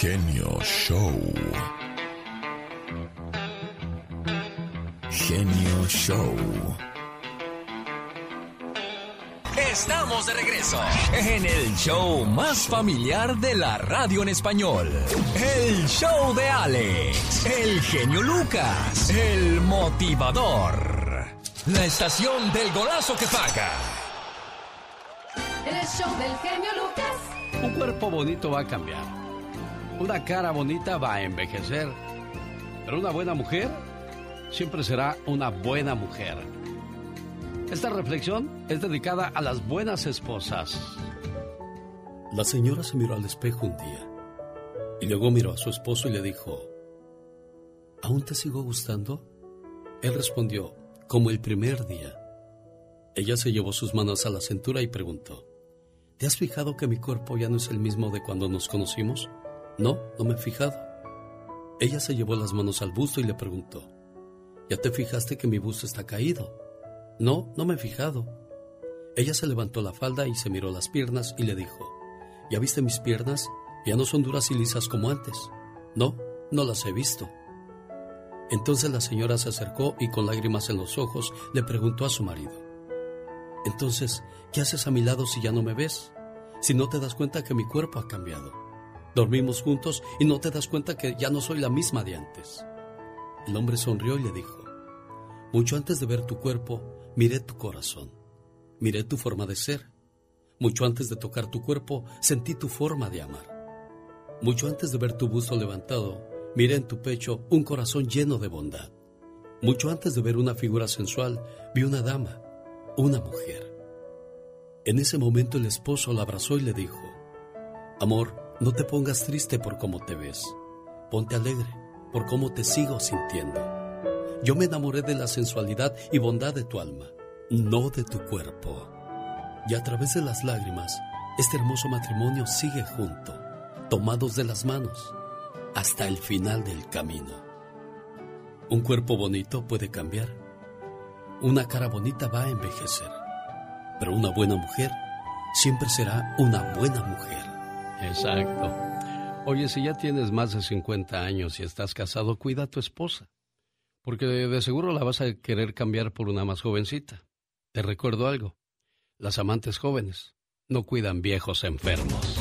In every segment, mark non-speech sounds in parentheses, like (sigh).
genio show. Genio show. Estamos de regreso en el show más familiar de la radio en español. El show de Alex, el genio Lucas, el motivador. La estación del golazo que paga. El show del genio Lucas. Un cuerpo bonito va a cambiar. Una cara bonita va a envejecer. Pero una buena mujer siempre será una buena mujer. Esta reflexión es dedicada a las buenas esposas. La señora se miró al espejo un día y luego miró a su esposo y le dijo, ¿aún te sigo gustando? Él respondió, como el primer día. Ella se llevó sus manos a la cintura y preguntó, ¿te has fijado que mi cuerpo ya no es el mismo de cuando nos conocimos? No, no me he fijado. Ella se llevó las manos al busto y le preguntó, ¿ya te fijaste que mi busto está caído? No, no me he fijado. Ella se levantó la falda y se miró las piernas y le dijo, ¿ya viste mis piernas? Ya no son duras y lisas como antes. No, no las he visto. Entonces la señora se acercó y con lágrimas en los ojos le preguntó a su marido, Entonces, ¿qué haces a mi lado si ya no me ves? Si no te das cuenta que mi cuerpo ha cambiado. Dormimos juntos y no te das cuenta que ya no soy la misma de antes. El hombre sonrió y le dijo, Mucho antes de ver tu cuerpo, miré tu corazón, miré tu forma de ser. Mucho antes de tocar tu cuerpo, sentí tu forma de amar. Mucho antes de ver tu busto levantado, miré en tu pecho un corazón lleno de bondad. Mucho antes de ver una figura sensual, vi una dama, una mujer. En ese momento el esposo la abrazó y le dijo, Amor, no te pongas triste por cómo te ves. Ponte alegre por cómo te sigo sintiendo. Yo me enamoré de la sensualidad y bondad de tu alma, no de tu cuerpo. Y a través de las lágrimas, este hermoso matrimonio sigue junto, tomados de las manos, hasta el final del camino. Un cuerpo bonito puede cambiar. Una cara bonita va a envejecer. Pero una buena mujer siempre será una buena mujer. Exacto. Oye, si ya tienes más de 50 años y estás casado, cuida a tu esposa. Porque de seguro la vas a querer cambiar por una más jovencita. Te recuerdo algo. Las amantes jóvenes no cuidan viejos enfermos.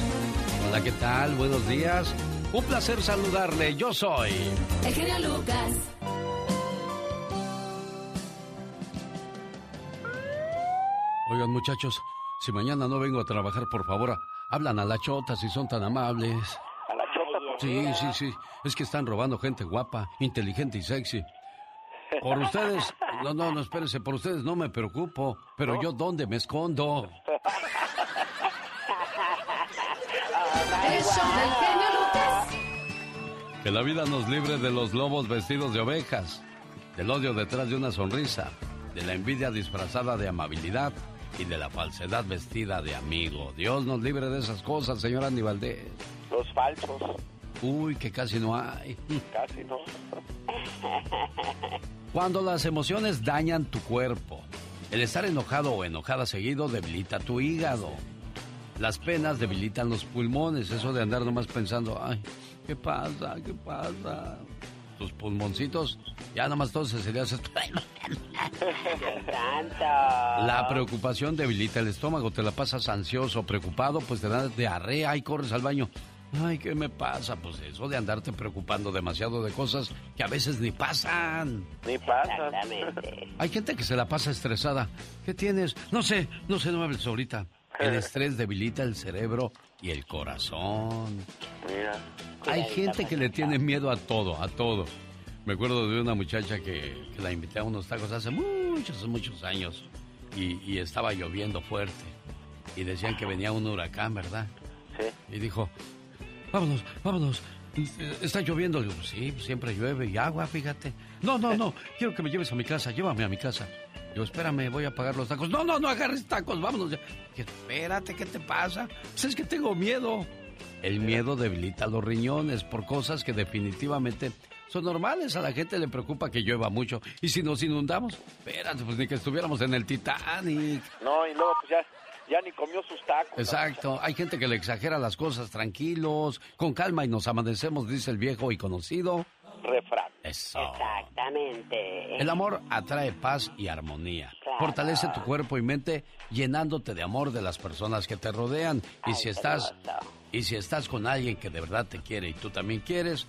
Hola, ¿qué tal? Buenos días. Un placer saludarle. Yo soy... El genio Lucas. Oigan, muchachos, si mañana no vengo a trabajar, por favor, hablan a la chota si son tan amables. ¿A la chota? ¿por Sí, sí, sí. Es que están robando gente guapa, inteligente y sexy. Por (laughs) ustedes, no, no, no, espérense, por ustedes no me preocupo, pero yo dónde me escondo. (laughs) Que la vida nos libre de los lobos vestidos de ovejas, del odio detrás de una sonrisa, de la envidia disfrazada de amabilidad y de la falsedad vestida de amigo. Dios nos libre de esas cosas, señor Andy Valdés. Los falsos, Uy, que casi no hay. (laughs) casi no. Cuando las emociones dañan tu cuerpo, el estar enojado o enojada seguido debilita tu hígado. Las penas debilitan los pulmones, eso de andar nomás pensando, ay, ¿qué pasa? ¿Qué pasa? Tus pulmoncitos, ya nomás todos se le. La preocupación debilita el estómago, te la pasas ansioso, preocupado, pues te da diarrea y corres al baño. Ay, ¿qué me pasa? Pues eso de andarte preocupando demasiado de cosas que a veces ni pasan. Ni pasa. Hay gente que se la pasa estresada. ¿Qué tienes? No sé, no sé, no me hables ahorita. El (laughs) estrés debilita el cerebro y el corazón. Mira. Hay gente que le tiene miedo a todo, a todo. Me acuerdo de una muchacha que, que la invité a unos tacos hace muchos, muchos años. Y, y estaba lloviendo fuerte. Y decían que venía un huracán, ¿verdad? Sí. Y dijo, vámonos, vámonos. Está lloviendo. Digo, sí, siempre llueve y agua, fíjate. No, no, no, quiero que me lleves a mi casa, llévame a mi casa. Yo, espérame, voy a pagar los tacos. No, no, no agarres tacos, vámonos. ya. Espérate, ¿qué te pasa? Pues es que tengo miedo. El miedo debilita los riñones por cosas que definitivamente son normales. A la gente le preocupa que llueva mucho. Y si nos inundamos, espérate, pues ni que estuviéramos en el Titanic. No, y luego pues ya, Ya ni comió sus tacos. Exacto. Hay gente que le exagera las cosas tranquilos, con calma y nos amanecemos, dice el viejo y conocido. Refrán. Eso. Exactamente. El amor atrae paz y armonía. Claro. Fortalece tu cuerpo y mente llenándote de amor de las personas que te rodean. Y Ay, si qué estás hermoso. y si estás con alguien que de verdad te quiere y tú también quieres,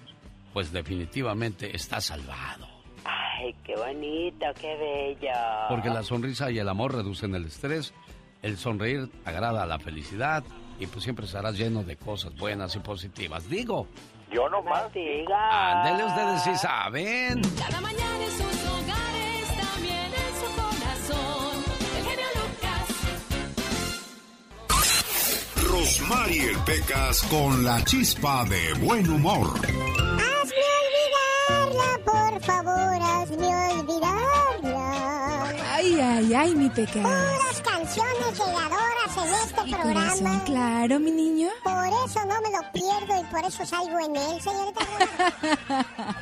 pues definitivamente estás salvado. Ay, qué bonito, qué bello. Porque la sonrisa y el amor reducen el estrés, el sonreír agrada la felicidad y pues siempre estarás lleno de cosas buenas y positivas. Digo, Yo nomás. No diga. ándele ustedes si saben. Cada mañana en sus hogares, también en su corazón. El genio Lucas. Rosmarie Pecas con la chispa de buen humor. Hazme olvidarla, por favor, hazme olvidarla. Ay, ay, mi pecado. Puras canciones llegadoras en este Mi corazón, programa. claro, mi niño. Por eso no me lo pierdo y por eso salgo en él, señorita. (laughs)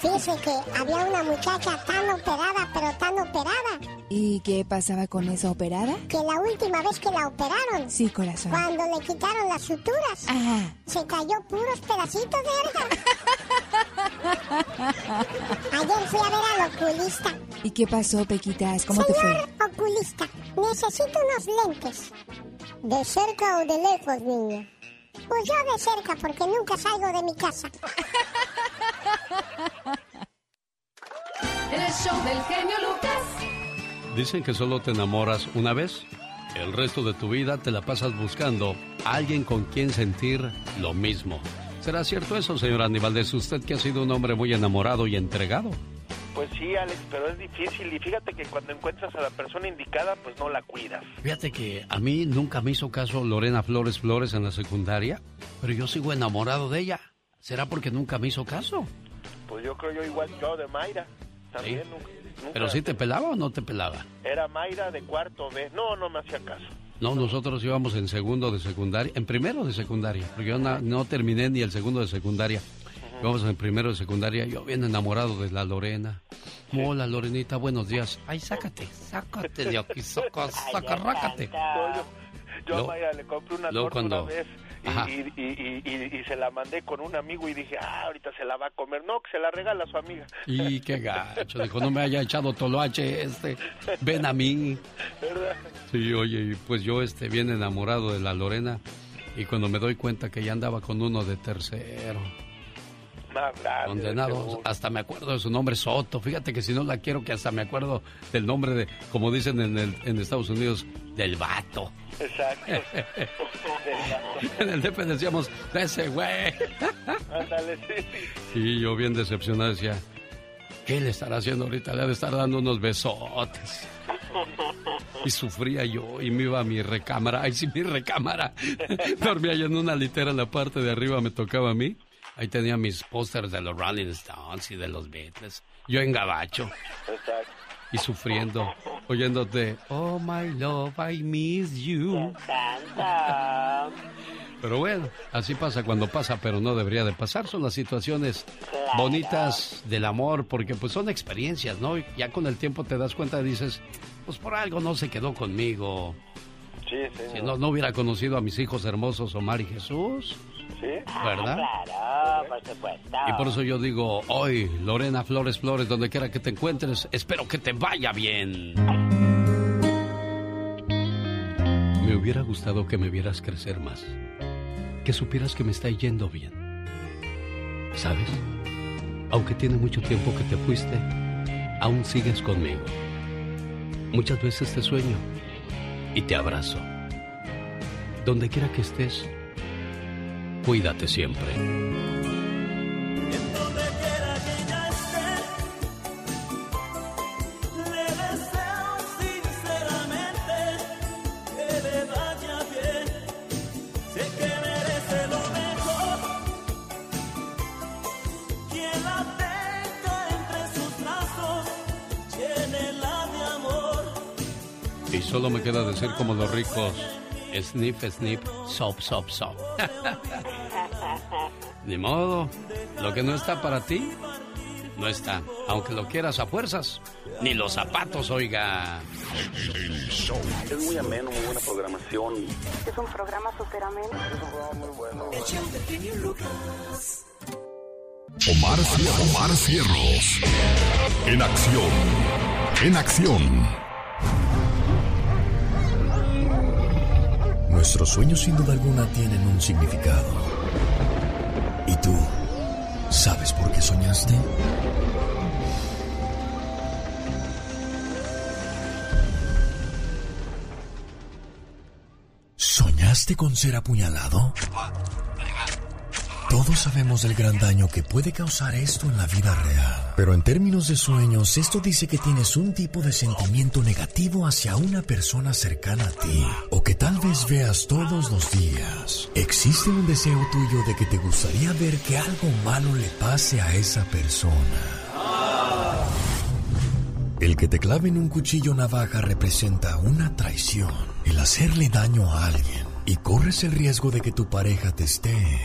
Fíjese que había una muchacha tan operada, pero tan operada, ¿Y qué pasaba con esa operada? que la última vez que la operaron, Sí, corazón. cuando le quitaron las suturas, Ajá. se cayó puros pedacitos de alga. (laughs) Ayer fui a ver al oculista. ¿Y qué pasó, Pequitas? ¿Cómo te fue? Señor oculista, necesito unos lentes. ¿De cerca o de lejos, niño? Pues yo de cerca, porque nunca salgo de mi casa. El show del genio Lucas. Dicen que solo te enamoras una vez. El resto de tu vida te la pasas buscando a alguien con quien sentir lo mismo. ¿Será cierto eso, señor Aníbaldez? Usted que ha sido un hombre muy enamorado y entregado. Pues sí, Alex, pero es difícil. Y fíjate que cuando encuentras a la persona indicada, pues no la cuidas. Fíjate que a mí nunca me hizo caso Lorena Flores Flores en la secundaria, pero yo sigo enamorado de ella. ¿Será porque nunca me hizo caso? Pues yo creo yo igual yo de Mayra. También Sí. nunca, nunca- ¿Pero sí te pelaba o no te pelaba? Era Mayra de cuarto B. No, no me hacía caso. No, nosotros íbamos en segundo de secundaria, en primero de secundaria, porque yo na- no terminé ni el segundo de secundaria. Íbamos en primero de secundaria, yo bien enamorado de la Lorena. Hola Lorenita, buenos días. Ay, sácate, sácate de aquí, saca, saca, rácate. No, yo, yo Luego- a Mayra le compré una luego torta cuando- una vez y, y, y- y- y se la mandé con un amigo y dije, ah, ahorita se la va a comer. No, que se la regala a su amiga. Y qué gacho, dijo, no me haya echado toloache este, ven a mí. ¿Verdad? Sí, oye, pues yo este, bien enamorado de la Lorena y cuando me doy cuenta que ya andaba con uno de tercero. Grande, Condenado, hasta me acuerdo de su nombre, Soto. Fíjate que si no la quiero, que hasta me acuerdo del nombre de, como dicen en, el, en Estados Unidos, del vato. Exacto. (laughs) En el DF decíamos, de ese güey. (laughs) Ándale, sí, sí. Y yo bien decepcionado decía, ¿qué le estará haciendo ahorita? Le ha de estar dando unos besotes. Y sufría yo y me iba a mi recámara. Ay, sí, mi recámara. (laughs) Dormía yo en una litera en la parte de arriba, me tocaba a mí. Ahí tenía mis pósters de los Rolling Stones y de los Beatles. Yo en gabacho Exacto. Y sufriendo, oyéndote, Oh my love, I miss you. Pero bueno, así pasa cuando pasa, pero no debería de pasar. Son las situaciones bonitas del amor, porque pues son experiencias, ¿no? Ya con el tiempo te das cuenta y dices, pues por algo no se quedó conmigo. Sí, sí. Si no, no hubiera conocido a mis hijos hermosos Omar y Jesús, Sí. ¿verdad? Claro, por supuesto. Y por eso yo digo, hoy, Lorena Flores Flores, donde quiera que te encuentres, espero que te vaya bien. Me hubiera gustado que me vieras crecer más, que supieras que me está yendo bien. ¿Sabes? Aunque tiene mucho tiempo que te fuiste, aún sigues conmigo. Muchas veces te sueño y te abrazo. Donde quiera que estés, cuídate siempre. Solo me queda decir como los ricos, sniff, sniff, sop, sop, sop. (laughs) Ni modo, lo que no está para ti, no está. Aunque lo quieras a fuerzas, ni los zapatos, oiga. Es muy ameno, muy buena programación. Es un programa súper ameno. Es un programa muy bueno. Omar, Omar Cierros. En acción. En acción. Nuestros sueños sin duda alguna tienen un significado. ¿Y tú? ¿Sabes por qué soñaste? ¿Soñaste con ser apuñalado? Todos sabemos del gran daño que puede causar esto en la vida real. Pero en términos de sueños, esto dice que tienes un tipo de sentimiento negativo hacia una persona cercana a ti. O que tal vez veas todos los días. Existe un deseo tuyo de que te gustaría ver que algo malo le pase a esa persona. El que te claven un cuchillo navaja representa una traición, el hacerle daño a alguien, y corres el riesgo de que tu pareja te esté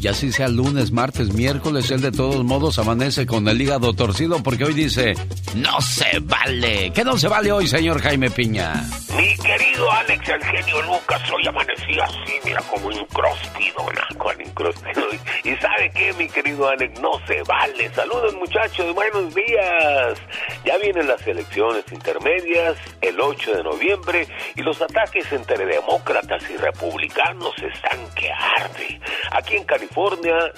Y así sea lunes, martes, miércoles, él de todos modos amanece con el hígado torcido porque hoy dice, no se vale. ¿Qué no se vale hoy, señor Jaime Piña? Mi querido Alex, el Lucas, hoy amanecí así, mira, como incróspido. Con incróspido. Y ¿sabe qué, mi querido Alex? No se vale. Saludos, muchachos, buenos días. Ya vienen las elecciones intermedias, el 8 de noviembre, y los ataques entre demócratas y republicanos están que arde. Aquí en California,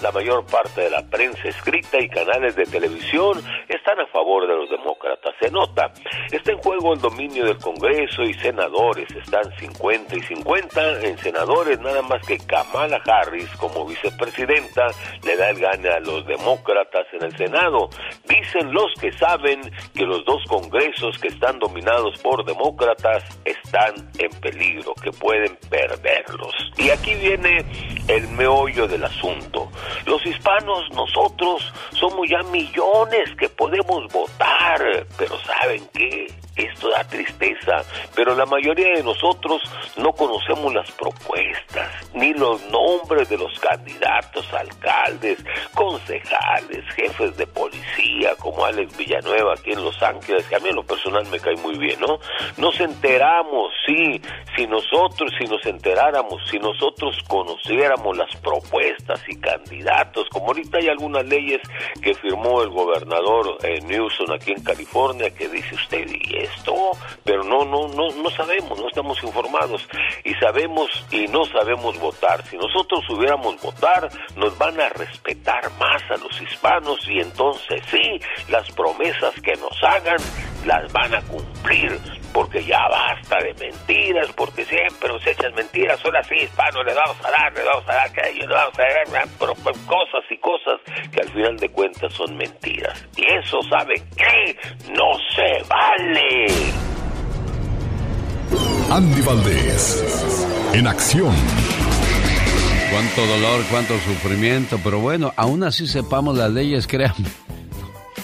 la mayor parte de la prensa escrita y canales de televisión están a favor de los demócratas. Se nota, está en juego el dominio del Congreso y senadores. Están 50 y 50 en senadores, nada más que Kamala Harris como vicepresidenta le da el gane a los demócratas en el Senado. Dicen los que saben que los dos congresos que están dominados por demócratas están en peligro, que pueden perderlos. Y aquí viene el meollo del asunto. Los hispanos, nosotros, somos ya millones que podemos votar, pero ¿saben qué? Esto da tristeza, pero la mayoría de nosotros no conocemos las propuestas, ni los nombres de los candidatos, alcaldes, concejales, jefes de policía, como Alex Villanueva aquí en Los Ángeles, que a mí en lo personal me cae muy bien, ¿no? Nos enteramos, sí, si nosotros, si nos enteráramos, si nosotros conociéramos las propuestas y candidatos, como ahorita hay algunas leyes que firmó el gobernador eh, Newsom aquí en California, que dice usted, y pero no, no, no, no sabemos, no estamos informados y sabemos y no sabemos votar. Si nosotros hubiéramos votar, nos van a respetar más a los hispanos y entonces sí, las promesas que nos hagan las van a cumplir, porque ya basta de mentiras, porque siempre nos echan mentiras, ahora sí, hispanos, le vamos a dar, le vamos a dar aquello, le vamos a dar, pero pues, cosas y cosas que al final de cuentas son mentiras. Y eso, ¿saben qué? No se vale. Andy Valdés. En acción. Cuánto dolor, cuánto sufrimiento, pero bueno, aún así sepamos las leyes, créanme.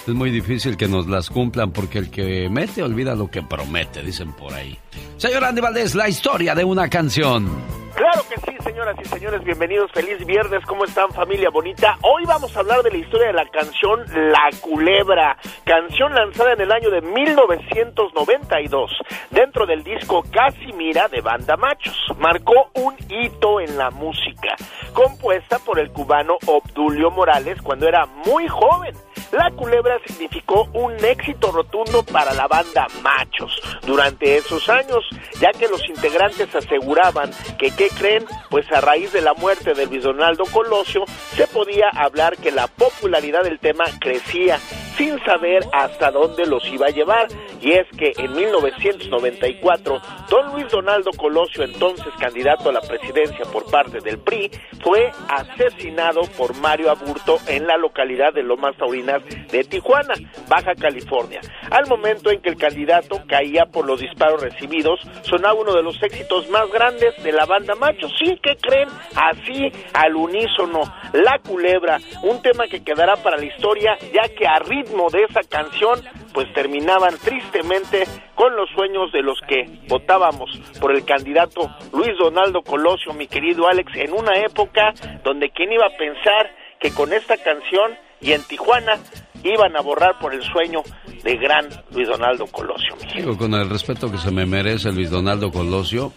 Es muy difícil que nos las cumplan porque el que mete olvida lo que promete, dicen por ahí. Señor Andy Valdés, la historia de una canción. Claro que sí, señoras y señores, bienvenidos, feliz viernes, ¿cómo están familia bonita? Hoy vamos a hablar de la historia de la canción La Culebra, canción lanzada en el año de 1992, dentro del disco Casi Mira de Banda Machos. Marcó un hito en la música, compuesta por el cubano Obdulio Morales cuando era muy joven. La Culebra significó un éxito rotundo para la banda Machos durante esos años, ya que los integrantes aseguraban que, ¿qué creen? Pues a raíz de la muerte de Luis Donaldo Colosio, se podía hablar que la popularidad del tema crecía sin saber hasta dónde los iba a llevar y es que en 1994 don Luis Donaldo Colosio, entonces candidato a la presidencia por parte del PRI, fue asesinado por Mario Aburto en la localidad de Lomas Taurinas de Tijuana, Baja California. Al momento en que el candidato caía por los disparos recibidos, sonaba uno de los éxitos más grandes de la banda Macho. Sí, ¿qué creen? Así, al unísono, La Culebra, un tema que quedará para la historia, ya que a ritmo de esa canción, pues terminaban tristemente con los sueños de los que votábamos por el candidato Luis Donaldo Colosio, mi querido Alex, en una época donde quién iba a pensar que con esta canción y en Tijuana iban a borrar por el sueño de gran Luis Donaldo Colosio. Digo, con el respeto que se me merece Luis Donaldo Colosio,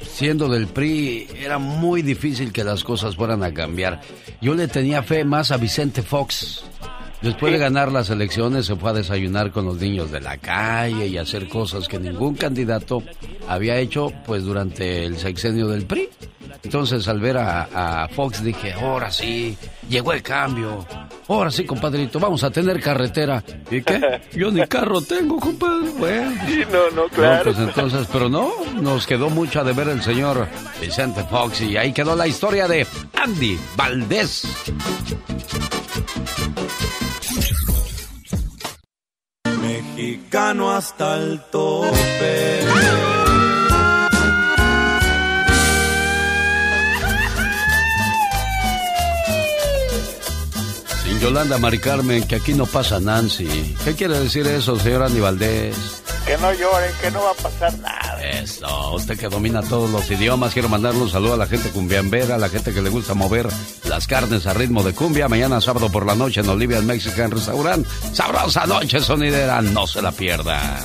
siendo del PRI era muy difícil que las cosas fueran a cambiar. Yo le tenía fe más a Vicente Fox. Después de ganar las elecciones se fue a desayunar con los niños de la calle y hacer cosas que ningún candidato había hecho pues durante el sexenio del PRI. Entonces al ver a, a Fox dije, ahora sí, llegó el cambio. Ahora sí, compadrito, vamos a tener carretera. ¿Y qué? (laughs) Yo ni carro tengo, compadre. Bueno. Sí, no, no, claro. No, pues entonces, pero no, nos quedó mucho a deber el señor Vicente Fox y ahí quedó la historia de Andy Valdés. Mexicano hasta el tope. Sin Yolanda Mari Carmen, que aquí no pasa Nancy. ¿Qué quiere decir eso, señor Andy? Que no lloren, que no va a pasar nada. Eso, usted que domina todos los idiomas, quiero mandarle un saludo a la gente cumbiambera, a la gente que le gusta mover las carnes a ritmo de cumbia. Mañana sábado por la noche en Olivia's Mexican Restaurant. Sabrosa noche sonidera, no se la pierda.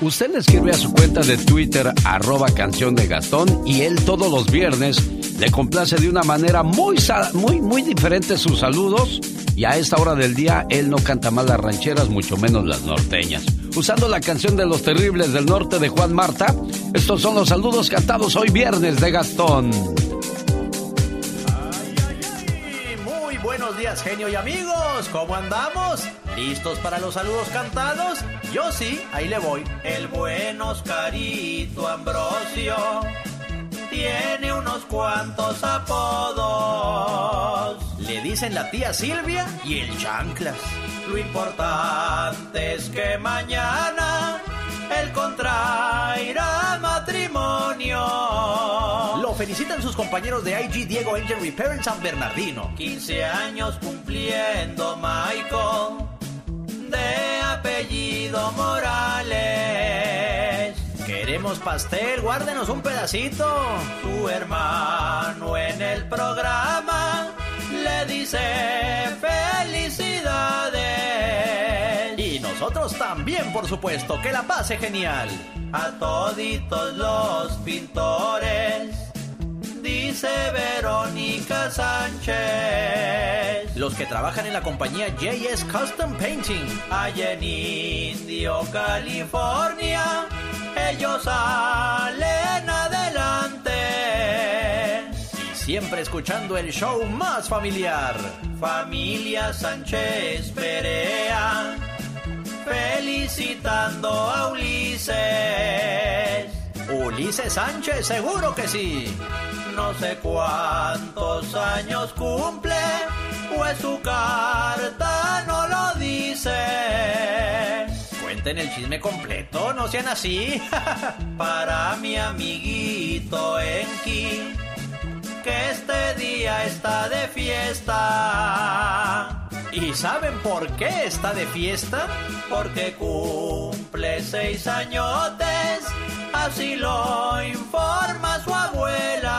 Usted le escribe a su cuenta de Twitter, arroba canción de Gastón, y él todos los viernes le complace de una manera muy, muy, muy diferente sus saludos. Y a esta hora del día, él no canta más las rancheras, mucho menos las norteñas. Usando la canción de los terribles del norte de Juan Marta, estos son los saludos cantados hoy viernes de Gastón. Genio y amigos. ¿Cómo andamos? ¿Listos para los saludos cantados? Yo sí, ahí le voy. El buen Oscarito Ambrosio tiene unos cuantos apodos. Le dicen la tía Silvia y el chanclas. Lo importante es que mañana él contraerá matrimonio. Lo felicitan sus compañeros de IG Diego Angel Repair en San Bernardino. 15 años cumpliendo Michael, de apellido Morales. Queremos pastel, guárdenos un pedacito. Su hermano en el programa le dice felicidades. Y nosotros también, por supuesto, que la pase genial. A toditos los pintores, dice Verónica Sánchez. Los que trabajan en la compañía JS Custom Painting. Allá en Indio, California, ellos salen adelante. Y siempre escuchando el show más familiar. Familia Sánchez Perea, felicitando a Ulises. Ulises Sánchez, seguro que sí. No sé cuántos años cumple, pues su carta no lo dice. Cuenten el chisme completo, no sean así. (laughs) Para mi amiguito Enki, que este día está de fiesta. ¿Y saben por qué está de fiesta? Porque cumple seis añotes, así lo informa su abuela.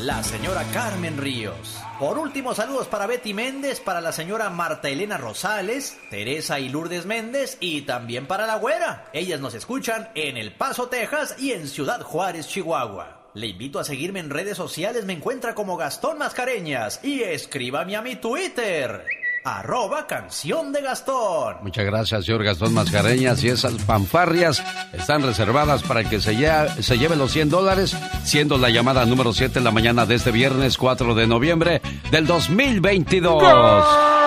La señora Carmen Ríos. Por último, saludos para Betty Méndez, para la señora Marta Elena Rosales, Teresa y Lourdes Méndez y también para la güera. Ellas nos escuchan en El Paso, Texas y en Ciudad Juárez, Chihuahua. Le invito a seguirme en redes sociales, me encuentra como Gastón Mascareñas y escríbame a mi Twitter. arroba canción de Gastón. Muchas gracias, señor Gastón Mascareñas. Y esas fanfarrias están reservadas para que se, lle- se lleve los 100 dólares, siendo la llamada número 7 en la mañana de este viernes 4 de noviembre del 2022. El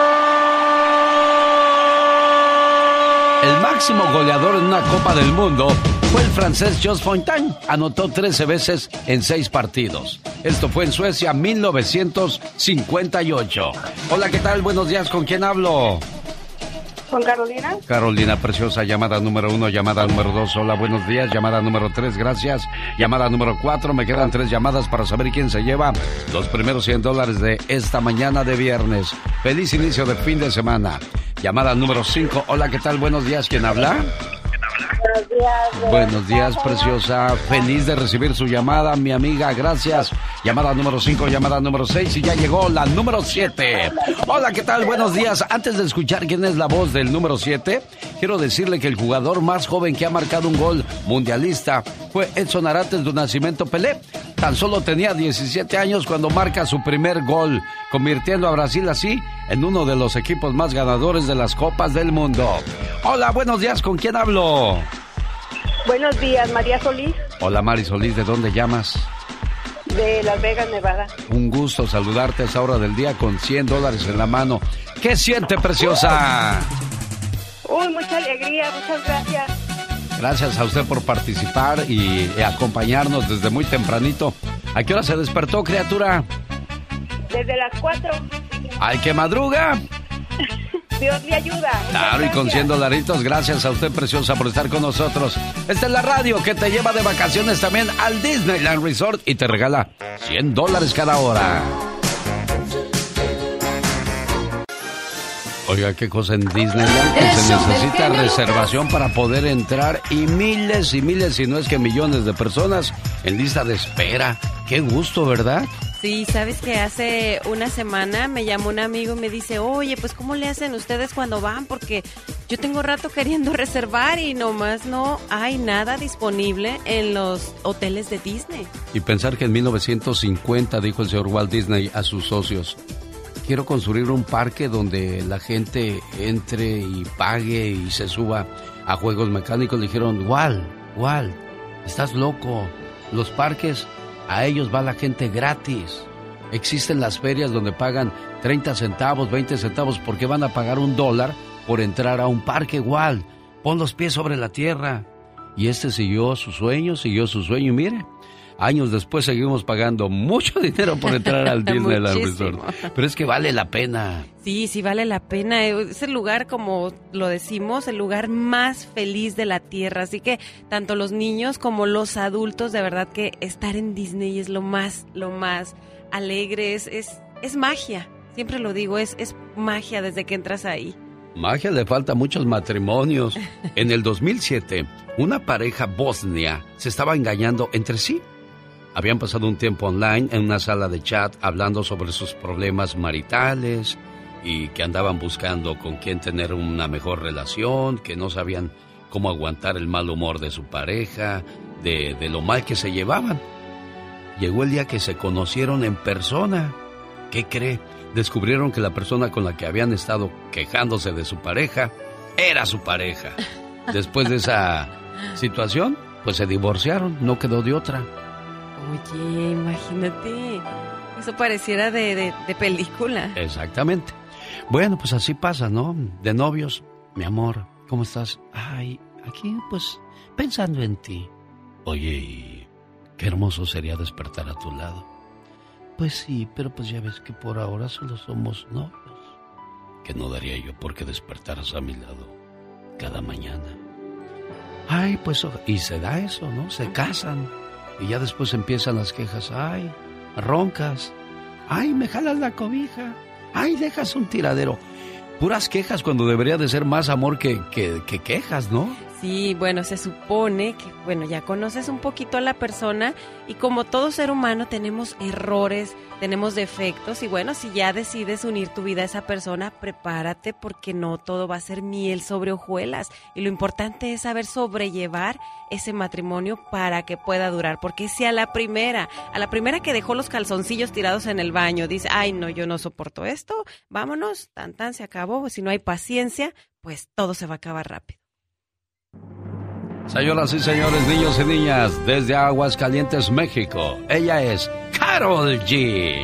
máximo goleador en una Copa del Mundo fue el francés Jos Fontaine. Anotó 13 veces en 6 partidos. Esto fue en Suecia 1958. Hola, ¿qué tal? Buenos días, ¿con quién hablo? ¿Con Carolina? Carolina Preciosa, llamada número uno, llamada número dos, hola, buenos días, llamada número tres, gracias, llamada número cuatro, me quedan tres llamadas para saber quién se lleva los primeros 100 dólares de esta mañana de viernes. Feliz inicio de fin de semana. Llamada número cinco, hola, ¿qué tal? Buenos días, ¿quién habla? Buenos días. Buenos días, preciosa. Feliz de recibir su llamada, mi amiga. Gracias. Llamada número 5, llamada número 6 y ya llegó la número 7. Hola, ¿qué tal? Buenos días. Antes de escuchar quién es la voz del número 7, quiero decirle que el jugador más joven que ha marcado un gol mundialista fue Edson Arantes de Nacimiento Pelé. Tan solo tenía 17 años cuando marca su primer gol, convirtiendo a Brasil así en uno de los equipos más ganadores de las Copas del Mundo. Hola, buenos días. ¿Con quién hablo? Buenos días, María Solís, Hola Mari Solís, ¿de dónde llamas? de Las Vegas, Nevada. Un gusto saludarte a esa hora del día con 100 dólares en la mano. ¿Qué siente, preciosa? Uy, mucha alegría, muchas gracias. Gracias a usted por participar y acompañarnos desde muy tempranito. ¿A qué hora se despertó, criatura? Desde las cuatro. ¿Al que madruga? (laughs) Dios le ayuda. Claro, y con gracias. 100 dolaritos, gracias a usted, preciosa, por estar con nosotros. Esta es la radio que te lleva de vacaciones también al Disneyland Resort y te regala 100 dólares cada hora. Oiga, qué cosa en Disneyland que se necesita reservación para poder entrar y miles y miles, si no es que millones de personas en lista de espera. Qué gusto, ¿verdad? Sí, sabes que hace una semana me llamó un amigo y me dice, oye, pues ¿cómo le hacen ustedes cuando van? Porque yo tengo rato queriendo (laughs) reservar y nomás no hay nada disponible en los hoteles de Disney. Y pensar que en 1950 dijo el señor Walt Disney a sus socios, quiero construir un parque donde la gente entre y pague y se suba a juegos mecánicos. Dijeron, Walt, Walt, estás loco. Los parques, a ellos va la gente gratis. Existen las ferias donde pagan 30 centavos, 20 centavos, porque van a pagar un dólar por entrar a un parque, Walt. Pon los pies sobre la tierra. Y este siguió su sueño, siguió su sueño y mire, años después seguimos pagando mucho (laughs) dinero por entrar al (laughs) Disneyland. Resort. Pero es que vale la pena. Sí, sí vale la pena. Es el lugar, como lo decimos, el lugar más feliz de la Tierra. Así que tanto los niños como los adultos, de verdad que estar en Disney es lo más, lo más alegre. Es, es, es magia. Siempre lo digo, es, es magia desde que entras ahí. Magia le falta a muchos matrimonios. (laughs) En el 2007, una pareja bosnia se estaba engañando entre sí. Habían pasado un tiempo online en una sala de chat hablando sobre sus problemas maritales y que andaban buscando con quién tener una mejor relación, que no sabían cómo aguantar el mal humor de su pareja, de, de lo mal que se llevaban. Llegó el día que se conocieron en persona. ¿Qué cree? Descubrieron que la persona con la que habían estado quejándose de su pareja era su pareja. (laughs) Después de esa situación, pues se divorciaron, no quedó de otra. Oye, imagínate. Eso pareciera de, película. Exactamente. Bueno, pues así pasa, ¿no? De novios, mi amor, ¿cómo estás? Ay, aquí pues pensando en ti. Oye, y qué hermoso sería despertar a tu lado. Pues sí, pero pues ya ves que por ahora solo somos novios. Que no daría yo por qué despertaras a mi lado cada mañana. Ay, pues, y se da eso, ¿no? Se casan. Y ya después empiezan las quejas. Ay, roncas. Ay, me jalas la cobija. Ay, dejas un tiradero. Puras quejas cuando debería de ser más amor que, que, que quejas, ¿no? Sí, bueno, se supone que, bueno, ya conoces un poquito a la persona y como todo ser humano tenemos errores, tenemos defectos y bueno, si ya decides unir tu vida a esa persona, prepárate porque no todo va a ser miel sobre hojuelas y lo importante es saber sobrellevar ese matrimonio para que pueda durar, porque si a la primera, a la primera que dejó los calzoncillos tirados en el baño, dice, ay no, yo no soporto esto, vámonos, tan tan se acabó, si no hay paciencia, pues todo se va a acabar rápido. Señoras y señores, niños y niñas, desde Aguascalientes, México, ella es Carol G.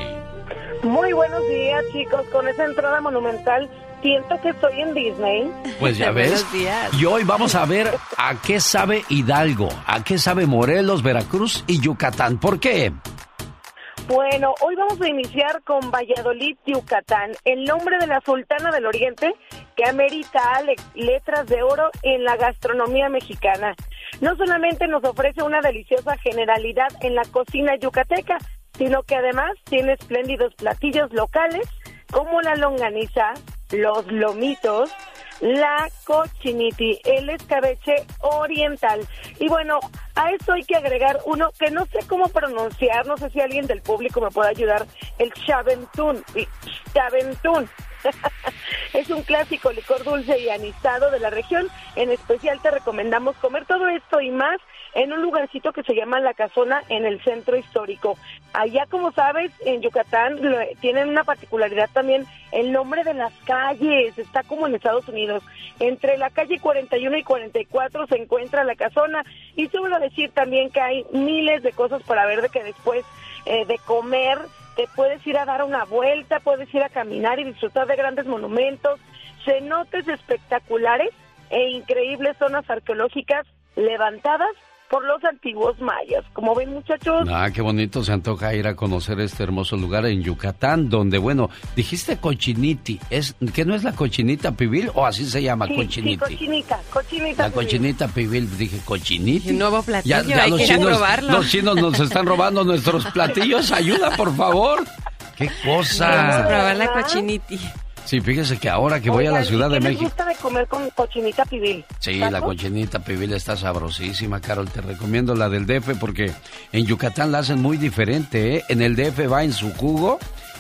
Muy buenos días, chicos. Con esa entrada monumental, siento que estoy en Disney. Pues ya (laughs) ves. Buenos días. Y hoy vamos a ver a qué sabe Hidalgo, a qué sabe Morelos, Veracruz y Yucatán. ¿Por qué? Bueno, hoy vamos a iniciar con Valladolid, Yucatán, el nombre de la Sultana del Oriente que amerita Alex letras de oro en la gastronomía mexicana. No solamente nos ofrece una deliciosa generalidad en la cocina yucateca, sino que además tiene espléndidos platillos locales como la longaniza, los lomitos, la cochiniti, el escabeche oriental. Y bueno, a eso hay que agregar uno que no sé cómo pronunciar, no sé si alguien del público me puede ayudar, el chaventún. Chaventún. (laughs) es un clásico licor dulce y anisado de la región. En especial te recomendamos comer todo esto y más en un lugarcito que se llama La Casona en el centro histórico. Allá, como sabes, en Yucatán tienen una particularidad también el nombre de las calles. Está como en Estados Unidos. Entre la calle 41 y 44 se encuentra La Casona. Y solo decir también que hay miles de cosas para ver de que después eh, de comer te puedes ir a dar una vuelta, puedes ir a caminar y disfrutar de grandes monumentos, cenotes espectaculares e increíbles zonas arqueológicas levantadas por los antiguos mayas. Como ven muchachos, Ah, qué bonito se antoja ir a conocer este hermoso lugar en Yucatán, donde, bueno, dijiste cochiniti, ¿es que no es la cochinita pibil o así se llama sí, sí, cochiniti? cochinita, cochinita. La sí. cochinita pibil, dije cochiniti. Un nuevo platillo, hay los que chinos, probarlo. los chinos nos están robando nuestros platillos, ayuda por favor. (laughs) Qué Vamos a cosa. probar la cochiniti. Sí, fíjese que ahora que voy a la Ciudad ¿y de México. gusta de comer con cochinita pibil? Sí, la cochinita pibil está sabrosísima, Carol. Te recomiendo la del DF porque en Yucatán la hacen muy diferente, ¿eh? En el DF va en su jugo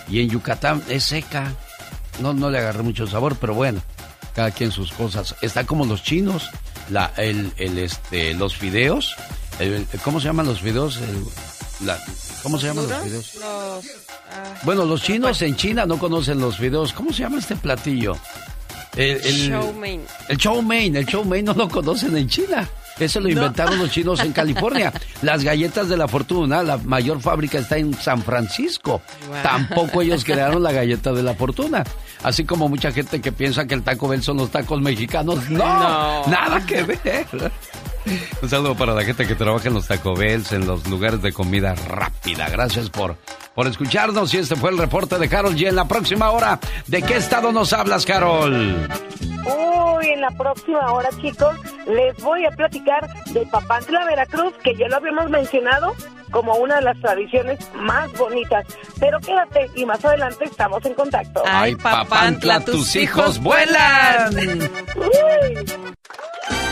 y en Yucatán es seca. No, no le agarré mucho sabor, pero bueno, cada quien sus cosas. Está como los chinos, la, el, el, este, los fideos. el- ¿Cómo se llaman los fideos? El- la- ¿Cómo se llaman los fideos? Los, ah, Bueno, los chinos en China no conocen los fideos. ¿Cómo se llama este platillo? El, el- Chow mein. el chow mein, el chow mein no lo conocen en China. Eso lo inventaron los chinos en (laughs) California. Las galletas de la fortuna, la mayor fábrica está en San Francisco. Wow. Tampoco ellos (laughs) crearon la galleta de la fortuna. Así como mucha gente que piensa que el Taco Bell son los tacos mexicanos. No, No. nada que ver. Un saludo para la gente que trabaja en los Taco Bells, en los lugares de comida rápida. Gracias por, por escucharnos y este fue el reporte de Carol G. En la próxima hora, ¿de qué estado nos hablas, Carol? Uy, en la próxima hora, chicos, les voy a platicar de Papantla, Veracruz, que ya lo habíamos mencionado como una de las tradiciones más bonitas. Pero quédate y más adelante estamos en contacto. Ay, Papantla, tus hijos vuelan. Uy.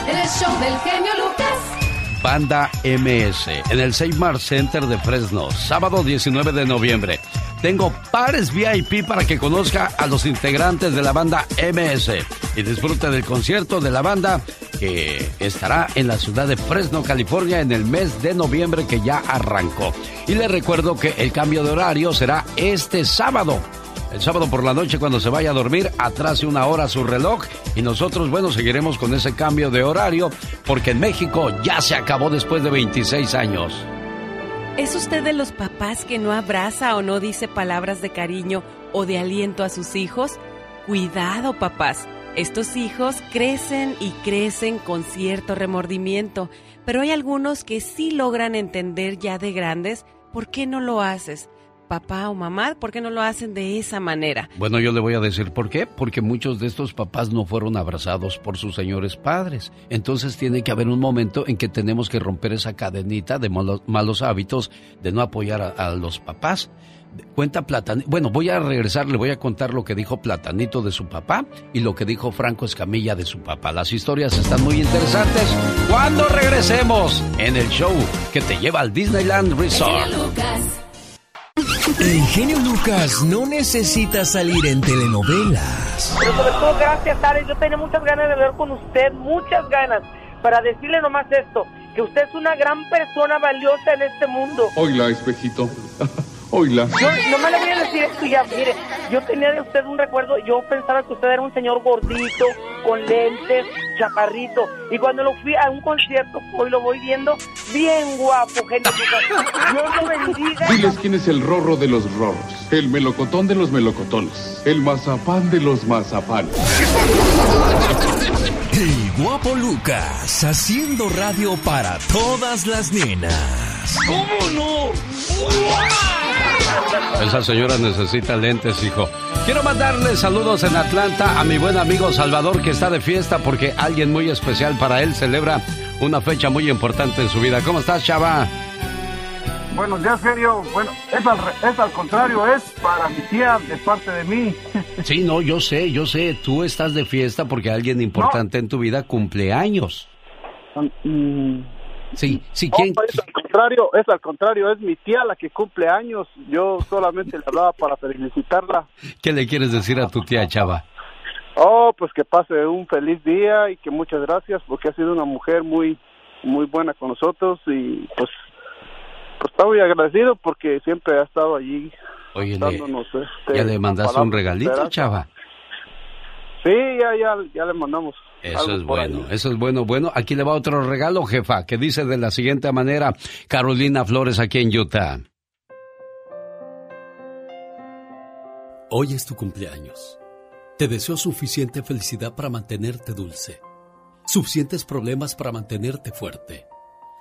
El show del genio Lucas. Banda MS en el Seymour Center de Fresno, sábado 19 de noviembre. Tengo pares VIP para que conozca a los integrantes de la banda MS y disfrute del concierto de la banda que estará en la ciudad de Fresno, California en el mes de noviembre que ya arrancó. Y les recuerdo que el cambio de horario será este sábado. El sábado por la noche cuando se vaya a dormir, atrase una hora su reloj y nosotros, bueno, seguiremos con ese cambio de horario porque en México ya se acabó después de 26 años. ¿Es usted de los papás que no abraza o no dice palabras de cariño o de aliento a sus hijos? Cuidado, papás. Estos hijos crecen y crecen con cierto remordimiento, pero hay algunos que sí logran entender ya de grandes por qué no lo haces. Papá o mamá, ¿por qué no lo hacen de esa manera? Bueno, yo le voy a decir por qué. Porque muchos de estos papás no fueron abrazados por sus señores padres. Entonces tiene que haber un momento en que tenemos que romper esa cadenita de malos, malos hábitos de no apoyar a, a los papás. Cuenta Platanito. Bueno, voy a regresar, le voy a contar lo que dijo Platanito de su papá y lo que dijo Franco Escamilla de su papá. Las historias están muy interesantes. Cuando regresemos en el show que te lleva al Disneyland Resort. El genio Lucas no necesita salir en telenovelas. Pero sobre todo, gracias, Alex. Yo tenía muchas ganas de hablar con usted, muchas ganas, para decirle nomás esto, que usted es una gran persona valiosa en este mundo. Oila, espejito. Oila. Yo nomás le voy a decir esto ya, mire, yo tenía de usted un recuerdo, yo pensaba que usted era un señor gordito, con lentes, chaparrito, y cuando lo fui a un concierto, hoy lo voy viendo, bien guapo, genio Lucas. (laughs) Dios lo bendiga. Diles quién es el rorro de los rorros, el melocotón de los melocotones, el mazapán de los mazapanes. (laughs) Guapo Lucas haciendo radio para todas las nenas. ¿Cómo no? (laughs) Esa señora necesita lentes, hijo. Quiero mandarle saludos en Atlanta a mi buen amigo Salvador que está de fiesta porque alguien muy especial para él celebra una fecha muy importante en su vida. ¿Cómo estás, chava? Buenos días, genio. Bueno, es al, es al contrario, es para mi tía de parte de mí. (laughs) Sí, no, yo sé, yo sé. Tú estás de fiesta porque alguien importante en tu vida cumple años. Sí, sí, No, ¿quién? es al contrario, es al contrario, es mi tía la que cumple años. Yo solamente le hablaba para felicitarla. (laughs) ¿Qué le quieres decir a tu tía, chava? Oh, pues que pase un feliz día y que muchas gracias porque ha sido una mujer muy muy buena con nosotros y pues pues está muy agradecido porque siempre ha estado allí Oye, le- este, ¿ya le mandaste un regalito, esperanza. chava? Sí, ya ya ya le mandamos. Eso es bueno, ahí. eso es bueno. Bueno, aquí le va otro regalo, jefa, que dice de la siguiente manera, Carolina Flores aquí en Utah. Hoy es tu cumpleaños. Te deseo suficiente felicidad para mantenerte dulce, suficientes problemas para mantenerte fuerte,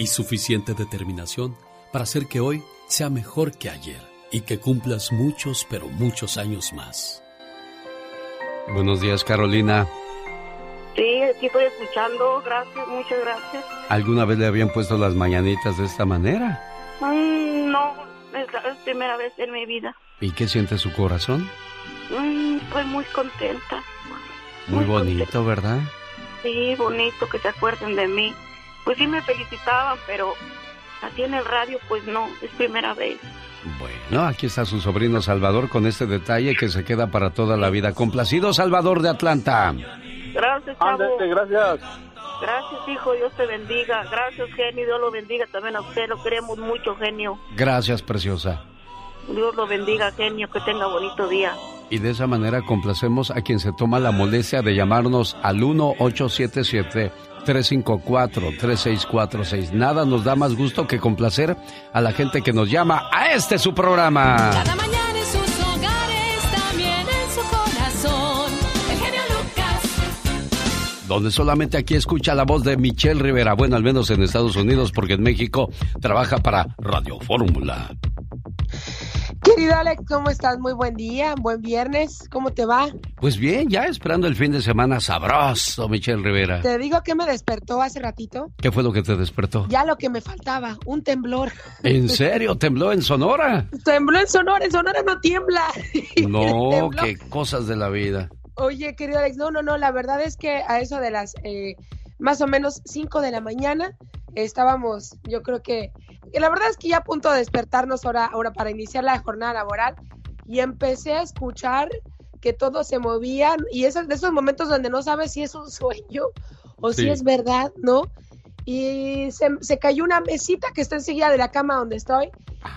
y suficiente determinación para hacer que hoy sea mejor que ayer y que cumplas muchos, pero muchos años más. Buenos días, Carolina. Sí, aquí estoy escuchando, gracias, muchas gracias. ¿Alguna vez le habían puesto las mañanitas de esta manera? Mm, no, es la es primera vez en mi vida. ¿Y qué siente su corazón? Mm, estoy muy contenta. Muy bonito, ¿verdad? Sí, bonito que se acuerden de mí. Pues sí me felicitaban, pero así en el radio, pues no, es primera vez. No, aquí está su sobrino Salvador con este detalle que se queda para toda la vida. Complacido Salvador de Atlanta. Gracias, chavo. Ándale, gracias. Gracias, hijo, Dios te bendiga. Gracias, genio, Dios lo bendiga también a usted. Lo queremos mucho, genio. Gracias, preciosa. Dios lo bendiga, genio, que tenga bonito día. Y de esa manera complacemos a quien se toma la molestia de llamarnos al 1877-354-3646. Nada nos da más gusto que complacer a la gente que nos llama a este su programa. Cada mañana en sus hogares, también en su corazón. El genio Lucas. Donde solamente aquí escucha la voz de Michelle Rivera. Bueno, al menos en Estados Unidos, porque en México trabaja para Radio Fórmula. Querido Alex, ¿cómo estás? Muy buen día, buen viernes, ¿cómo te va? Pues bien, ya esperando el fin de semana sabroso, Michelle Rivera. Te digo que me despertó hace ratito, ¿Qué fue lo que te despertó? ya lo que me faltaba, un temblor. ¿En (laughs) serio? ¿Tembló en Sonora? Tembló en Sonora, en Sonora no tiembla. (laughs) No, qué cosas de la vida. Oye, querido Alex, no, no, no, la verdad es que a eso de las eh, más o menos 5 de la mañana estábamos, yo creo que la verdad es que ya a punto de despertarnos ahora, ahora para iniciar la jornada laboral y empecé a escuchar que todos se movían y esos de esos momentos donde no sabes si es un sueño o si es verdad, ¿no? Y se, se cayó una mesita que está enseguida de la cama donde estoy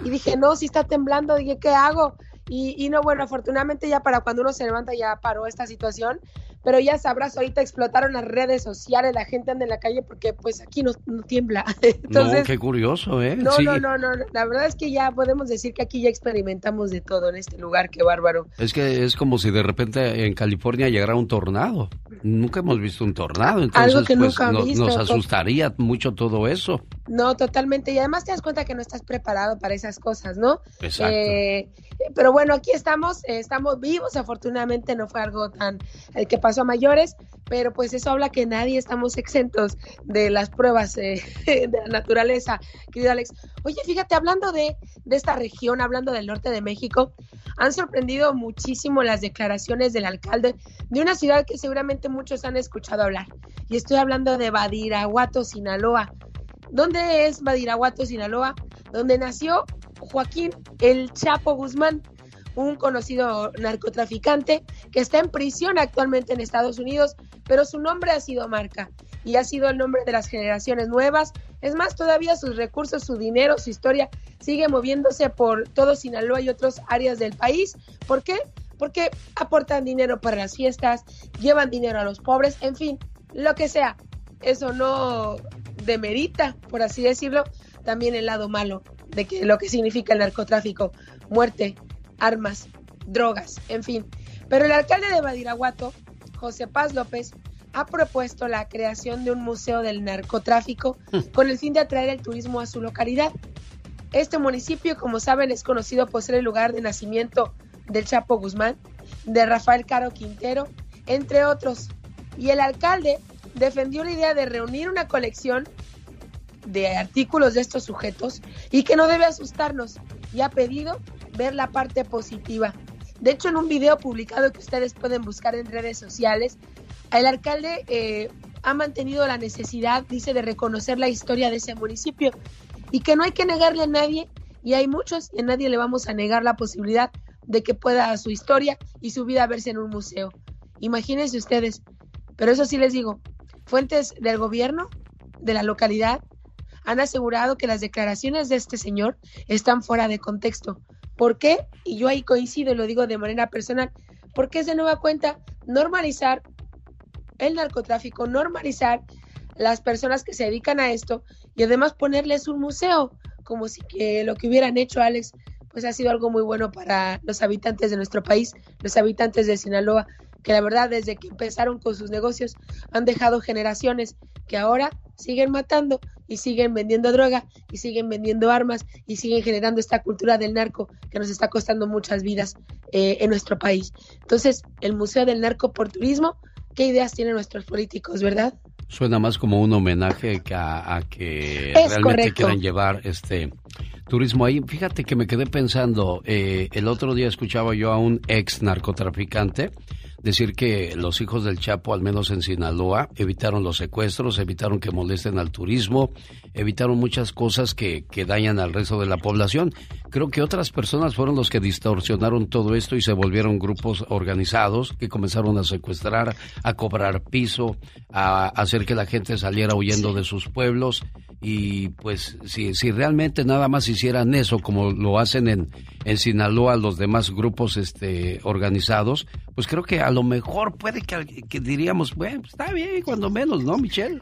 y dije, no, si está temblando, dije, ¿qué hago? Y, y no, bueno, afortunadamente ya para cuando uno se levanta ya paró esta situación, pero ya sabrás, ahorita explotaron las redes sociales, la gente anda en la calle porque pues aquí no, no tiembla. (laughs) Entonces, no, qué curioso, ¿eh? no, Sí. no, no, no, no, la verdad es que ya podemos decir que aquí ya experimentamos de todo en este lugar, qué bárbaro. Es que es como si de repente en California llegara un tornado. Nunca hemos visto un tornado, entonces Algo que pues, nunca han no- visto, nos asustaría mucho todo eso. No, totalmente. Y además te das cuenta que no estás preparado para esas cosas, ¿no? Exacto. Eh, pero bueno, aquí estamos, eh, estamos vivos. Afortunadamente no fue algo tan el que pasó a mayores, pero pues eso habla que nadie estamos exentos de las pruebas eh, (laughs) de la naturaleza, querido Alex. Oye, fíjate, hablando de, de esta región, hablando del norte de México, han sorprendido muchísimo las declaraciones del alcalde de una ciudad que seguramente muchos han escuchado hablar. Y estoy hablando de Badiraguato, Sinaloa. ¿Dónde es Badiraguato, Sinaloa? Donde nació Joaquín El Chapo Guzmán, un conocido narcotraficante que está en prisión actualmente en Estados Unidos, pero su nombre ha sido marca y ha sido el nombre de las generaciones nuevas. Es más, todavía sus recursos, su dinero, su historia sigue moviéndose por todo Sinaloa y otras áreas del país. ¿Por qué? Porque aportan dinero para las fiestas, llevan dinero a los pobres, en fin, lo que sea. Eso no demerita, por así decirlo, también el lado malo de que lo que significa el narcotráfico, muerte, armas, drogas, en fin. Pero el alcalde de Badiraguato, José Paz López, ha propuesto la creación de un museo del narcotráfico con el fin de atraer el turismo a su localidad. Este municipio, como saben, es conocido por ser el lugar de nacimiento del Chapo Guzmán, de Rafael Caro Quintero, entre otros. Y el alcalde defendió la idea de reunir una colección de artículos de estos sujetos y que no debe asustarnos y ha pedido ver la parte positiva. De hecho, en un video publicado que ustedes pueden buscar en redes sociales, el alcalde eh, ha mantenido la necesidad, dice, de reconocer la historia de ese municipio y que no hay que negarle a nadie, y hay muchos, y a nadie le vamos a negar la posibilidad de que pueda su historia y su vida verse en un museo. Imagínense ustedes, pero eso sí les digo, fuentes del gobierno, de la localidad, han asegurado que las declaraciones de este señor están fuera de contexto. ¿Por qué? Y yo ahí coincido y lo digo de manera personal, porque es de nueva cuenta normalizar el narcotráfico, normalizar las personas que se dedican a esto y además ponerles un museo, como si que lo que hubieran hecho, Alex, pues ha sido algo muy bueno para los habitantes de nuestro país, los habitantes de Sinaloa, que la verdad desde que empezaron con sus negocios han dejado generaciones que ahora siguen matando y siguen vendiendo droga y siguen vendiendo armas y siguen generando esta cultura del narco que nos está costando muchas vidas eh, en nuestro país. Entonces, el Museo del Narco por Turismo, ¿qué ideas tienen nuestros políticos, verdad? Suena más como un homenaje que a, a que Es realmente correcto. quieran llevar este turismo ahí. Fíjate que me quedé pensando, eh, el otro día escuchaba yo a un ex narcotraficante decir que los hijos del Chapo, al menos en Sinaloa, evitaron los secuestros, evitaron que molesten al turismo, evitaron muchas cosas que, que dañan al resto de la población. Creo que otras personas fueron los que distorsionaron todo esto y se volvieron grupos organizados que comenzaron a secuestrar, a cobrar piso, a hacer que la gente saliera huyendo de sus pueblos. Y pues si, si realmente nada más hicieran eso como lo hacen en, en Sinaloa los demás grupos este, organizados, pues creo que a lo mejor puede que, que diríamos, bueno, pues está bien, cuando menos, ¿no, Michelle?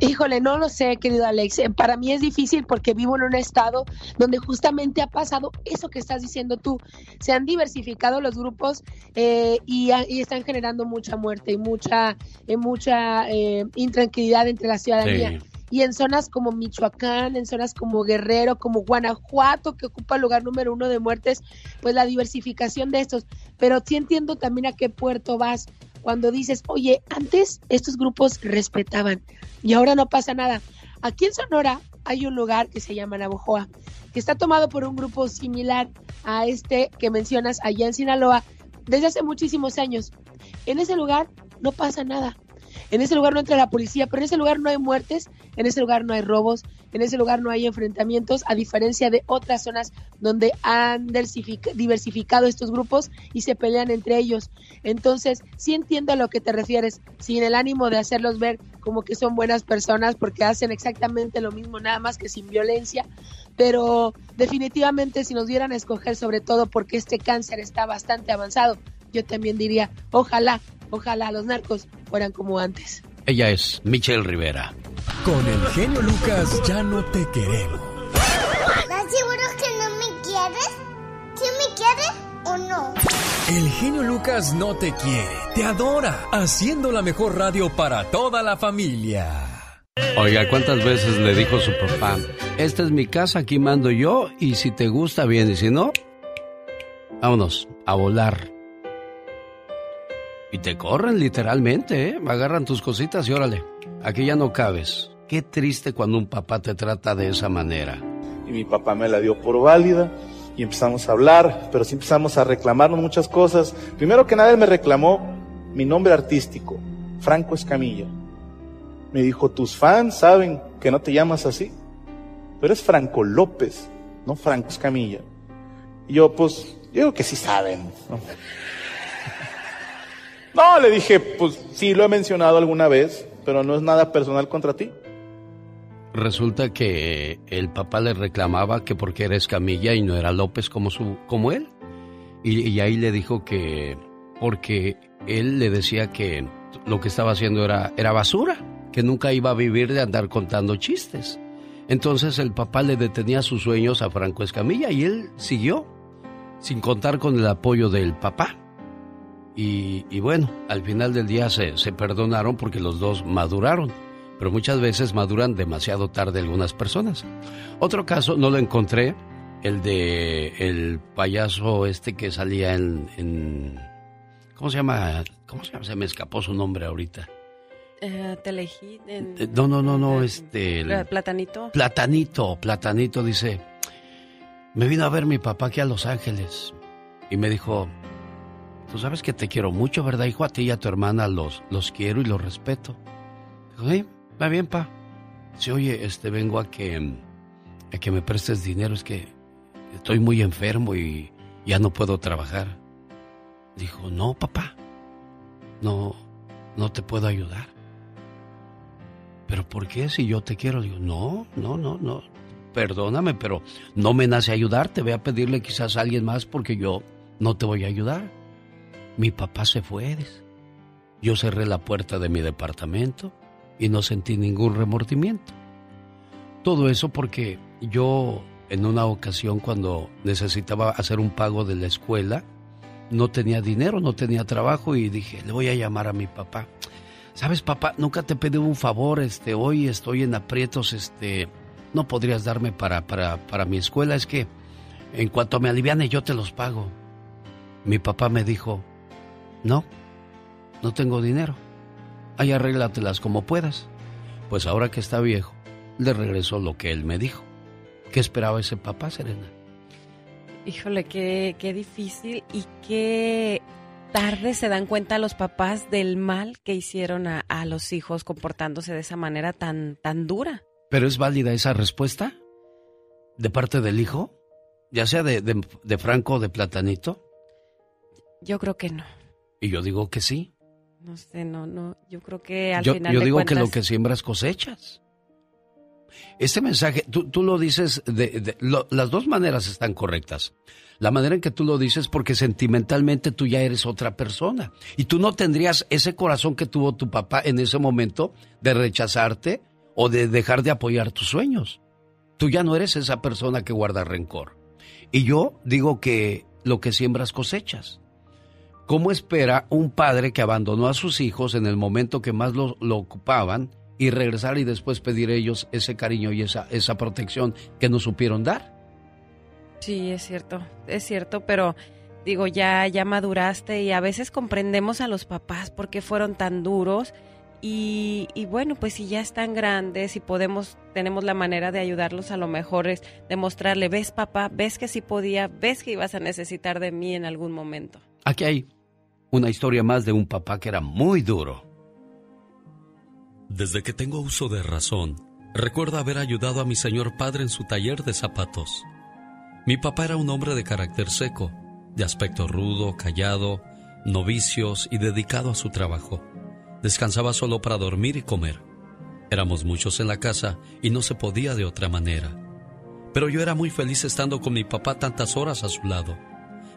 Híjole, no lo sé, querido Alex. Eh, Para mí es difícil porque vivo en un estado donde justamente ha pasado eso que estás diciendo tú. Se han diversificado los grupos eh, y, y están generando mucha muerte y mucha, eh, mucha eh, intranquilidad entre la ciudadanía. Sí. Y en zonas como Michoacán, en zonas como Guerrero, como Guanajuato, que ocupa el lugar número uno de muertes, pues la diversificación de estos. Pero sí entiendo también a qué puerto vas cuando dices, oye, antes estos grupos respetaban y ahora no pasa nada. Aquí en Sonora hay un lugar que se llama Navojoa, que está tomado por un grupo similar a este que mencionas allá en Sinaloa desde hace muchísimos años. En ese lugar no pasa nada. En ese lugar no entra la policía, pero en ese lugar no hay muertes, en ese lugar no hay robos, en ese lugar no hay enfrentamientos, a diferencia de otras zonas donde han diversific- diversificado estos grupos y se pelean entre ellos. Entonces, sí entiendo a lo que te refieres, sin el ánimo de hacerlos ver como que son buenas personas porque hacen exactamente lo mismo, nada más que sin violencia, pero definitivamente si nos dieran a escoger sobre todo porque este cáncer está bastante avanzado, yo también diría, ojalá, ojalá los narcos fueran como antes. Ella es Michelle Rivera. Con el genio Lucas ya no te queremos. ¿Estás seguro que no me quieres? ¿Sí me quieres o no? El genio Lucas no te quiere, te adora, haciendo la mejor radio para toda la familia. Oiga, ¿cuántas veces le dijo su papá? Esta es mi casa, aquí mando yo, y si te gusta bien, y si no, vámonos a volar. Y te corren literalmente, ¿eh? Agarran tus cositas y órale, aquí ya no cabes. Qué triste cuando un papá te trata de esa manera. y mi papá me la dio por válida y empezamos a hablar, pero sí empezamos a reclamarnos muchas cosas. Primero que nada él me reclamó mi nombre artístico, Franco Escamilla. Me dijo, tus fans saben que no te llamas así. Tú eres Franco López, no Franco Escamilla. Y yo, pues, yo digo que sí saben. No, le dije, pues sí lo he mencionado alguna vez, pero no es nada personal contra ti. Resulta que el papá le reclamaba que porque era Escamilla y no era López como, su, como él. Y, ahí le dijo que porque él le decía que lo que estaba haciendo era, era basura, que nunca iba a vivir de andar contando chistes. Entonces el papá le detenía sus sueños a Franco Escamilla y él siguió, sin contar con el apoyo del papá. Y, y bueno, al final del día se, se perdonaron porque los dos maduraron, pero muchas veces maduran demasiado tarde algunas personas. Otro caso, no lo encontré, el de el payaso este que salía en, en- ¿cómo se llama? ¿Cómo se llama? Se me escapó su nombre ahorita. Eh, Telehit, en- Eh, No, no, no, no, este... el- Platanito. Platanito, Platanito dice, me vino a ver mi papá aquí a Los Ángeles y me dijo, tú sabes que te quiero mucho, ¿verdad, hijo? A ti y a tu hermana los, los quiero y los respeto. Dijo, sí, va bien, pa. Sí, oye, este, vengo a que, a que me prestes dinero, es que estoy muy enfermo y ya no puedo trabajar. Dijo, no, papá, no, no te puedo ayudar. ¿Pero por qué si yo te quiero? Digo, no, no, no, no. Perdóname, pero no me nace ayudarte. Voy a pedirle quizás a alguien más porque yo no te voy a ayudar. Mi papá se fue. Yo cerré la puerta de mi departamento y no sentí ningún remordimiento. Todo eso porque yo en una ocasión cuando necesitaba hacer un pago de la escuela, no tenía dinero, no tenía trabajo y dije, le voy a llamar a mi papá. ¿Sabes, papá? Nunca te pedí un favor, este, hoy estoy en aprietos, este, no podrías darme para, para, para mi escuela, es que en cuanto me aliviane yo te los pago. Mi papá me dijo, no, no tengo dinero, ahí arréglatelas como puedas. Pues ahora que está viejo, le regresó lo que él me dijo. ¿Qué esperaba ese papá, Serena? Híjole, qué, qué difícil y qué tarde se dan cuenta los papás del mal que hicieron a, a los hijos comportándose de esa manera tan, tan dura. ¿Pero es válida esa respuesta? ¿De parte del hijo? Ya sea de, de, de Franco o de Platanito. Yo creo que no. Y yo digo que sí. No sé, no, no. Yo creo que al Yo, final yo de digo que lo que siembras cosechas. Este mensaje, tú, tú lo dices, de, de- lo- las dos maneras están correctas. La manera en que tú lo dices porque sentimentalmente tú ya eres otra persona. Y tú no tendrías ese corazón que tuvo tu papá en ese momento de rechazarte o de dejar de apoyar tus sueños. Tú ya no eres esa persona que guarda rencor. Y yo digo que lo que siembras cosechas. ¿Cómo espera un padre que abandonó a sus hijos en el momento que más lo, lo ocupaban y regresar y después pedir ellos ese cariño y esa, esa protección que no supieron dar? Sí, es cierto, es cierto, pero digo, ya, ya maduraste y a veces comprendemos a los papás por qué fueron tan duros y, y bueno, pues si ya están grandes y podemos, tenemos la manera de ayudarlos, a lo mejor es demostrarle, ves papá, ves que sí podía, ves que ibas a necesitar de mí en algún momento. Aquí hay una historia más de un papá que era muy duro. Desde que tengo uso de razón, recuerdo haber ayudado a mi señor padre en su taller de zapatos. Mi papá era un hombre de carácter seco, de aspecto rudo, callado, novicios y dedicado a su trabajo. Descansaba solo para dormir y comer. Éramos muchos en la casa y no se podía de otra manera. Pero yo era muy feliz estando con mi papá tantas horas a su lado.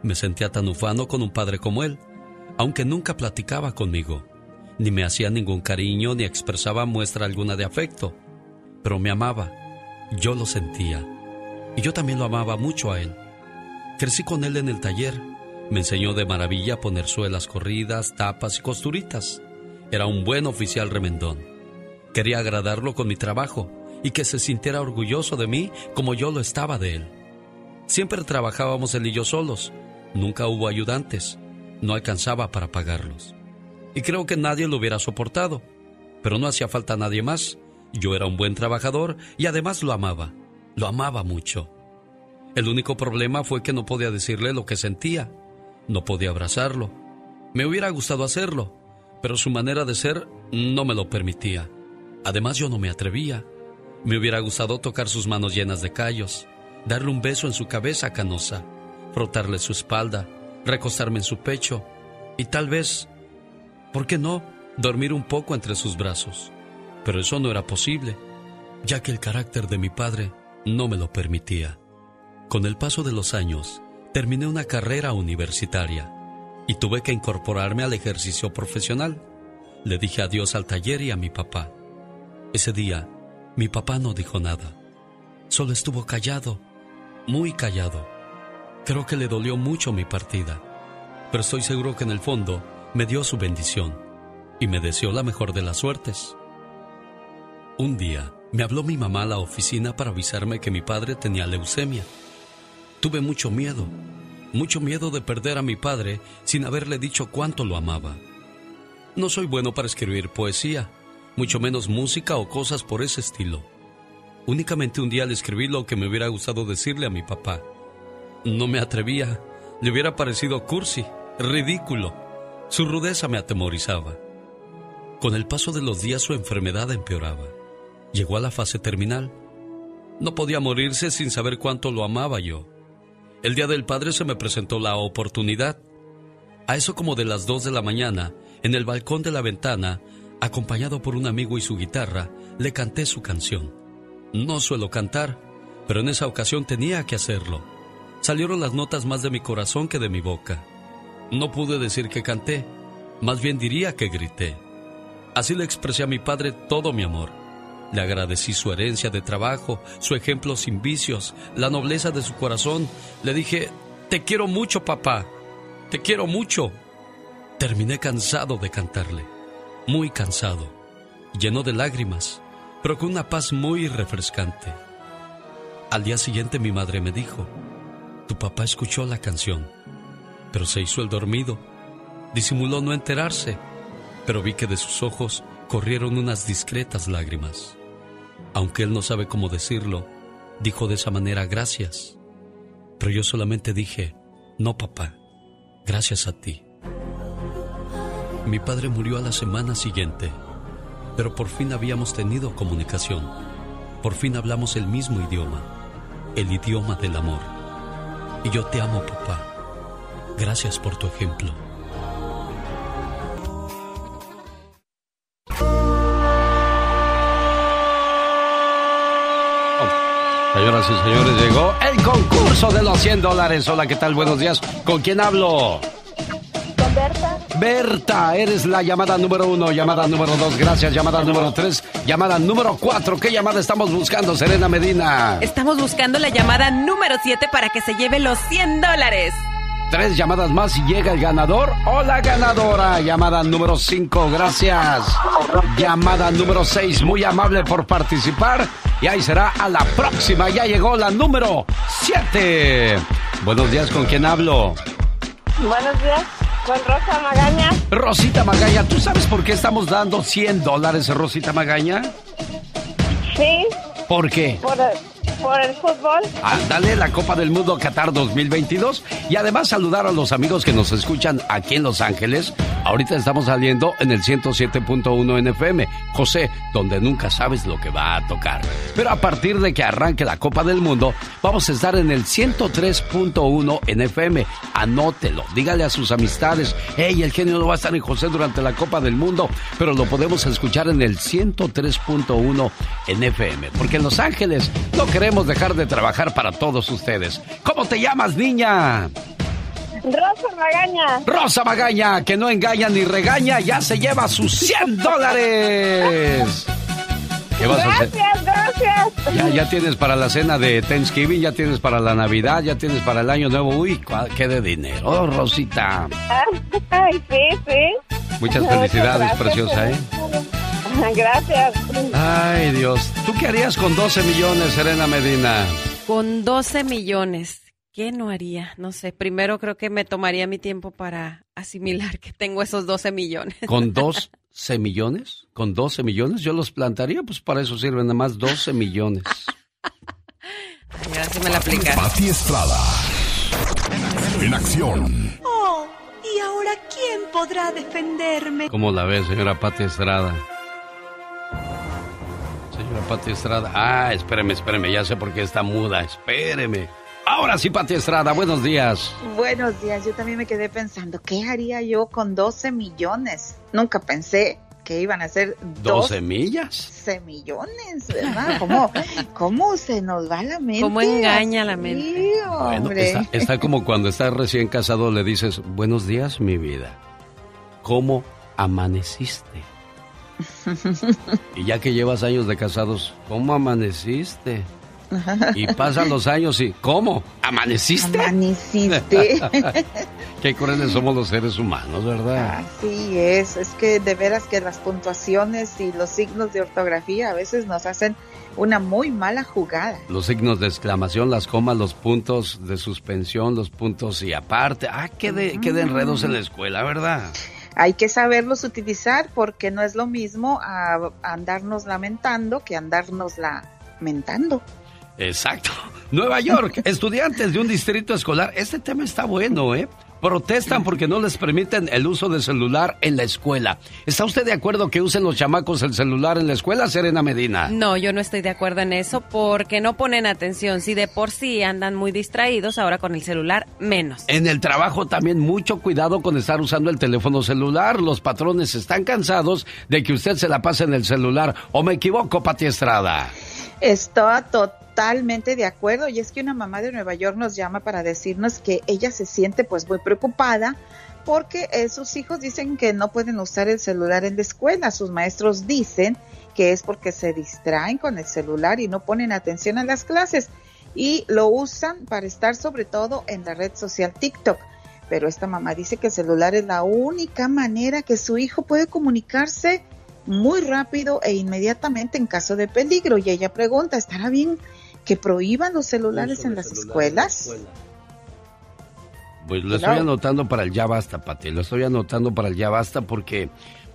Me sentía tan ufano con un padre como él, aunque nunca platicaba conmigo, ni me hacía ningún cariño ni expresaba muestra alguna de afecto. Pero me amaba, yo lo sentía, y yo también lo amaba mucho a él. Crecí con él en el taller, me enseñó de maravilla a poner suelas corridas, tapas y costuritas. Era un buen oficial remendón. Quería agradarlo con mi trabajo y que se sintiera orgulloso de mí como yo lo estaba de él. Siempre trabajábamos él y yo solos, nunca hubo ayudantes, no alcanzaba para pagarlos. Y creo que nadie lo hubiera soportado, pero no hacía falta nadie más. Yo era un buen trabajador y además lo amaba, lo amaba mucho. El único problema fue que no podía decirle lo que sentía, no podía abrazarlo. Me hubiera gustado hacerlo, pero su manera de ser no me lo permitía. Además yo no me atrevía. Me hubiera gustado tocar sus manos llenas de callos, darle un beso en su cabeza canosa, frotarle su espalda, recostarme en su pecho y tal vez, ¿por qué no?, dormir un poco entre sus brazos. Pero eso no era posible, ya que el carácter de mi padre no me lo permitía. Con el paso de los años, terminé una carrera universitaria y tuve que incorporarme al ejercicio profesional. Le dije adiós al taller y a mi papá. Ese día, mi papá no dijo nada. Solo estuvo callado, muy callado. Creo que le dolió mucho mi partida, pero estoy seguro que en el fondo me dio su bendición y me deseó la mejor de las suertes. Un día me habló mi mamá a la oficina para avisarme que mi padre tenía leucemia. Tuve mucho miedo, mucho miedo de perder a mi padre sin haberle dicho cuánto lo amaba. No soy bueno para escribir poesía, mucho menos música o cosas por ese estilo. Únicamente un día le escribí lo que me hubiera gustado decirle a mi papá. No me atrevía, le hubiera parecido cursi, ridículo. Su rudeza me atemorizaba. Con el paso de los días su enfermedad empeoraba. Llegó a la fase terminal. No podía morirse sin saber cuánto lo amaba yo. El día del padre se me presentó la oportunidad. A eso como de las dos de la mañana, en el balcón de la ventana, acompañado por un amigo y su guitarra, le canté su canción. No suelo cantar, pero en esa ocasión tenía que hacerlo. Salieron las notas más de mi corazón que de mi boca. No pude decir que canté, más bien diría que grité. Así le expresé a mi padre todo mi amor. Le agradecí su herencia de trabajo, su ejemplo sin vicios, la nobleza de su corazón. Le dije, te quiero mucho, papá. Te quiero mucho. Terminé cansado de cantarle, muy cansado, lleno de lágrimas, pero con una paz muy refrescante. Al día siguiente mi madre me dijo, tu papá escuchó la canción, pero se hizo el dormido. Disimuló no enterarse, pero vi que de sus ojos corrieron unas discretas lágrimas. Aunque él no sabe cómo decirlo, dijo de esa manera gracias. Pero yo solamente dije, no papá, gracias a ti. Mi padre murió a la semana siguiente, pero por fin habíamos tenido comunicación. Por fin hablamos el mismo idioma, el idioma del amor. Y yo te amo, papá. Gracias por tu ejemplo. Señoras y señores, llegó el concurso de los 100 dólares. Hola, ¿qué tal? Buenos días. ¿Con quién hablo? Berta. Berta, eres la llamada número uno, llamada número dos, gracias, llamada número tres, llamada número cuatro. ¿Qué llamada estamos buscando, Serena Medina? Estamos buscando la llamada número 7 para que se lleve los 100 dólares. Tres llamadas más y llega el ganador o la ganadora. Llamada número 5, gracias. Llamada número 6, muy amable por participar. Y ahí será a la próxima. Ya llegó la número 7. Buenos días, ¿con quién hablo? Buenos días, con Rosa Magaña. Rosita Magaña, ¿tú sabes por qué estamos dando 100 dólares, Rosita Magaña? Sí. ¿Por qué? Por, por el fútbol. Dale la Copa del Mundo Qatar 2022 y además saludar a los amigos que nos escuchan aquí en Los Ángeles. Ahorita estamos saliendo en el 107.1 NFM, José, donde nunca sabes lo que va a tocar. Pero a partir de que arranque la Copa del Mundo, vamos a estar en el 103.1 NFM. Anótelo, dígale a sus amistades, hey, el genio no va a estar en José durante la Copa del Mundo, pero lo podemos escuchar en el 103.1 NFM, porque en Los Ángeles no queremos dejar de trabajar para todos ustedes. ¿Cómo te llamas, niña? Rosa Magaña. Rosa Magaña, que no engaña ni regaña, ya se lleva sus 100 dólares. ¿Qué vas a hacer? Gracias, gracias. Ya, ya tienes para la cena de Thanksgiving, ya tienes para la Navidad, ya tienes para el Año Nuevo. Uy, qué de dinero, oh, Rosita. (laughs) Ay, sí, sí. Muchas felicidades, Gracias. preciosa, ¿eh? (laughs) Gracias. Ay, Dios. ¿Tú qué harías con 12 millones, Serena Medina? Con 12 millones, ¿qué no haría? No sé, primero creo que me tomaría mi tiempo para asimilar que tengo esos 12 millones. ¿Con (laughs) 12 millones? ¿Con 12 millones? Yo los plantaría, pues para eso sirven nada más 12 millones. Ay, ahora sí me la aplicas. Pati Estrada. En acción. Oh, ¿y ahora quién podrá defenderme? ¿Cómo la ves, señora Pati Estrada? Señora Pati Estrada. Ah, espéreme, espéreme, ya sé por qué está muda. Espéreme. Ahora sí, Pati Estrada, buenos días. Buenos días, yo también me quedé pensando, ¿qué haría yo con 12 millones? Nunca pensé que iban a ser 12 millas. 12 millones, ¿verdad? ¿Cómo, cómo se nos va la mente? ¿Cómo engaña la mente? Bueno, está, está (laughs) como cuando estás recién casado, le dices, buenos días, mi vida. ¿Cómo amaneciste? (laughs) Y ya que llevas años de casados, ¿cómo amaneciste? Y (laughs) pasan los años y, ¿cómo? ¿Amaneciste? Amaneciste. (laughs) Qué crueles somos los seres humanos, ¿verdad? Sí, es, es que de veras que las puntuaciones y los signos de ortografía a veces nos hacen una muy mala jugada. Los signos de exclamación, las comas, los puntos de suspensión, los puntos y aparte. Ah, qué de, qué de enredos en la escuela, ¿verdad? Hay que saberlos utilizar porque no es lo mismo a, andarnos lamentando que andarnos lamentando. Exacto. (laughs) Nueva York, estudiantes de un distrito escolar. Este tema está bueno, ¿eh? Protestan porque no les permiten el uso de celular en la escuela. ¿Está usted de acuerdo que usen los chamacos el celular en la escuela, Serena Medina? No, yo no estoy de acuerdo en eso porque no ponen atención. Si de por sí andan muy distraídos, ahora con el celular menos. En el trabajo también mucho cuidado con estar usando el teléfono celular. Los patrones están cansados de que usted se la pase en el celular. ¿O me equivoco, Pati Estrada? Estoy totalmente de acuerdo y es que una mamá de Nueva York nos llama para decirnos que ella se siente pues muy preocupada porque eh, sus hijos dicen que no pueden usar el celular en la escuela. Sus maestros dicen que es porque se distraen con el celular y no ponen atención a las clases y lo usan para estar sobre todo en la red social TikTok. Pero esta mamá dice que el celular es la única manera que su hijo puede comunicarse muy rápido e inmediatamente en caso de peligro. Y ella pregunta, ¿estará bien que prohíban los celulares en las escuelas? Pues lo Claro. estoy anotando para el ya basta, Pati. Lo estoy anotando para el ya basta porque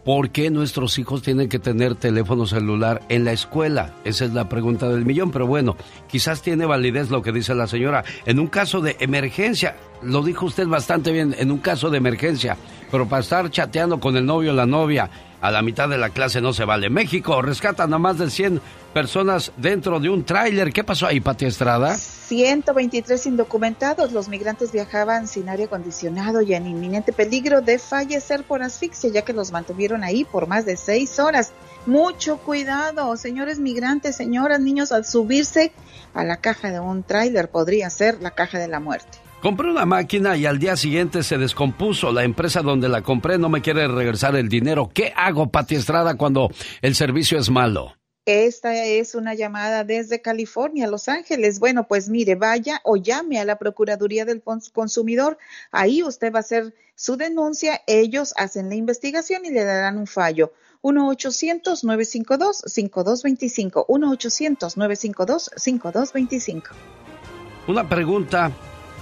¿por qué nuestros hijos tienen que tener teléfono celular en la escuela? Esa es la pregunta del millón. Pero bueno, quizás tiene validez lo que dice la señora. En un caso de emergencia, lo dijo usted bastante bien, en un caso de emergencia. Pero para estar chateando con el novio o la novia a la mitad de la clase no se vale. México rescatan a más de 100 personas dentro de un tráiler. ¿Qué pasó ahí, Pati Estrada? 123 indocumentados. Los migrantes viajaban sin aire acondicionado y en inminente peligro de fallecer por asfixia, ya que los mantuvieron ahí por más de seis horas. Mucho cuidado, señores migrantes, señoras, niños, al subirse a la caja de un tráiler podría ser la caja de la muerte. Compré una máquina y al día siguiente se descompuso. La empresa donde la compré no me quiere regresar el dinero. ¿Qué hago, Pati Estrada, cuando el servicio es malo? Esta es una llamada desde California, Los Ángeles. Bueno, pues mire, vaya o llame a la Procuraduría del Cons- Consumidor. Ahí usted va a hacer su denuncia. Ellos hacen la investigación y le darán un fallo. 1-800-952-5225. 1-800-952-5225. Una pregunta.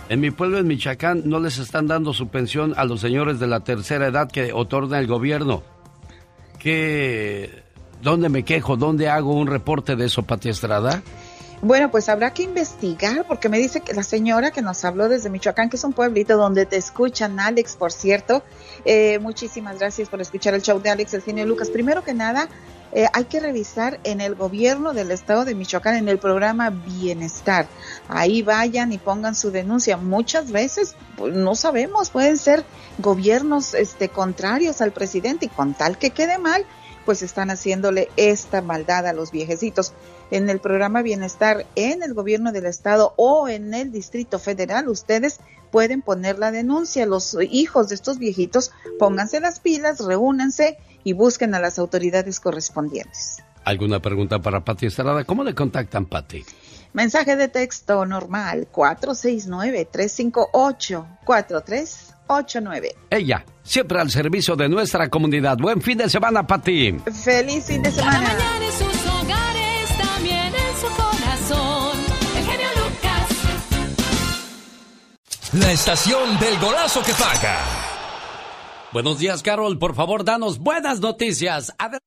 En mi pueblo, en Michoacán, no les están dando su pensión a los señores de la tercera edad que otorga el gobierno. ¿Qué? ¿Dónde me quejo? ¿Dónde hago un reporte de eso, Pati Estrada? Bueno, pues habrá que investigar porque me dice que la señora que nos habló desde Michoacán, que es un pueblito donde te escuchan, Alex, por cierto. Eh, muchísimas gracias por escuchar el show de Alex, el genio Lucas. Primero que nada, eh, hay que revisar en el gobierno del estado de Michoacán, en el programa Bienestar. Ahí vayan y pongan su denuncia. Muchas veces pues, no sabemos, pueden ser gobiernos este, contrarios al presidente y con tal que quede mal, pues están haciéndole esta maldad a los viejecitos. En el programa Bienestar, en el gobierno del estado o en el Distrito Federal, ustedes pueden poner la denuncia. Los hijos de estos viejitos, pónganse las pilas, reúnanse y busquen a las autoridades correspondientes. ¿Alguna pregunta para Pati Estrada? ¿Cómo le contactan, Pati? Mensaje de texto normal 469-358-4389. Ella, siempre al servicio de nuestra comunidad. Buen fin de semana, Pati. Feliz fin de semana. Cada mañana en sus hogares, también en su corazón. El genio Lucas. La estación del golazo que paga. Buenos días, Carol. Por favor, danos buenas noticias. Adel-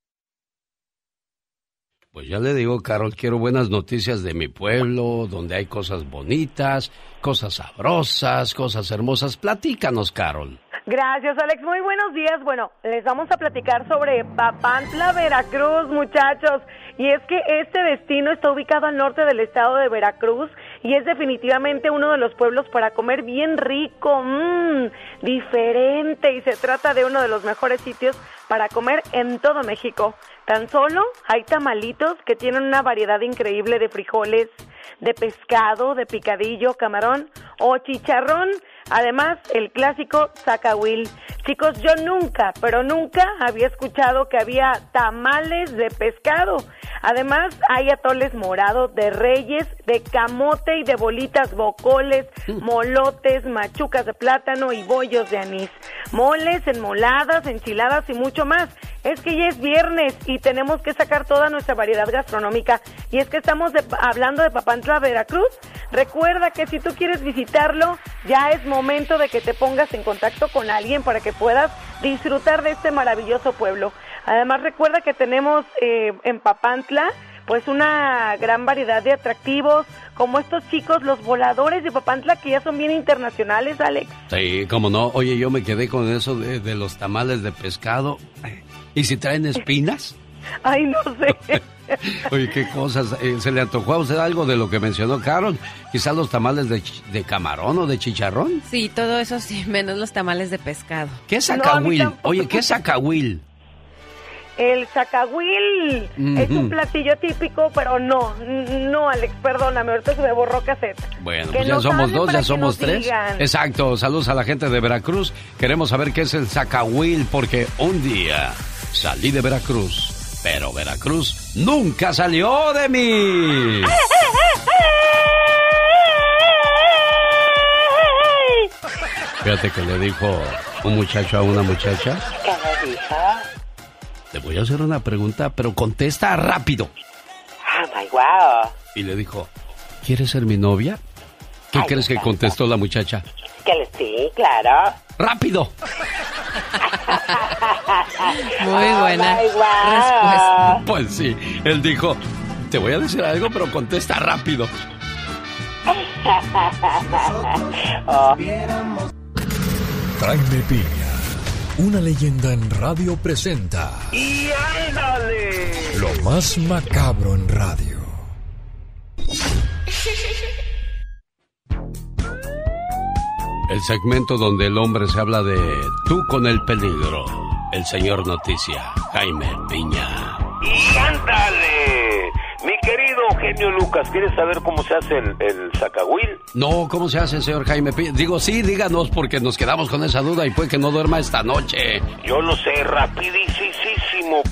Pues ya le digo, Carol, quiero buenas noticias de mi pueblo, donde hay cosas bonitas, cosas sabrosas, cosas hermosas. Platícanos, Carol. Gracias, Alex. Muy buenos días. Bueno, les vamos a platicar sobre Papantla, Veracruz, muchachos. Y es que este destino está ubicado al norte del estado de Veracruz y es definitivamente uno de los pueblos para comer bien rico, mmm, diferente. Y se trata de uno de los mejores sitios para comer en todo México. Tan solo hay tamalitos que tienen una variedad increíble de frijoles, de pescado, de picadillo, camarón o chicharrón. Además, el clásico zacahuil. Chicos, yo nunca, pero nunca había escuchado que había tamales de pescado. Además, hay atoles morados de reyes, de camote y de bolitas, bocoles, molotes, machucas de plátano y bollos de anís. Moles, enmoladas, enchiladas y mucho más. Es que ya es viernes y tenemos que sacar toda nuestra variedad gastronómica. Y es que estamos de- hablando de Papantla, Veracruz. Recuerda que si tú quieres visitarlo, ya es momento de que te pongas en contacto con alguien para que puedas disfrutar de este maravilloso pueblo. Además, recuerda que tenemos eh, en Papantla pues una gran variedad de atractivos, como estos chicos, los voladores de Papantla, que ya son bien internacionales, Alex. Sí, cómo no. Oye, yo me quedé con eso de, de los tamales de pescado. ¿Y si traen espinas? (laughs) Ay, no sé. (laughs) Oye, qué cosas. Eh, ¿Se le antojó a usted algo de lo que mencionó Carol? Quizás los tamales de, de camarón o de chicharrón. Sí, todo eso sí, menos los tamales de pescado. ¿Qué es acahuil? Oye, ¿qué es acahuil? El zacahuil es un platillo típico, pero no, no, Alex, perdóname, ahorita se me borró cassette. Bueno, Que pues ya somos dos, ya somos tres. digan. Exacto, saludos a la gente de Veracruz. Queremos saber qué es el zacahuil porque un día salí de Veracruz, pero Veracruz nunca salió de mí. Fíjate que le dijo un muchacho a una muchacha. ¿Qué me dijo? Le voy a hacer una pregunta, pero contesta rápido. Oh my wow. Y le dijo, ¿quieres ser mi novia? ¿Qué Ay, crees que contestó la muchacha? Que le sí, claro. ¡Rápido! (laughs) Muy Oh buena respuesta. Pues sí, él dijo, te voy a decir algo, pero contesta rápido. (laughs) Oh. Jaime Piña, una leyenda en radio presenta ¡Y ándale! lo más macabro en radio. (laughs) El segmento donde el hombre se habla de tú con el peligro. El señor Noticia, Jaime Piña. ¡Y ándale! Mi querido genio Lucas, ¿quieres saber cómo se hace el, el zacahuil? No, ¿cómo se hace, señor Jaime Piña? Digo, sí, díganos, porque nos quedamos con esa duda y puede que no duerma esta noche. Yo lo sé, rapidísimo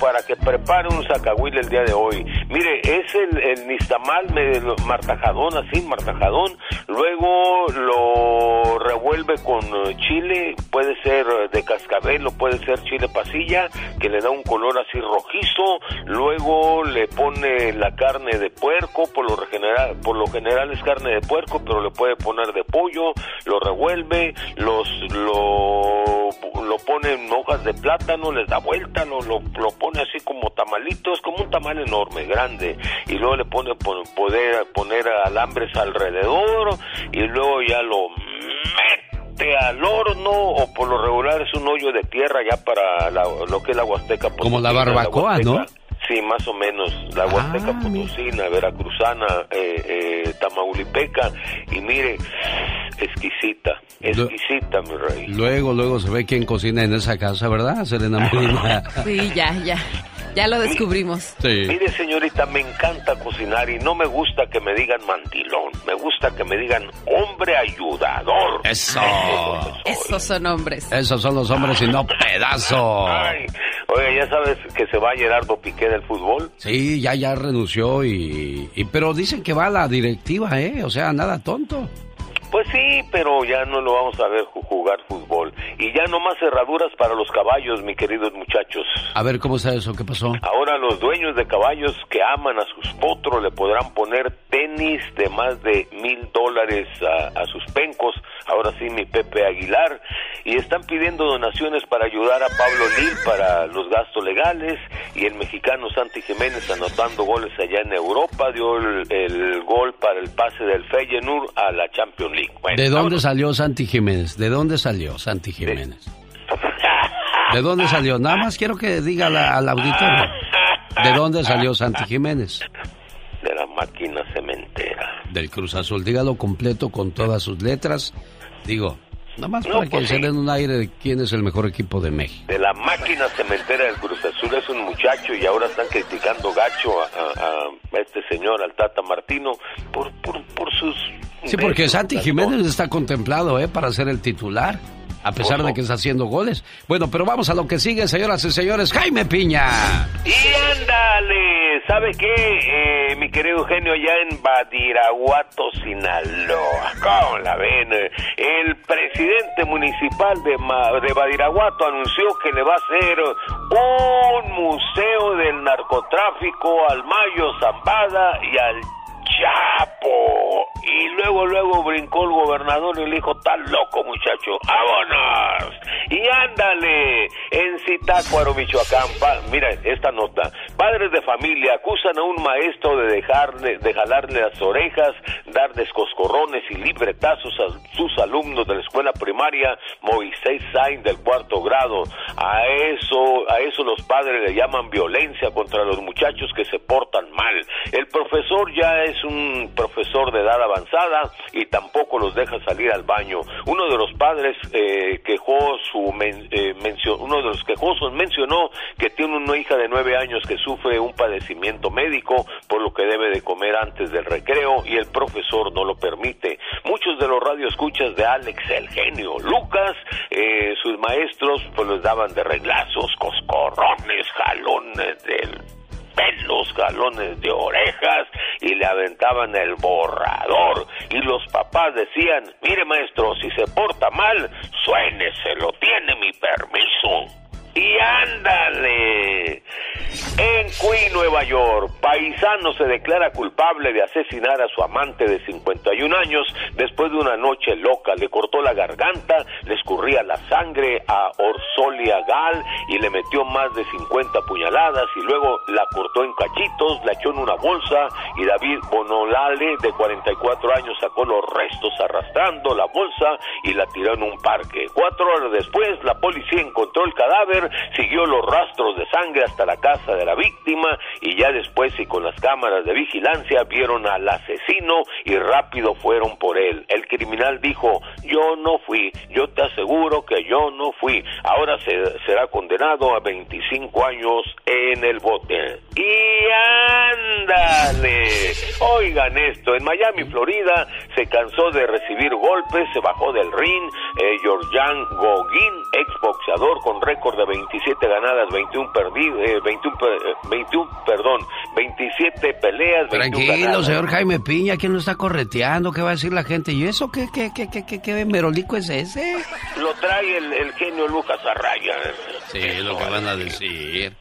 para que prepare un zacahuil el día de hoy. Mire, es el, el nistamal lo- martajadón, así, martajadón. Luego lo revuelve con chile, puede ser de cascabel o puede ser chile pasilla, que le da un color así rojizo. Luego le pone la carne de puerco, por lo general, por lo general es carne de puerco, pero le puede poner de pollo, lo revuelve, los lo, lo pone en hojas de plátano, les da vuelta, lo, lo, lo pone así como tamalito, es como un tamal enorme, grande, y luego le pone po- poder poner alambres alrededor y luego ya lo mete al horno o por lo regular es un hoyo de tierra ya para la- lo que es la Huasteca Como la barbacoa, ¿no? Huasteca. Sí, más o menos. La Huasteca Potosina, Veracruzana, eh, eh, Tamaulipeca. Y mire, exquisita, exquisita, mi rey. Luego, luego se ve quién cocina en esa casa, ¿verdad, Serena Molina? (laughs) Sí, ya, ya. Ya lo descubrimos. Sí. Mire, señorita, me encanta cocinar y no me gusta que me digan mandilón. Me gusta que me digan hombre ayudador. Eso. Esos son hombres. Esos son los hombres y no pedazos. Ay, oye, ¿ya sabes que se va Gerardo Piqué del fútbol? Sí, ya, ya renunció y, y- Pero dicen que va a la directiva, ¿eh? O sea, nada tonto. Pues sí, pero ya no lo vamos a ver ju- jugar fútbol. Y ya no más cerraduras para los caballos, mi queridos muchachos. A ver, ¿cómo está eso? ¿Qué pasó? Ahora los dueños de caballos que aman a sus potros le podrán poner tenis de más de mil dólares a, a sus pencos. Ahora sí, mi Pepe Aguilar. Y están pidiendo donaciones para ayudar a Pablo Lil para los gastos legales. Y el mexicano Santi Jiménez anotando goles allá en Europa. Dio el, el gol para el pase del Feyenoord a la Champions League. Bueno, ¿De dónde salió Santi Jiménez? ¿De dónde salió Santi Jiménez? (laughs) ¿De dónde salió? Nada más quiero que diga la- al auditorio. ¿De dónde salió Santi Jiménez? de la máquina cementera. Del Cruz Azul. Dígalo completo con todas sus letras. Digo, nada más No, para que pues se sí. den un aire de quién es el mejor equipo de México. de la máquina cementera del Cruz Azul es un muchacho y ahora están criticando gacho a, a- a este señor, al Tata Martino, por, por, por sus... Sí, porque Santi Jiménez está contemplado, ¿eh? Para ser el titular. A pesar de que está haciendo goles. Bueno, pero vamos a lo que sigue, señoras y señores. Jaime Piña. Y ándale, ¿sabe qué? Eh, mi querido Eugenio, allá en Badiraguato, Sinaloa, ¿cómo la ven? El presidente municipal de, Ma- de Badiraguato anunció que le va a hacer un museo del narcotráfico al Mayo Zambada y al Chapo. Y luego, luego brincó el gobernador y le dijo, tan loco muchacho, vámonos. Y ándale, en Zitácuaro, Michoacán, pa- mira esta nota. Padres de familia acusan a un maestro de dejarle, de jalarle las orejas, darles coscorrones y libretazos a sus alumnos de la escuela primaria Moisés Sainz del cuarto grado. A eso, a eso los padres le llaman violencia contra los muchachos que se portan mal. El profesor ya es un profesor de edad avanzada y tampoco los deja salir al baño. Uno de los padres eh, quejó su men- eh, uno de los quejosos mencionó que tiene una hija de nueve años que sufre un padecimiento médico por lo que debe de comer antes del recreo y el profesor no lo permite. Muchos de los radioescuchas de Alex el genio Lucas, eh, sus maestros pues les daban de reglazos, coscorrones, jalones del pelos, galones de orejas y le aventaban el borrador. Y los papás decían, mire maestro, si se porta mal, suéneselo, tiene mi permiso. Y ándale. En Queen, Nueva York, paisano se declara culpable de asesinar a su amante de 51 años después de una noche loca. Le cortó la garganta, le escurría la sangre a Orsolia Gal y le metió más de 50 puñaladas y luego la cortó en cachitos, la echó en una bolsa y David Bonolale, de 44 años, sacó los restos arrastrando la bolsa y la tiró en un parque. Cuatro horas después, la policía encontró el cadáver, siguió los rastros de sangre hasta la casa de la víctima y ya después y con las cámaras de vigilancia vieron al asesino y rápido fueron por él. El criminal dijo, yo no fui, yo te aseguro que yo no fui. Ahora se- será condenado a 25 años en el bote. Y ándale, oigan esto, en Miami, Florida, se cansó de recibir golpes, se bajó del ring, eh, Georgian Gogin, exboxeador con récord de 27 ganadas, 21 perdidos, 21, pe- eh, 21, perdón, 27 peleas, 21 Tranquilo, ganadas. señor Jaime Piña, ¿quién lo está correteando? ¿Qué va a decir la gente? ¿Y eso qué, qué, qué, qué, qué, qué merolico es ese? Lo trae el, el genio Lucas Arraya. Sí, lo que van a decir.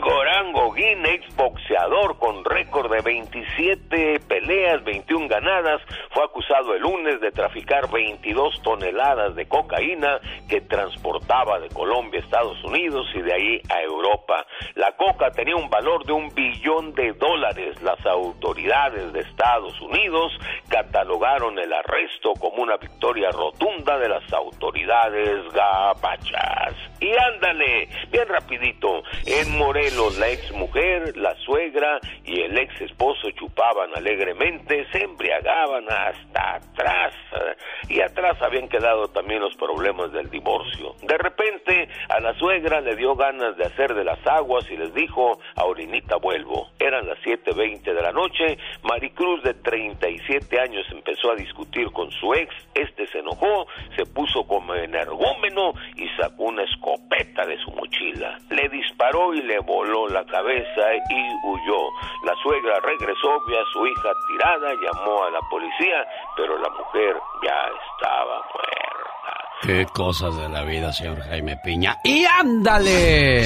Goran Gogin, ex boxeador con récord de 27 peleas, 21 ganadas, fue acusado el lunes de traficar 22 toneladas de cocaína que transportaba de Colombia a Estados Unidos y de ahí a Europa. La coca tenía un valor de un billón de dólares. Las autoridades de Estados Unidos catalogaron el arresto como una victoria rotunda de las autoridades gabachas. Y ándale, bien rapidito, en Morelos la ex mujer, la suegra y el ex esposo chupaban alegremente, se embriagaban hasta atrás y atrás habían quedado también los problemas del divorcio. De repente a la suegra le dio ganas de hacer de las aguas y les dijo, ahorita vuelvo. Eran las 7.20 de la noche, Maricruz de 37 años empezó a discutir con su ex, este se enojó, se puso como energúmeno y sacó una escopeta de su mochila. Le disparó y le voló la cabeza y huyó. La suegra regresó, vio a su hija tirada, llamó a la policía, pero la mujer ya estaba muerta. Qué cosas de la vida, señor Jaime Piña. ¡Y ándale!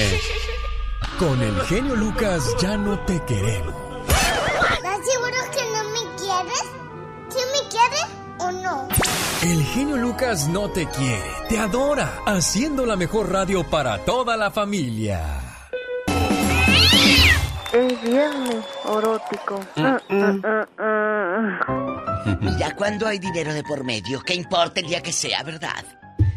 Con el genio Lucas ya no te queremos. ¿Estás seguro que no me quieres? ¿Sí me quieres o no? El genio Lucas no te quiere, te adora, haciendo la mejor radio para toda la familia. Es viernes erótico. Mira, cuando hay dinero de por medio, ¿qué importa el día que sea, verdad?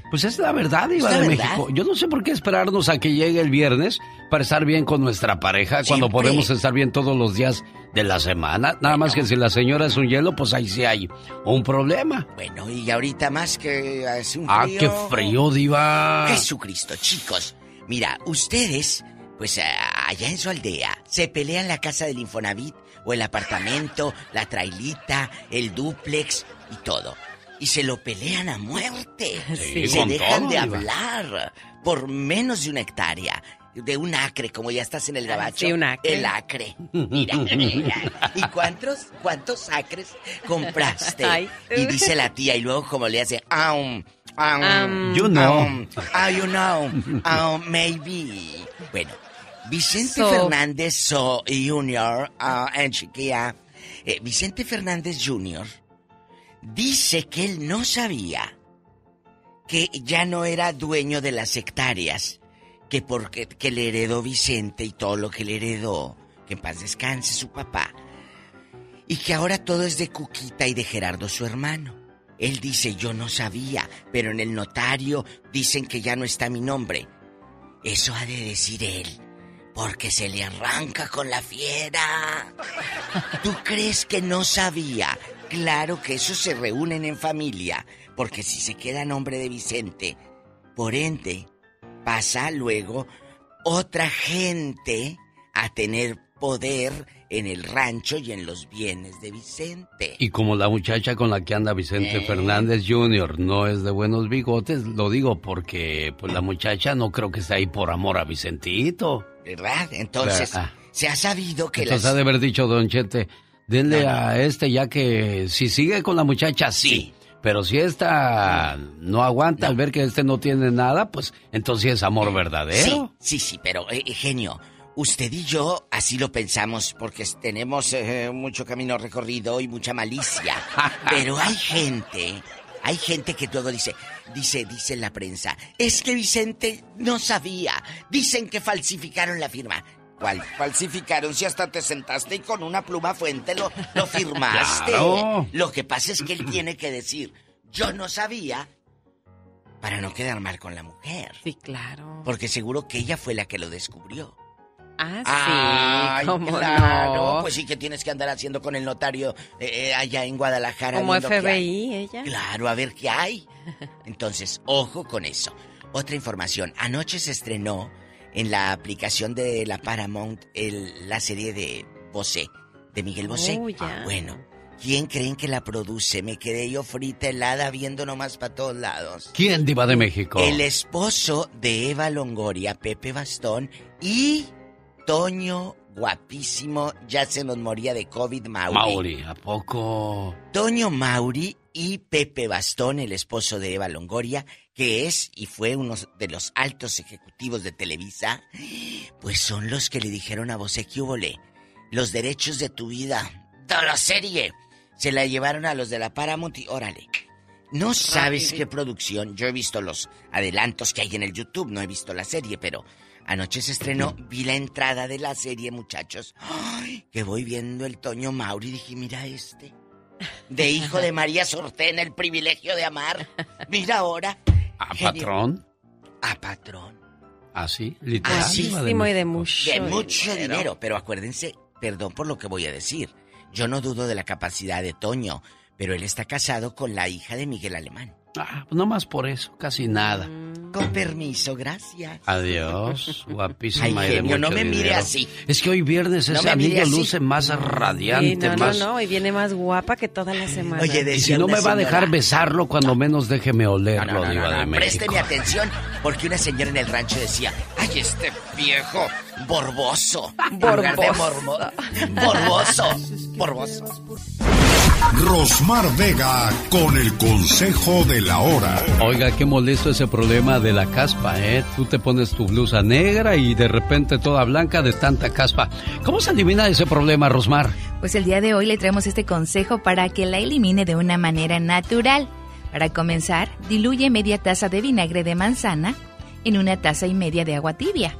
Pues es la verdad, Iba de verdad. México. Yo no sé por qué esperarnos a que llegue el viernes para estar bien con nuestra pareja cuando podemos estar bien todos los días de la semana. Nada más que si la señora es un hielo, pues ahí sí hay un problema. Bueno, y ahorita más que hace un Ah, frío. qué frío, diva. Jesucristo, chicos. Mira, ustedes, pues ah, allá en su aldea, se pelean la casa del Infonavit o el apartamento, la trailita, el duplex y todo. Y se lo pelean a muerte. Sí, se dejan todo, de hablar por menos de una hectárea. De un acre, como ya estás en el gabacho. sí, un acre. El acre. Mira, mira. ¿Y cuántos, cuántos acres compraste? Ay. Y dice la tía, y luego como le hace, aum, aum, Am. You know. aum, ah, you know, aum, maybe. Bueno, Vicente So. Fernández so, Jr., ah, en Chiquilla, eh, Vicente Fernández Jr. dice que él no sabía que ya no era dueño de las hectáreas, que porque que le heredó Vicente y todo lo que le heredó, que en paz descanse su papá, y que ahora todo es de Cuquita y de Gerardo su hermano. Él dice, yo no sabía, pero en el notario dicen que ya no está mi nombre. Eso ha de decir él, porque se le arranca con la fiera. ¿Tú crees que no sabía? Claro que esos se reúnen en familia, porque si se queda nombre de Vicente, por ende, pasa luego otra gente a tener poder en el rancho y en los bienes de Vicente. Y como la muchacha con la que anda Vicente Eh. Fernández Jr. no es de buenos bigotes, lo digo porque pues la muchacha no creo que esté ahí por amor a Vicentito. ¿Verdad? Entonces, Ah. se ha sabido que Entonces las... ha de haber dicho Don Chete, denle a este ya que si sigue con la muchacha, sí. Pero si esta no aguanta al ver que este no tiene nada, pues entonces es amor Sí, verdadero. sí, sí, pero eh, eh, genio, usted y yo así lo pensamos porque tenemos eh, mucho camino recorrido y mucha malicia. (laughs) pero hay gente, hay gente que luego dice, dice, dice en la prensa, es que Vicente no sabía, dicen que falsificaron la firma. ¿Cuál falsificaron? Si hasta te sentaste y con una pluma fuente lo, lo (laughs) firmaste. Claro. Lo que pasa es que él tiene que decir, yo no sabía, para no quedar mal con la mujer. Sí, claro. Porque seguro que ella fue la que lo descubrió. Ah, sí. Ay, ¿cómo claro. no? Pues sí que tienes que andar haciendo con el notario eh, eh, allá en Guadalajara. Como viendo qué hay. FBI, ella. Claro, a ver qué hay. Entonces, ojo con eso. Otra información. Anoche se estrenó en la aplicación de la Paramount el- la serie de Bosé, de Miguel Bosé. Oh, ya. Bueno, ¿quién creen que la produce? Me quedé yo frita helada viendo nomás para todos lados. ¿Quién diva de México? El esposo de Eva Longoria, Pepe Bastón, y Toño, guapísimo, ya se nos moría de COVID, Mauri. Mauri, ¿a poco? Toño Mauri y Pepe Bastón, el esposo de Eva Longoria, que es y fue uno de los altos ejecutivos de Televisa, pues son los que le dijeron a Bosé que los derechos de tu vida, toda la serie, se la llevaron a los de la Paramount y órale. No sabes qué producción. Yo he visto los adelantos que hay en el YouTube, no he visto la serie, pero anoche se estrenó, vi la entrada de la serie, muchachos. Ay, que voy viendo el Toño Mauri y dije, mira este. De hijo de María Sortén, el privilegio de amar. Mira ahora. ¿A patrón? A patrón. ¿Así? Literal. Asísimo y de mucho. De mucho dinero. Pero acuérdense, perdón por lo que voy a decir. Yo no dudo de la capacidad de Toño, pero él está casado con la hija de Miguel Alemán. Ah, pues no más por eso, casi nada. Con permiso, gracias. Adiós, guapísima. Ay, y de genio, no me mire dinero. así. Es que hoy viernes No ese anillo así. luce más radiante, Sí, no, más... no, no, y viene más guapa que toda la semana. y si no me va a dejar besarlo, cuando menos déjeme olerlo, No, no, no, Diva no, de no, México. Présteme atención, porque una señora en el rancho decía, ay, este viejo borboso. Borboso. mormo- Borboso. (laughs) Borboso. Rosmar Vega con el consejo de la hora. Oiga, qué molesto ese problema de la caspa, ¿eh? Tú te pones tu blusa negra y de repente toda blanca de tanta caspa. ¿Cómo se elimina ese problema, Rosmar? Pues el día de hoy le traemos este consejo para que la elimine de una manera natural. Para comenzar, diluye media taza de vinagre de manzana en una taza y media de agua tibia.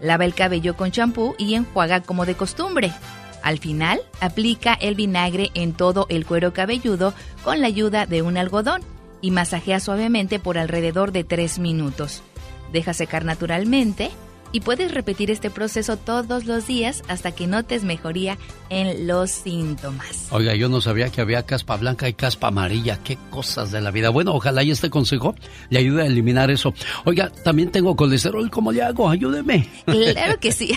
Lava el cabello con champú y enjuaga como de costumbre. Al final, aplica el vinagre en todo el cuero cabelludo con la ayuda de un algodón y masajea suavemente por alrededor de 3 minutos. Deja secar naturalmente y puedes repetir este proceso todos los días hasta que notes mejoría en los síntomas. Oiga, yo no sabía que había caspa blanca y caspa amarilla. Qué cosas de la vida. Bueno, ojalá y este consejo le ayude a eliminar eso. Oiga, también tengo colesterol. ¿Cómo le hago? Ayúdeme. Claro que sí.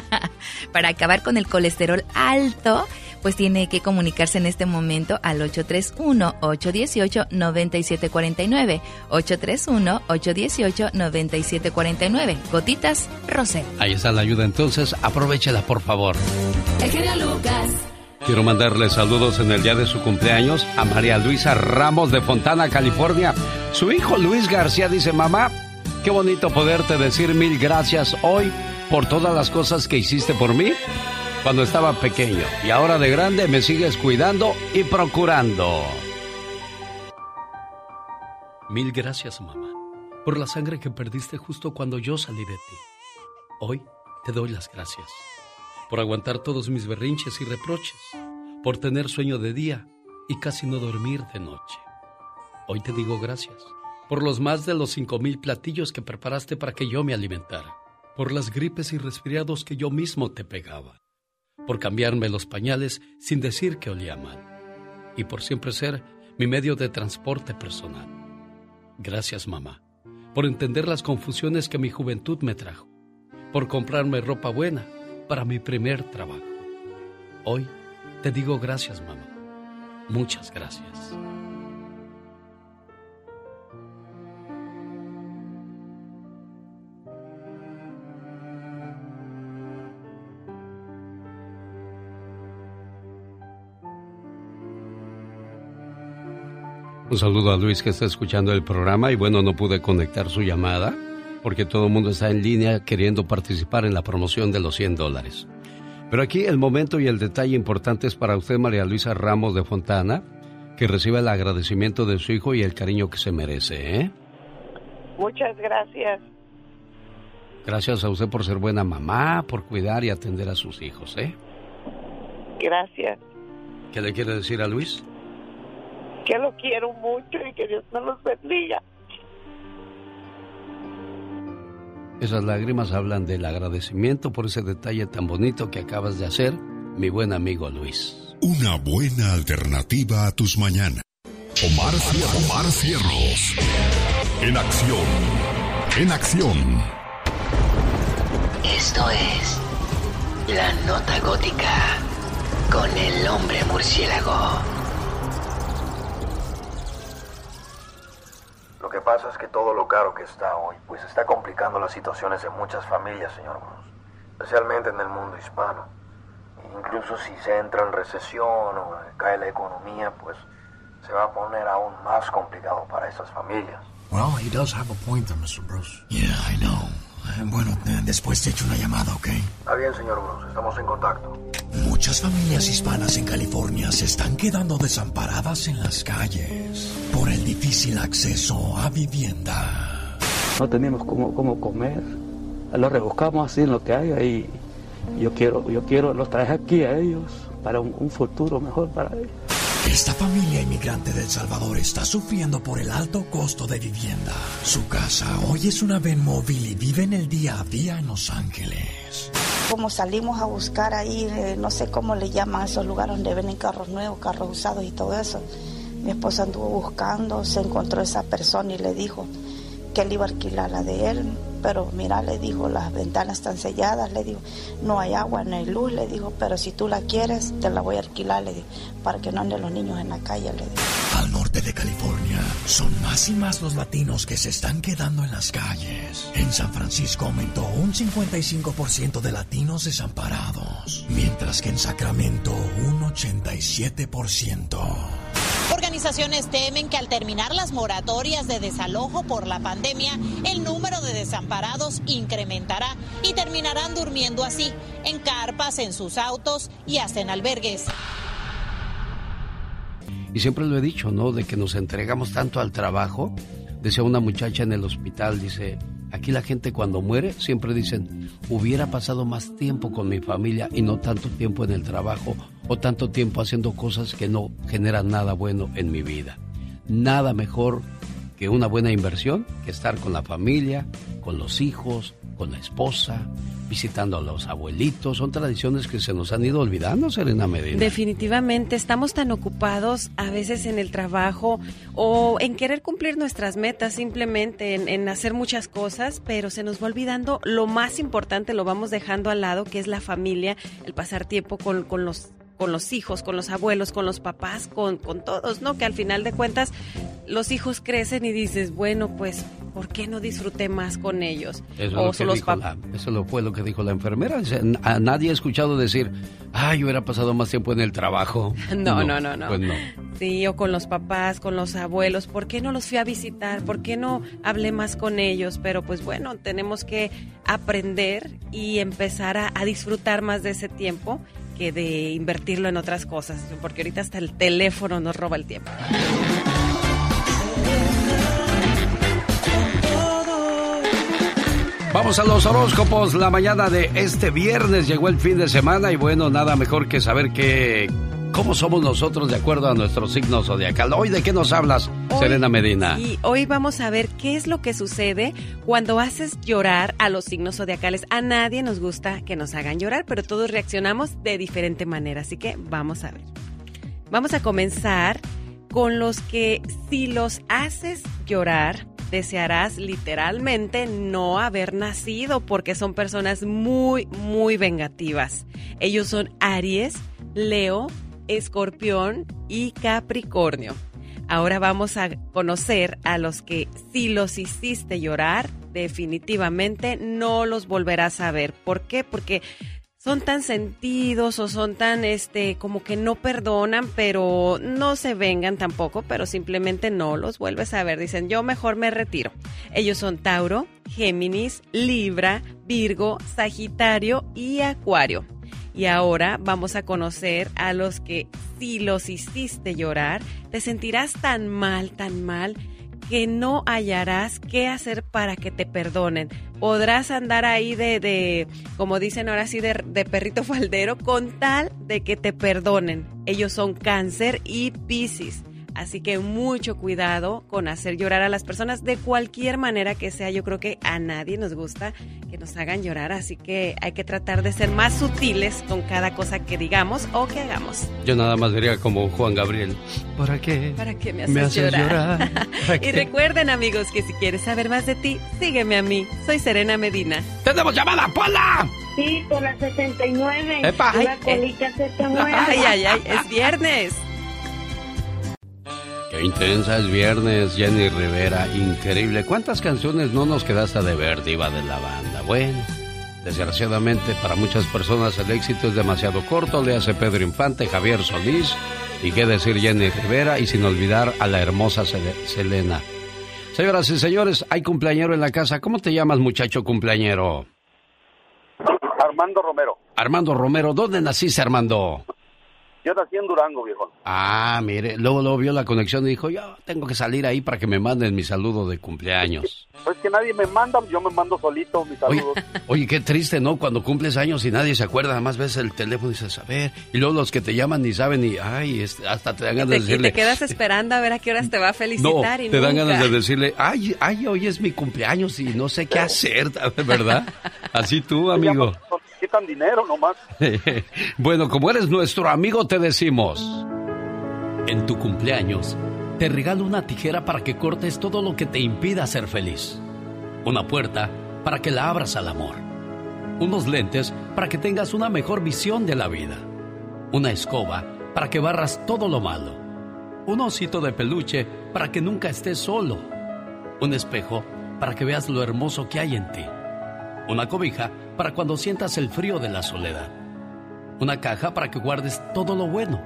(laughs) Para acabar con el colesterol alto, pues tiene que comunicarse en este momento al 831-818-9749. 831-818-9749. Gotitas Rosel. Ahí está la ayuda, entonces aprovechela, por favor. El genio Lucas. Quiero mandarle saludos en el día de su cumpleaños a María Luisa Ramos de Fontana, California. Su hijo Luis García dice, mamá, qué bonito poderte decir mil gracias hoy por todas las cosas que hiciste por mí cuando estaba pequeño. Y ahora de grande me sigues cuidando y procurando. Mil gracias, mamá, por la sangre que perdiste justo cuando yo salí de ti. Hoy te doy las gracias por aguantar todos mis berrinches y reproches, por tener sueño de día y casi no dormir de noche. Hoy te digo gracias por los más de los cinco mil platillos que preparaste para que yo me alimentara, por las gripes y resfriados que yo mismo te pegaba, por cambiarme los pañales sin decir que olía mal, y por siempre ser mi medio de transporte personal. Gracias, mamá, por entender las confusiones que mi juventud me trajo, por comprarme ropa buena para mi primer trabajo. Hoy te digo gracias, mamá. Muchas gracias. Un saludo a Luis que está escuchando el programa y bueno, no pude conectar su llamada porque todo el mundo está en línea queriendo participar en la promoción de los 100 dólares. Pero aquí el momento y el detalle importante es para usted, María Luisa Ramos de Fontana, que reciba el agradecimiento de su hijo y el cariño que se merece. ¿eh? Muchas gracias. Gracias a usted por ser buena mamá, por cuidar y atender a sus hijos. ¿eh? Gracias. ¿Qué le quiere decir a Luis? Que lo quiero mucho y que Dios nos los bendiga. Esas lágrimas hablan del agradecimiento por ese detalle tan bonito que acabas de hacer, mi buen amigo Luis. Una buena alternativa a tus mañanas. Omar, Omar Cierros. En acción. En acción. Esto es La Nota Gótica con el hombre murciélago. Que pasa es que todo lo caro que está hoy, pues está complicando las situaciones de muchas familias, señor Cruz. Especialmente en el mundo hispano. Incluso si se entra en recesión o cae la economía, pues se va a poner aún más complicado para esas familias. Well, he does have a point there, Mr. Bruce. Yeah, I know. Bueno, eh, después te echo una llamada, ¿ok? Está bien, señor Bruce, estamos en contacto. Muchas familias hispanas en California se están quedando desamparadas en las calles por el difícil acceso a vivienda. no teníamos cómo, cómo comer. Lo rebuscamos así en lo que hay y yo quiero, yo quiero, los traje aquí a ellos para un, un futuro mejor para ellos. Esta familia inmigrante de El Salvador está sufriendo por el alto costo de vivienda. Su casa hoy es una ven móvil y vive en el día a día en Los Ángeles. Como salimos a buscar ahí, eh, no sé cómo le llaman esos lugares donde venden carros nuevos, carros usados y todo eso. Mi esposa anduvo buscando, se encontró esa persona y le dijo que él iba a alquilar la de él. Pero mira, le dijo, las ventanas están selladas, le dijo, no hay agua, no hay luz, le dijo, pero si tú la quieres, te la voy a alquilar, le dijo, para que no anden los niños en la calle, le dijo. Al norte de California, son más y más los latinos que se están quedando en las calles. En San Francisco aumentó un 55% de latinos desamparados, mientras que en Sacramento un 87%. Organizaciones temen que al terminar las moratorias de desalojo por la pandemia, el número de desamparados incrementará y terminarán durmiendo así, en carpas, en sus autos y hasta en albergues. Y siempre lo he dicho, ¿no? De que nos entregamos tanto al trabajo. Decía una muchacha en el hospital, dice, aquí la gente cuando muere siempre dicen, hubiera pasado más tiempo con mi familia y no tanto tiempo en el trabajo o tanto tiempo haciendo cosas que no generan nada bueno en mi vida. Nada mejor que una buena inversión que estar con la familia, con los hijos, con la esposa, visitando a los abuelitos. Son tradiciones que se nos han ido olvidando, Serena Medina. Definitivamente, estamos tan ocupados a veces en el trabajo o en querer cumplir nuestras metas, simplemente en, en hacer muchas cosas, pero se nos va olvidando lo más importante, lo vamos dejando al lado, que es la familia, el pasar tiempo con, con los con los hijos, con los abuelos, con los papás, con, con todos, ¿no? Que al final de cuentas los hijos crecen y dices, bueno, pues, ¿por qué no disfruté más con ellos? Eso, es o lo que los dijo pap- la- eso lo fue lo que dijo la enfermera. A nadie he escuchado decir, ay, yo hubiera pasado más tiempo en el trabajo. (laughs) No, no, no, no. Pues no. Sí, o con los papás, con los abuelos. ¿Por qué no los fui a visitar? ¿Por qué no hablé más con ellos? Pero pues bueno, tenemos que aprender y empezar a, a disfrutar más de ese tiempo que de invertirlo en otras cosas, porque ahorita hasta el teléfono nos roba el tiempo. Vamos a los horóscopos. La mañana de este viernes llegó el fin de semana y bueno, nada mejor que saber que cómo somos nosotros de acuerdo a nuestro signo zodiacal. Hoy de qué nos hablas, Serena Medina. Y hoy vamos a ver qué es lo que sucede cuando haces llorar a los signos zodiacales. A nadie nos gusta que nos hagan llorar, pero todos reaccionamos de diferente manera. Así que vamos a ver. Vamos a comenzar con los que si los haces llorar, desearás literalmente no haber nacido porque son personas muy, muy vengativas. Ellos son Aries, Leo, Escorpión y Capricornio. Ahora vamos a conocer a los que si los hiciste llorar, definitivamente no los volverás a ver. ¿Por qué? Porque son tan sentidos o son tan, este, como que no perdonan, pero no se vengan tampoco, pero simplemente no los vuelves a ver. Dicen, yo mejor me retiro. Ellos son Tauro, Géminis, Libra, Virgo, Sagitario y Acuario. Y ahora vamos a conocer a los que si los hiciste llorar, te sentirás tan mal, tan mal, que no hallarás qué hacer para que te perdonen. Podrás andar ahí de, de como dicen ahora sí, de, de perrito faldero, con tal de que te perdonen. Ellos son cáncer y piscis. Así que mucho cuidado con hacer llorar a las personas de cualquier manera que sea. Yo creo que a nadie nos gusta que nos hagan llorar, así que hay que tratar de ser más sutiles con cada cosa que digamos o que hagamos. Yo nada más diría como Juan Gabriel. ¿Para qué? ¿Para qué me haces, llorar? (laughs) y recuerden, amigos, que si quieres saber más de ti, sígueme a mí. Soy Serena Medina. ¡Tenemos llamada, Pola! Sí, por la 69. Epa. La Ay, eh. colita se te mueve. (laughs) Ay, ay, ay, es viernes. Qué intensa es viernes, Jenny Rivera, increíble. ¿Cuántas canciones no nos quedaste de ver, diva de la banda? Bueno, desgraciadamente para muchas personas el éxito es demasiado corto, le hace Pedro Infante, Javier Solís Y qué decir Jenny Rivera y sin olvidar a la hermosa Sele- Selena. Señoras y señores, hay cumpleañero en la casa. ¿Cómo te llamas, muchacho cumpleañero? Armando Romero. Armando Romero. ¿Dónde naciste, Armando? Yo nací en Durango, viejo. Ah, mire, luego, luego vio la conexión y dijo, yo tengo que salir ahí para que me manden mi saludo de cumpleaños. Pues que nadie me manda, yo me mando solito mis saludos. Oye, qué triste, ¿no? Cuando cumples años y nadie se acuerda, además ves el teléfono y dices, a ver, y luego los que te llaman ni saben y, ay, este, hasta te dan ganas Te, de decirle... te quedas esperando a ver a qué horas te va a No, felicitar y te dan ganas de decirle, ay, ay, hoy es mi cumpleaños y no sé qué hacer, (laughs) ¿verdad? Así tú, amigo. Quitan dinero nomás. (laughs) bueno, como eres nuestro amigo, te decimos. En tu cumpleaños, te regalo una tijera para que cortes todo lo que te impida ser feliz. Una puerta para que la abras al amor. Unos lentes para que tengas una mejor visión de la vida. Una escoba para que barras todo lo malo. Un osito de peluche para que nunca estés solo. Un espejo para que veas lo hermoso que hay en ti. Una cobija para cuando sientas el frío de la soledad. Una caja para que guardes todo lo bueno.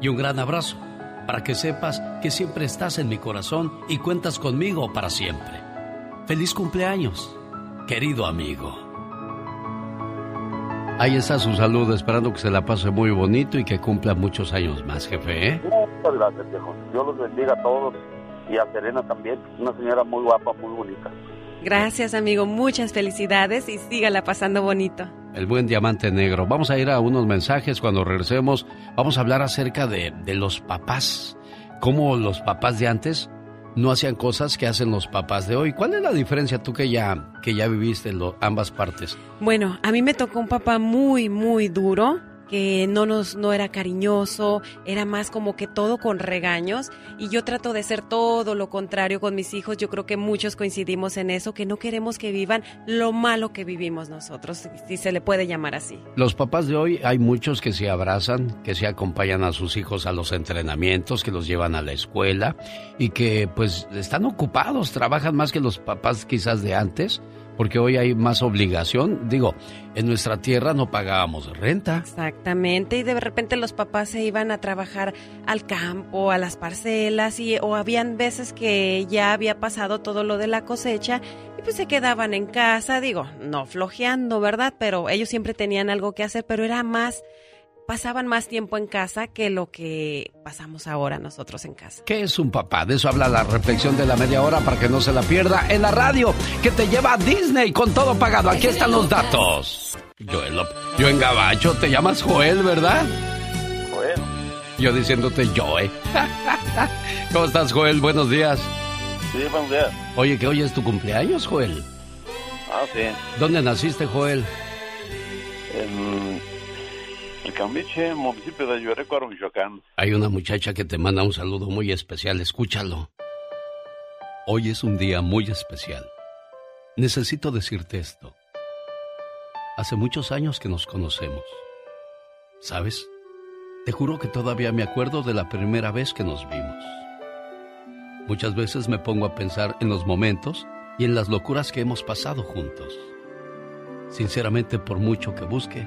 Y un gran abrazo para que sepas que siempre estás en mi corazón y cuentas conmigo para siempre. Feliz cumpleaños, querido amigo. Ahí está su salud, esperando que se la pase muy bonito y que cumpla muchos años más, jefe, ¿eh? Muchas gracias, viejo. Dios los bendiga a todos y a Serena también. Una señora muy guapa, muy bonita. Gracias, amigo. Muchas felicidades y sígala pasando bonito. El buen diamante negro. Vamos a ir a unos mensajes cuando regresemos. Vamos a hablar acerca de, de los papás. Cómo los papás de antes no hacían cosas que hacen los papás de hoy. ¿Cuál es la diferencia tú que ya, que ya viviste en lo- ambas partes? Bueno, a mí me tocó un papá muy, muy duro que no nos no era cariñoso, era más como que todo con regaños y yo trato de ser todo lo contrario con mis hijos. Yo creo que muchos coincidimos en eso, que no queremos que vivan lo malo que vivimos nosotros, si- se le puede llamar así. Los papás de hoy hay muchos que se abrazan, que se acompañan a sus hijos a los entrenamientos, que los llevan a la escuela y que pues están ocupados, trabajan más que los papás quizás de antes, porque hoy hay más obligación. Digo, en nuestra tierra no pagábamos renta. Exactamente, y de repente los papás se iban a trabajar al campo, a las parcelas, y, o habían veces que ya había pasado todo lo de la cosecha y pues se quedaban en casa, digo, no flojeando, ¿verdad? Pero ellos siempre tenían algo que hacer, pero era más, pasaban más tiempo en casa que lo que pasamos ahora nosotros en casa. ¿Qué es un papá? De eso habla la reflexión de la media hora para que no se la pierda en la radio, que te lleva a Disney con todo pagado. Aquí están los datos. Joel, Lop- yo en Gabacho, te llamas Joel, ¿verdad? Joel. Yo diciéndote Joe. (laughs) ¿Cómo estás, Joel? Buenos días. Sí, buenos días. Oye, que hoy es tu cumpleaños, Joel. Ah, sí. ¿Dónde naciste, Joel? En el municipio de. Hay una muchacha que te manda un saludo muy especial, escúchalo. Hoy es un día muy especial. Necesito decirte esto. Hace muchos años que nos conocemos. ¿Sabes? Te juro que todavía me acuerdo de la primera vez que nos vimos. Muchas veces me pongo a pensar en los momentos y en las locuras que hemos pasado juntos. Sinceramente, por mucho que busque,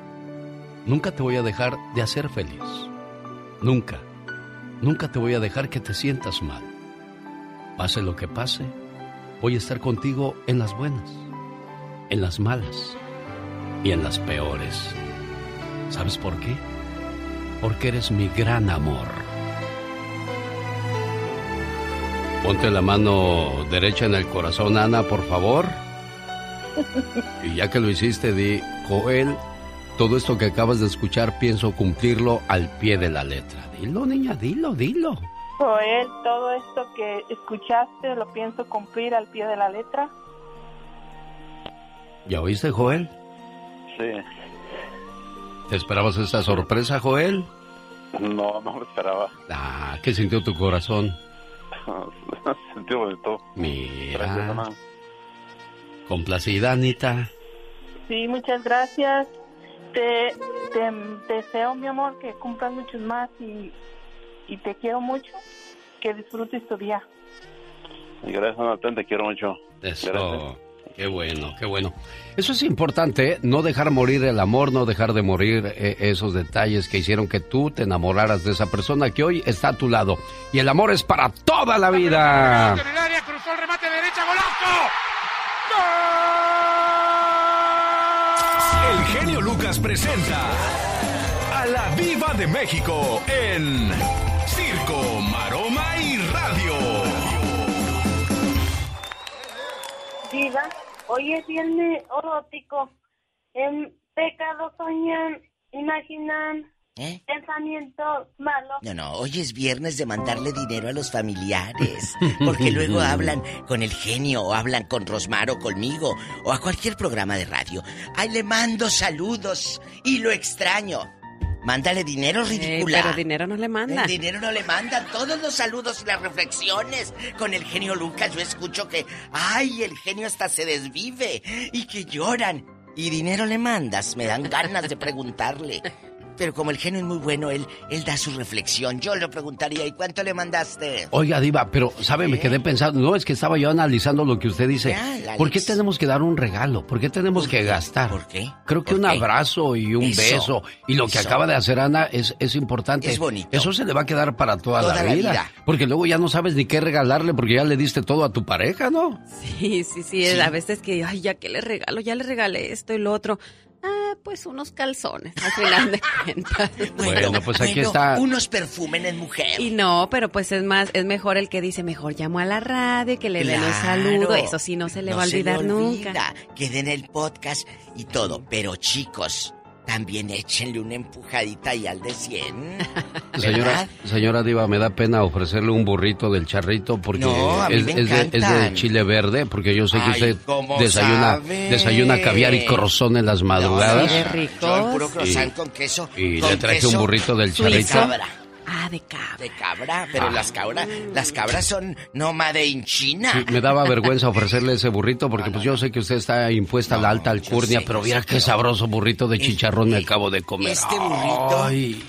Nunca te voy a dejar de hacer feliz. Nunca, nunca te voy a dejar que te sientas mal. Pase lo que pase, voy a estar contigo en las buenas, en las malas y en las peores. ¿Sabes por qué? Porque eres mi gran amor. Ponte la mano derecha en el corazón, Ana, por favor. (laughs) Y ya que lo hiciste, di, Joel, todo esto que acabas de escuchar pienso cumplirlo al pie de la letra. Dilo, niña, dilo, dilo. Joel, todo esto que escuchaste lo pienso cumplir al pie de la letra. ¿Ya oíste, Joel? Sí. ¿Te esperabas esta sorpresa, Joel? No, no me esperaba. Ah, ¿qué sintió tu corazón? (laughs) Sentí bonito. Mira. Gracias, Ana. Complacida, Anita. Sí, muchas gracias. Te, te deseo, mi amor, que cumplas muchos más y, y te quiero mucho. Que disfrutes tu día. Y gracias, Ana, te quiero mucho. Eso. Qué bueno, qué bueno. Eso es importante, ¿eh? no dejar morir el amor, no dejar de morir eh, esos detalles que hicieron que tú te enamoraras de esa persona que hoy está a tu lado. Y el amor es para toda la vida. cruzó el remate derecha, golazo. El genio Presenta a la Viva de México en Circo, Maroma y Radio. Diva, hoy es viernes erótico. En pecado soñan, imaginan, ¿Eh? pensamientos malos. No, no, hoy es viernes de mandarle dinero a los familiares. (laughs) Porque luego hablan con el genio, o hablan con Rosmar o conmigo, o a cualquier programa de radio. Ay, le mando saludos y lo extraño. Mándale dinero, ridícula. pero dinero no le manda. El dinero no le manda. Todos los saludos y las reflexiones con el genio Lucas. Yo escucho que, ay, el genio hasta se desvive y que lloran. Y dinero le mandas. Me dan ganas de preguntarle. (laughs) Pero como el genio es muy bueno, él, él da su reflexión. Yo le preguntaría, ¿y cuánto le mandaste? Oiga, Diva, pero, ¿sabe? Me quedé pensando. No, es que estaba yo analizando lo que usted dice. ¿Por qué tenemos que dar un regalo? ¿Por qué tenemos que gastar? ¿Por qué? Creo que un abrazo y un Eso, beso y lo que eso. acaba de hacer Ana es, es importante. Es bonito. Eso se le va a quedar para toda, Toda la, la vida, vida. Porque luego ya no sabes ni qué regalarle porque ya le diste todo a tu pareja, ¿no? Sí, sí, sí, A veces que, ay, ya que le regalo, ya le regalé esto y lo otro. Ah, pues unos calzones, al final de (laughs) cuentas. Bueno, pues aquí Bueno, está. Unos perfumes en mujer. Y no, pero pues es más, es mejor el que dice, mejor llamo a la radio y que le den un Claro. saludo. Eso sí, no se le No va a se le olvidar nunca. olvida. Quede en el podcast y todo. Pero chicos, también échenle una empujadita y al de 100. (laughs) Señora, señora Diva, me da pena ofrecerle un burrito del charrito porque No, es, de, es de encantan. chile verde, porque yo sé que usted ¿cómo desayuna, sabe? desayuna caviar y corazón en las madrugadas. Yo el puro Sí. croissant con queso. Y con le traje queso un burrito del charrito. Ah, de cabra. De cabra, pero Ah. las cabras, las cabras son nómade en China. Sí, me daba vergüenza ofrecerle ese burrito porque pues yo sé que usted está impuesta a la alta alcurnia, pero mira qué sabroso burrito de chicharrón me acabo de comer. Este burrito. Ay.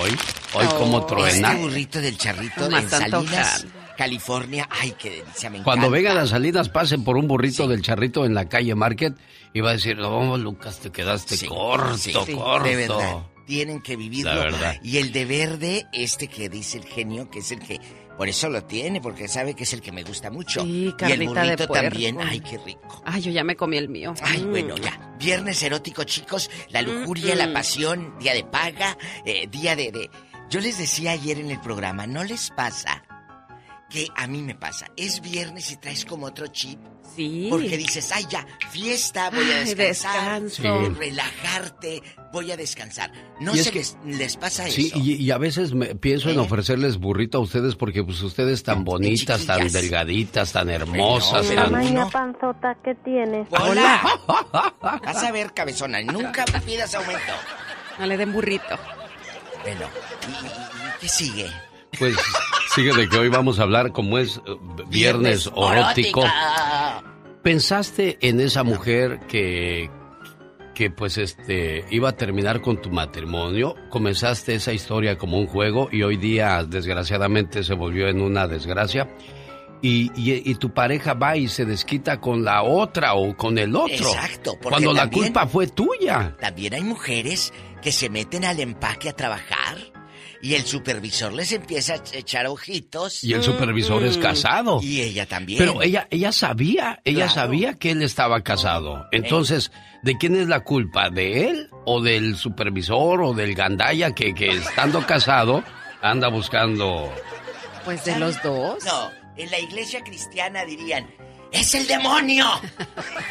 Hoy, hoy como truena. Este burrito del charrito Salinas, antojando. California. Ay, qué delicia, me Cuando encanta. vengan las salidas, pasen por un burrito del charrito en la calle Market y va a decir, no, Lucas, te quedaste Sí, corto, sí, corto. De verdad. Tienen que vivirlo. La verdad. Y el de verde, este que dice el genio, que es el que. Por eso lo tiene, porque sabe que es el que me gusta mucho. Sí, y el de burrito puerco. también. Ay, qué rico. Ay, yo ya me comí el mío. Ay, Mm. bueno, ya. Viernes erótico, chicos. La lujuria, Mm, la mm. pasión, día de paga, eh, día de, de- Yo les decía ayer en el programa, ¿no les pasa? Que a mí me pasa. Es viernes y traes como otro chip. Sí. Porque dices, ay, ya, fiesta, voy a Ay, descansar. descanso. Sí. Relajarte, voy a descansar. No Y es se que- les, les pasa Sí, eso. y, y a veces me, pienso en ¿Eh? ofrecerles burrito a ustedes porque pues ustedes tan bonitas, tan delgaditas, tan hermosas, tan... Tamaña panzota que tienes. ¡Hola! Vas a ver, cabezona, nunca pidas aumento. No le den burrito. Bueno, ¿y, y- y qué sigue? Pues de que hoy vamos a hablar como es eh, viernes erótica. ¿Pensaste en esa mujer que que pues este iba a terminar con tu matrimonio? Comenzaste esa historia como un juego y hoy día desgraciadamente se volvió en una desgracia. Y, y- y tu pareja va y se desquita con la otra o con el otro. Exacto, porque Cuando la también- culpa fue tuya. También hay mujeres que se meten al empaque a trabajar y el supervisor les empieza a echar ojitos. Y el supervisor es casado. Y ella también. Pero ella, ella sabía, ella Claro. sabía que él estaba casado. Entonces, ¿de quién es la culpa? ¿De él o del supervisor o del gandaya que, que estando casado anda buscando... Pues de los dos. No, en la iglesia cristiana dirían, es el demonio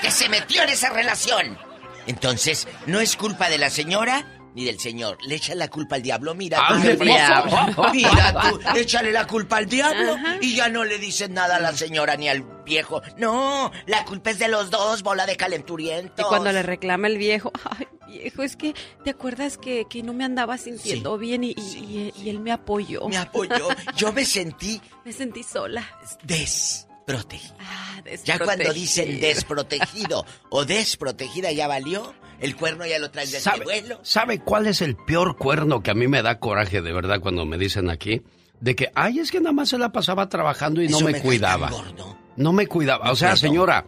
que se metió en esa relación. Entonces, no es culpa de la señora ni del señor. Le echan la culpa al diablo. Mira, tú, Al qué diablo. Mira tú, échale la culpa al diablo y ya no le dicen nada a la señora ni al viejo. No, la culpa es de los dos, bola de Y calenturientos. cuando le reclama el viejo, ay, Viejo, es que, ¿te acuerdas que, que no me andaba sintiendo bien y, y- y él me apoyó? Me apoyó. Yo me sentí (laughs) Me sentí sola. desprotegida. Ah, Ya cuando dicen desprotegido o desprotegida ya valió, el cuerno ya lo traes desde ¿Sabe, vuelo. ¿Sabe cuál es el peor cuerno que a mí me da coraje de verdad cuando me dicen aquí? De que, ay, es que nada más se la pasaba trabajando y no me, cuidaba. No me cuidaba. O sea, señora,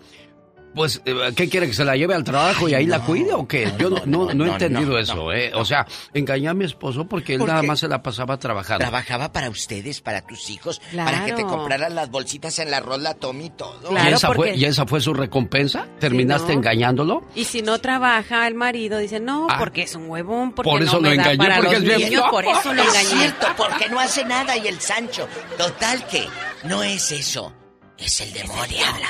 pues, eh, ¿qué quiere que se la lleve al trabajo y ahí la cuide o qué? Yo no, no, no he no, entendido no, eso, ¿eh? O sea, engañé a mi esposo porque él ¿Por nada más se la pasaba trabajando. Trabajaba para ustedes, para tus hijos, para que te Claro. compraran las bolsitas en la rola Tommy y todo. ¿Y, esa fue, ¿Y esa fue su recompensa? ¿Terminaste no. engañándolo? Y si no trabaja el marido, dice, no, Ah. porque es un huevón, porque Por eso no lo me da engañé, para porque los es niños, por eso lo Es engañé. cierto, porque no hace nada y el Sancho. Total que no es eso. Es el demonio. Es el diablo.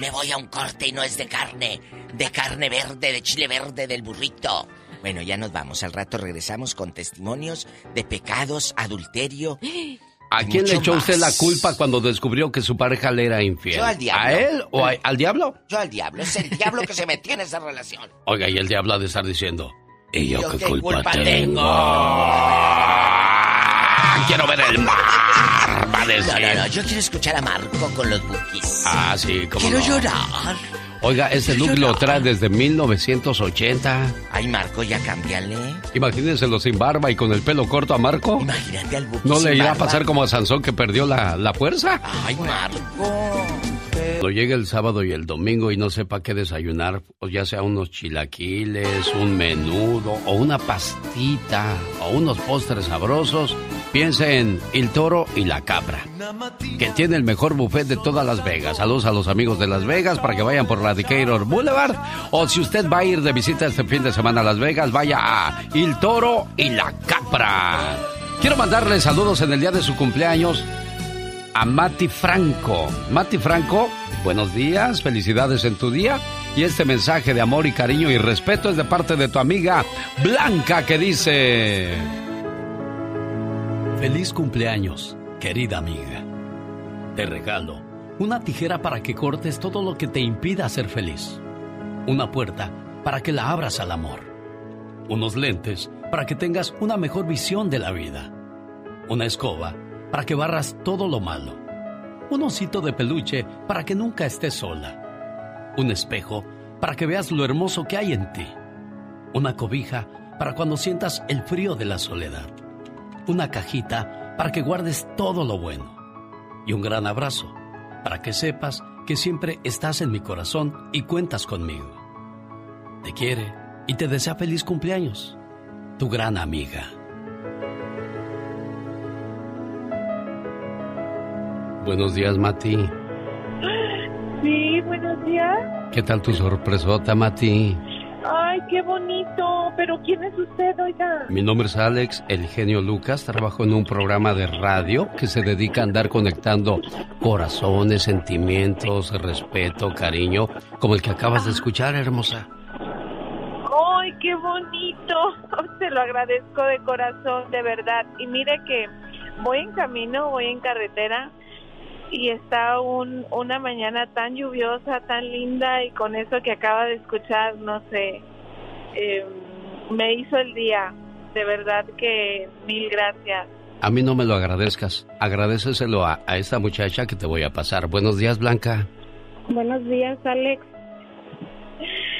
Me voy a un corte y no es de carne. De carne verde, de chile verde, del burrito. Bueno, ya nos vamos. Al rato regresamos con testimonios de pecados, adulterio. (gasps) ¿A quién le echó usted la culpa cuando descubrió que su pareja le era infiel? Yo al diablo. ¿A él o a- al diablo? Yo al diablo. Es el diablo que se metió en esa relación. Oiga, y el diablo ha de estar diciendo, ¿y yo, Yo qué, qué culpa, culpa tengo? Quiero ver el mar, a decir. No, no, no. Yo quiero escuchar a Marco con los bookies. Ah, sí, cómo Quiero no. llorar. Oiga, este look lo trae desde 1980. Ay, Marco, ya cámbiale. Imagínenselo sin barba y con el pelo corto a Marco. Imagínate al Buki ¿No sin le irá a pasar como a Sansón que perdió la, la fuerza? Ay, Marco. Cuando llegue el sábado y el domingo y no sepa qué desayunar, o ya sea unos chilaquiles, un menudo, o una pastita, o unos postres sabrosos, piense en El Toro y la Cabra, que tiene el mejor buffet de todas Las Vegas. Saludos a los amigos de Las Vegas para que vayan por la Decatur Boulevard. O si usted va a ir de visita este fin de semana a Las Vegas, vaya a El Toro y la Cabra. Quiero mandarle saludos en el día de su cumpleaños a Mati Franco. Mati Franco, buenos días, felicidades en tu día. Y este mensaje de amor y cariño y respeto es de parte de tu amiga Blanca que dice... Feliz cumpleaños, querida amiga. Te regalo una tijera para que cortes todo lo que te impida ser feliz. Una puerta para que la abras al amor. Unos lentes para que tengas una mejor visión de la vida. Una escoba para que barras todo lo malo. Un osito de peluche para que nunca estés sola. Un espejo para que veas lo hermoso que hay en ti. Una cobija para cuando sientas el frío de la soledad. Una cajita para que guardes todo lo bueno. Y un gran abrazo para que sepas que siempre estás en mi corazón y cuentas conmigo. Te quiere y te desea feliz cumpleaños. Tu gran amiga. Buenos días, Mati. Sí, buenos días. ¿Qué tal tu sorpresota, Mati? Ay, qué bonito. Pero ¿quién es usted, oiga? Mi nombre es Alex, el genio Lucas. Trabajo en un programa de radio que se dedica a andar conectando corazones, sentimientos, respeto, cariño, como el que acabas de escuchar, hermosa. Ay, qué bonito. (laughs) Te lo agradezco de corazón, de verdad. Y mire que voy en camino, voy en carretera y está un, una mañana tan lluviosa, tan linda y con eso que acaba de escuchar, no sé, eh, me hizo el día. De verdad que mil gracias. A mí no me lo agradezcas. Agradeceselo a, a esta muchacha que te voy a pasar. Buenos días, Blanca. Buenos días, Alex.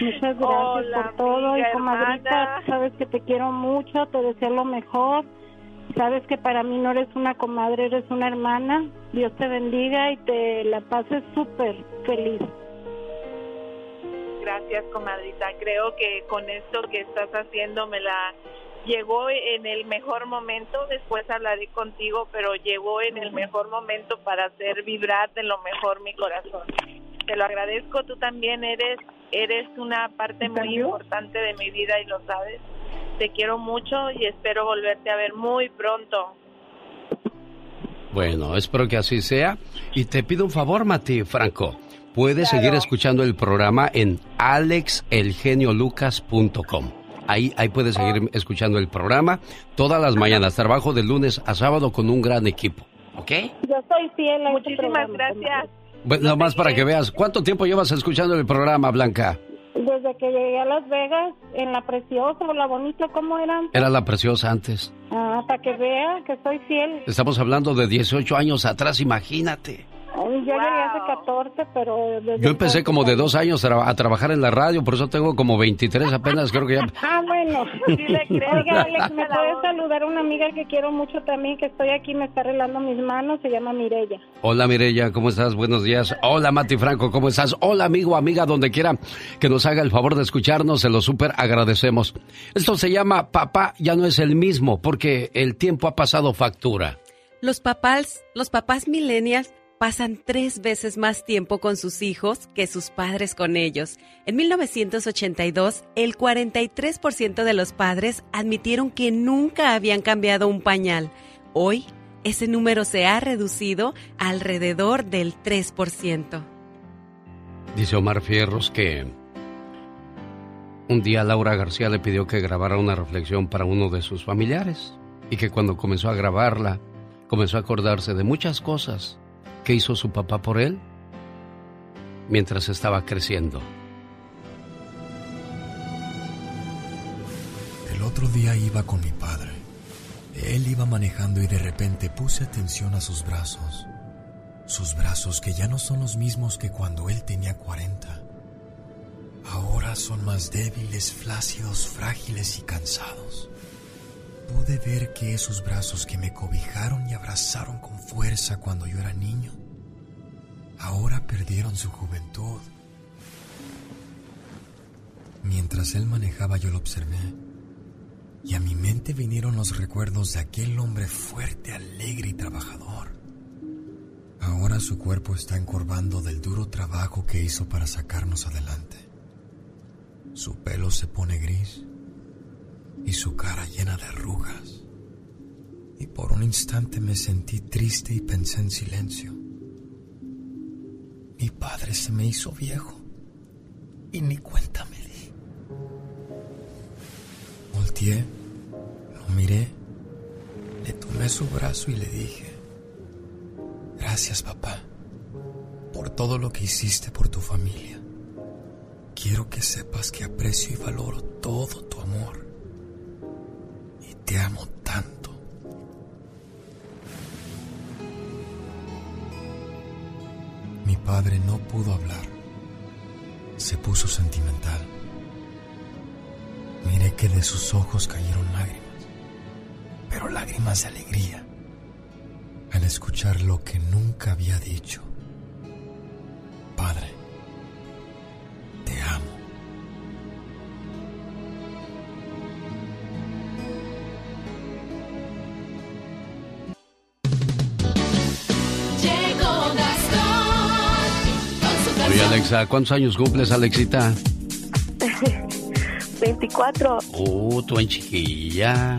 Muchas gracias Hola, por todo. y comadrita, hermana. sabes que te quiero mucho, te deseo lo mejor. Sabes que para mí no eres una comadre, eres una hermana. Dios te bendiga y te la pases súper feliz. Gracias, comadrita. Creo que con esto que estás haciendo me la llegó en el mejor momento. Después hablaré contigo, pero llegó en el mejor momento para hacer vibrar de lo mejor mi corazón. Te lo agradezco. Tú también eres eres una parte muy importante de mi vida y lo sabes. Te quiero mucho y espero volverte a ver muy pronto. Bueno, espero que así sea. Y te pido un favor, Mati Franco. Puedes seguir escuchando el programa en alexelgeniolucas.com. Ahí, ahí puedes seguir escuchando el programa todas las mañanas. Trabajo de lunes a sábado con un gran equipo. ¿Ok? Yo soy fiel a Muchísimas gracias. Bueno, nada más para que veas. ¿Cuánto tiempo llevas escuchando el programa, Blanca? Desde que llegué a Las Vegas, en la Preciosa o la Bonita, ¿cómo eran? Era la preciosa antes. Ah, para que vea que soy fiel. Estamos hablando de 18 años atrás, imagínate. Ay, llegué hace 14, pero... desde Yo empecé como de dos años a, a trabajar en la radio, por eso tengo como 23 apenas, creo que ya... (laughs) Ah, bueno. Oiga, Alex, ¿me puedes saludar a una amiga que quiero mucho también, que estoy aquí, me está arreglando mis manos, se llama Mirella. Hola Mireya, ¿cómo estás? Buenos días. Hola Mati Franco, ¿cómo estás? Hola amigo, amiga, donde quiera que nos haga el favor de escucharnos, se lo súper agradecemos. Esto se llama Papá ya no es el mismo, porque el tiempo ha pasado factura. Los papás, los papás millennials pasan tres veces más tiempo con sus hijos que sus padres con ellos. En 1982, el 43% de los padres admitieron que nunca habían cambiado un pañal. Hoy, ese número se ha reducido alrededor del 3%. Dice Omar Fierros que un día Laura García le pidió que grabara una reflexión para uno de sus familiares y que cuando comenzó a grabarla comenzó a acordarse de muchas cosas que hizo su papá por él mientras estaba creciendo. El otro día iba con mi padre. Él iba manejando y de repente puse atención a sus brazos. Sus brazos que ya no son los mismos que cuando él tenía 40. Ahora son más débiles, flácidos, frágiles y cansados. Pude ver que esos brazos que me cobijaron y abrazaron con fuerza cuando yo era niño, ahora perdieron su juventud. Mientras él manejaba yo lo observé y a mi mente vinieron los recuerdos de aquel hombre fuerte, alegre y trabajador. Ahora su cuerpo está encorvando del duro trabajo que hizo para sacarnos adelante. Su pelo se pone gris y su cara llena de arrugas. Y por un instante me sentí triste y pensé en silencio. Mi padre se me hizo viejo y ni cuenta me di. Volteé, lo miré, le tomé su brazo y le dije, gracias papá por todo lo que hiciste por tu familia. Quiero que sepas que aprecio y valoro todo tu amor. Te amo tanto. Mi padre no pudo hablar. Se puso sentimental. Miré que de sus ojos cayeron lágrimas, pero lágrimas de alegría, al escuchar lo que nunca había dicho. Padre, Alexa, ¿cuántos años cumples Alexita? (laughs) 24. Uh, tú en chiquilla.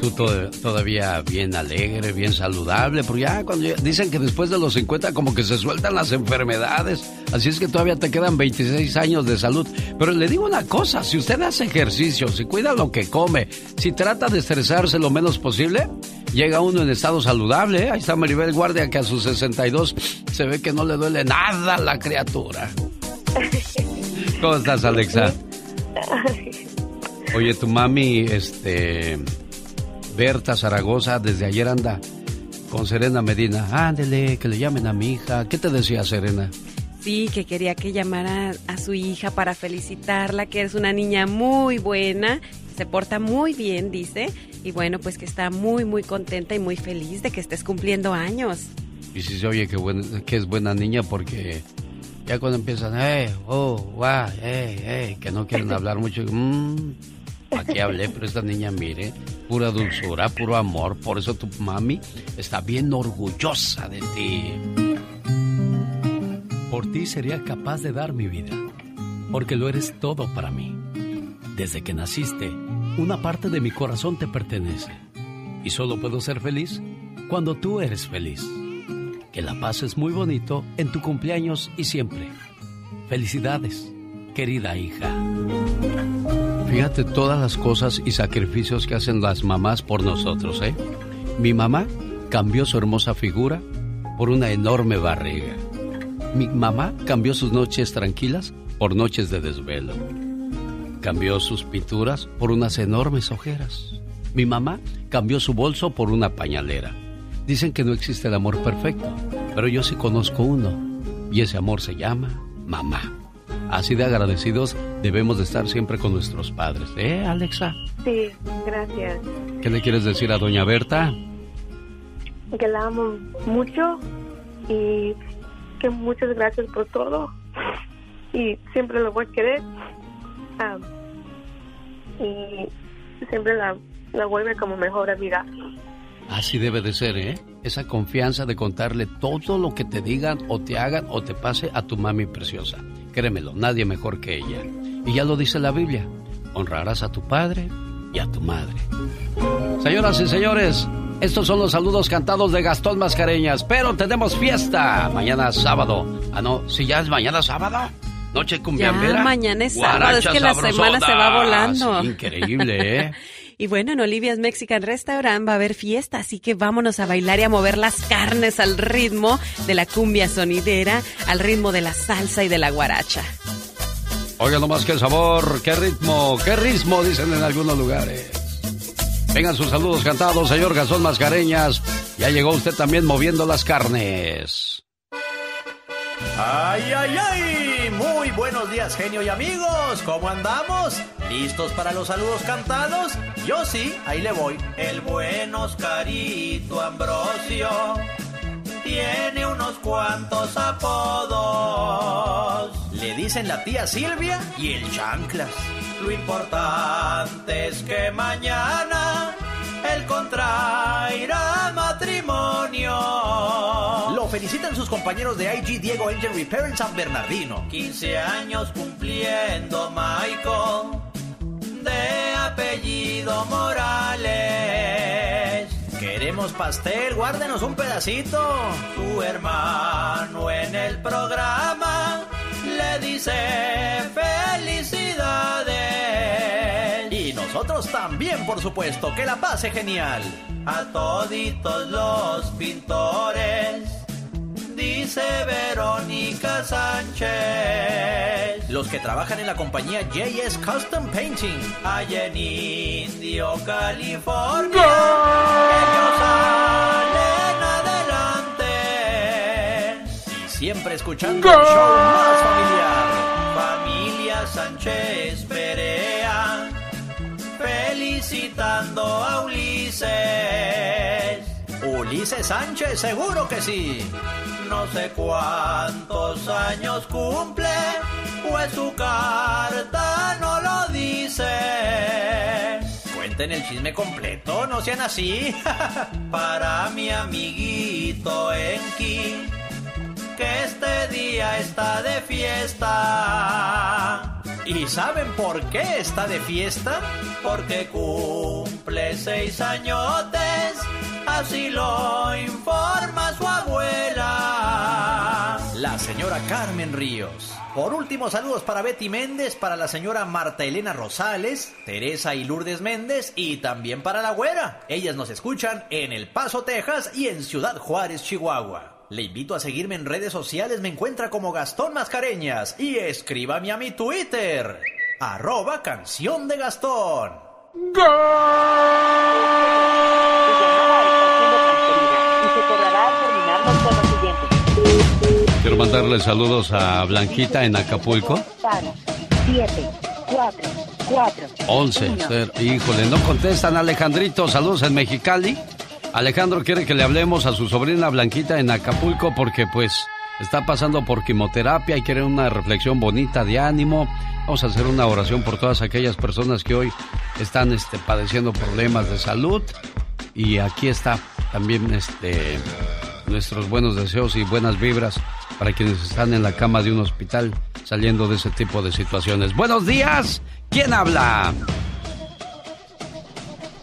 Tú to- todavía bien alegre, bien saludable, pero ya cuando ya- dicen que después de los 50 como que se sueltan las enfermedades, así es que todavía te quedan 26 años de salud. Pero le digo una cosa, si usted hace ejercicio, si cuida lo que come, si trata de estresarse lo menos posible, llega uno en estado saludable. ¿eh? Ahí está Maribel Guardia que a sus 62 se ve que no le duele nada a la criatura. (laughs) ¿Cómo estás, Alexa? Oye, tu mami, este. Berta Zaragoza, desde ayer anda con Serena Medina. Ándele, que le llamen a mi hija. ¿Qué te decía Serena? Sí, que quería que llamara a su hija para felicitarla, que es una niña muy buena, se porta muy bien, dice, y bueno, pues que está muy, muy contenta y muy feliz de que estés cumpliendo años. Y si se oye que, buen- que es buena niña porque ya cuando empiezan, eh, oh, guau, eh, eh, que no quieren (laughs) hablar mucho, mmm, ¿para qué hablé? Pero esta niña, mire, pura dulzura, puro amor, por eso tu mami está bien orgullosa de ti. Por ti sería capaz de dar mi vida, porque lo eres todo para mí. Desde que naciste, una parte de mi corazón te pertenece. Y solo puedo ser feliz cuando tú eres feliz. Que la pases muy bonito en tu cumpleaños y siempre. Felicidades, querida hija. Fíjate todas las cosas y sacrificios que hacen las mamás por nosotros, ¿eh? Mi mamá cambió su hermosa figura por una enorme barriga. Mi mamá cambió sus noches tranquilas por noches de desvelo. Cambió sus pinturas por unas enormes ojeras. Mi mamá cambió su bolso por una pañalera. Dicen que no existe el amor perfecto, pero yo sí conozco uno. Y ese amor se llama mamá. Así de agradecidos debemos de estar siempre con nuestros padres. ¿Eh, Alexa? Sí, gracias. ¿Qué le quieres decir a doña Berta? Que la amo mucho y muchas gracias por todo. Y siempre lo voy a querer. Y siempre la, la vuelve como mejor amiga. Así debe de ser, ¿eh? Esa confianza de contarle todo lo que te digan o te hagan o te pase a tu mami preciosa. Créemelo, nadie mejor que ella. Y ya lo dice la Biblia, honrarás a tu padre y a tu madre. Señoras y señores, estos son los saludos cantados de Gastón Mascareñas, pero tenemos fiesta mañana sábado. Ah, no, si ya es mañana sábado. Noche Ya, cumbiambera. mañana es sábado, es que la semana se va volando. Increíble, ¿eh? (laughs) Y bueno, en Olivia's Mexican Restaurant va a haber fiesta, así que vámonos a bailar y a mover las carnes al ritmo de la cumbia sonidera, al ritmo de la salsa y de la guaracha. Oiga nomás qué sabor, qué ritmo, qué ritmo, dicen en algunos lugares. Vengan sus saludos cantados, señor Gastón Mascareñas. Ya llegó usted también moviendo las carnes. ¡Ay, ay, ay! Muy buenos días, genio y amigos. ¿Cómo andamos? ¿Listos para los saludos cantados? Yo sí, ahí le voy. El buen Oscarito Ambrosio tiene unos cuantos apodos. Dicen la tía Silvia y el chanclas. Lo importante es que mañana él contraerá matrimonio. Lo felicitan sus compañeros de IG Diego Angel Repair en San Bernardino. 15 años cumpliendo Michael, de apellido Morales. Queremos pastel, guárdenos un pedacito. Su hermano en el programa dice felicidades. Y nosotros también, por supuesto, que la pase genial. A toditos los pintores dice Verónica Sánchez. Los que trabajan en la compañía JS Custom Painting, allá en Indio, California. Ellos siempre escuchando el show más familiar. Familia Sánchez Perea, felicitando a Ulises. Ulises Sánchez, seguro que sí. No sé cuántos años cumple, pues su carta no lo dice. Cuenten el chisme completo, no sean así. (laughs) Para mi amiguito Enki, que este día está de fiesta. ¿Y saben por qué está de fiesta? Porque cumple seis añotes, así lo informa su abuela. La señora Carmen Ríos. Por último, saludos para Betty Méndez, para la señora Marta Elena Rosales, Teresa y Lourdes Méndez y también para la güera. Ellas nos escuchan en El Paso, Texas y en Ciudad Juárez, Chihuahua. Le invito a seguirme en redes sociales, me encuentra como Gastón Mascareñas y escríbame a mi Twitter, arroba canción de Gastón. Y se cobrará al terminar los tonos siguientes. Quiero mandarle saludos a Blanquita en Acapulco. Para 7, 4, 4. 11. Ser- Híjole, no contestan, Alejandrito. Saludos en Mexicali. Alejandro quiere que le hablemos a su sobrina Blanquita en Acapulco porque pues está pasando por quimioterapia y quiere una reflexión bonita de ánimo. Vamos a hacer una oración por todas aquellas personas que hoy están este, padeciendo problemas de salud. Y aquí está también este, nuestros buenos deseos y buenas vibras para quienes están en la cama de un hospital saliendo de ese tipo de situaciones. Buenos días. ¿Quién habla?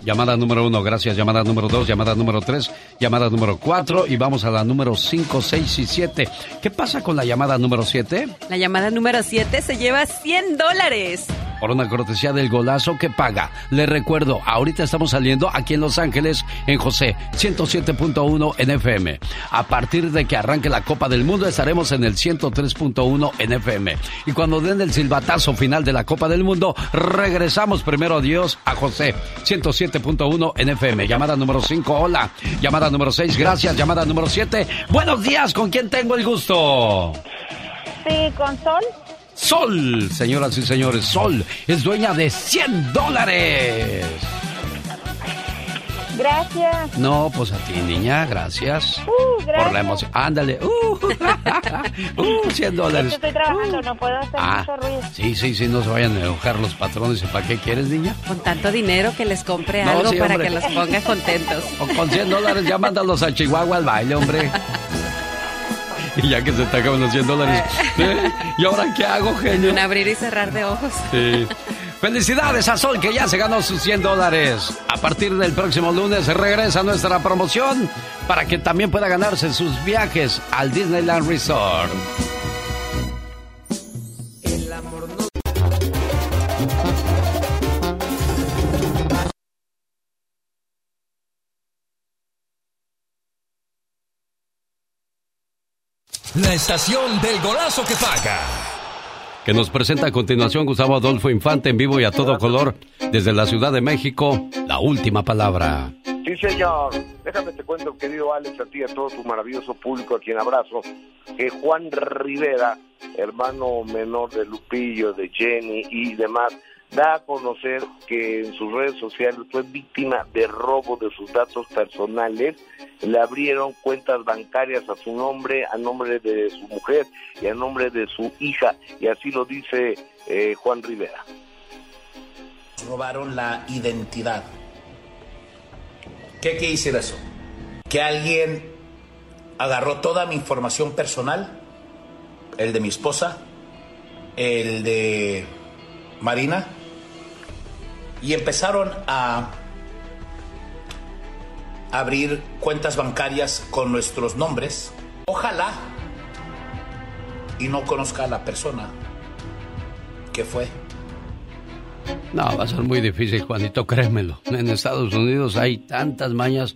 Llamada número uno, gracias. Llamada número dos, llamada número tres, llamada número cuatro y vamos a la número cinco, seis y siete. ¿Qué pasa con la llamada número siete? La llamada número 7 se lleva 100 dólares. Por una cortesía del golazo que paga. Le recuerdo, ahorita estamos saliendo aquí en Los Ángeles, en José, 107.1 en FM. A partir de que arranque la Copa del Mundo estaremos en el 103.1 en FM. Y cuando den el silbatazo final de la Copa del Mundo, regresamos primero, Dios, a José, 107.1 en FM. Llamada número 5, hola. Llamada número 6, gracias. Llamada número 7, buenos días, ¿con quién tengo el gusto? Sí, con Sol. Sol, señoras y señores, Sol es dueña de 100 dólares. Gracias. No, pues a ti, niña, gracias. Uh, gracias. Por la emoción. Ándale. Uh, (laughs) uh, 100 Es que dólares. estoy trabajando, no puedo hacer Ah, mucho ruido. sí, sí, sí, no se vayan a enojar los patrones. ¿Y para qué quieres, niña? Con tanto dinero que les compre No, algo sí, para hombre. que los ponga contentos. O con 100 dólares ya mándalos a Chihuahua al baile, hombre. (laughs) (laughs) Y ya que se te acaban los 100 dólares. ¿eh? ¿Y ahora qué hago, genio? Un abrir y cerrar de ojos. Sí. Felicidades a Sol que ya se ganó sus 100 dólares. A partir del próximo lunes regresa nuestra promoción para que también pueda ganarse sus viajes al Disneyland Resort. La estación del golazo que paga. Que nos presenta a continuación Gustavo Adolfo Infante en vivo y a todo color desde la Ciudad de México. La última palabra. Sí, señor. Déjame te cuento, querido Alex, a ti y a todo tu maravilloso público a quien abrazo, que Juan Rivera, hermano menor de Lupillo, de Jenny y demás, da a conocer que en sus redes sociales fue víctima de robo de sus datos personales. Le abrieron cuentas bancarias a su nombre, a nombre de su mujer y a nombre de su hija. Y así lo dice eh, Juan Rivera. robaron la identidad. ¿Qué quiere decir eso? Que alguien agarró toda mi información personal, el de mi esposa, el de Marina, y empezaron a abrir cuentas bancarias con nuestros nombres. Ojalá y no conozca a la persona que fue. No, va a ser muy difícil, Juanito, créemelo. En Estados Unidos hay tantas mañas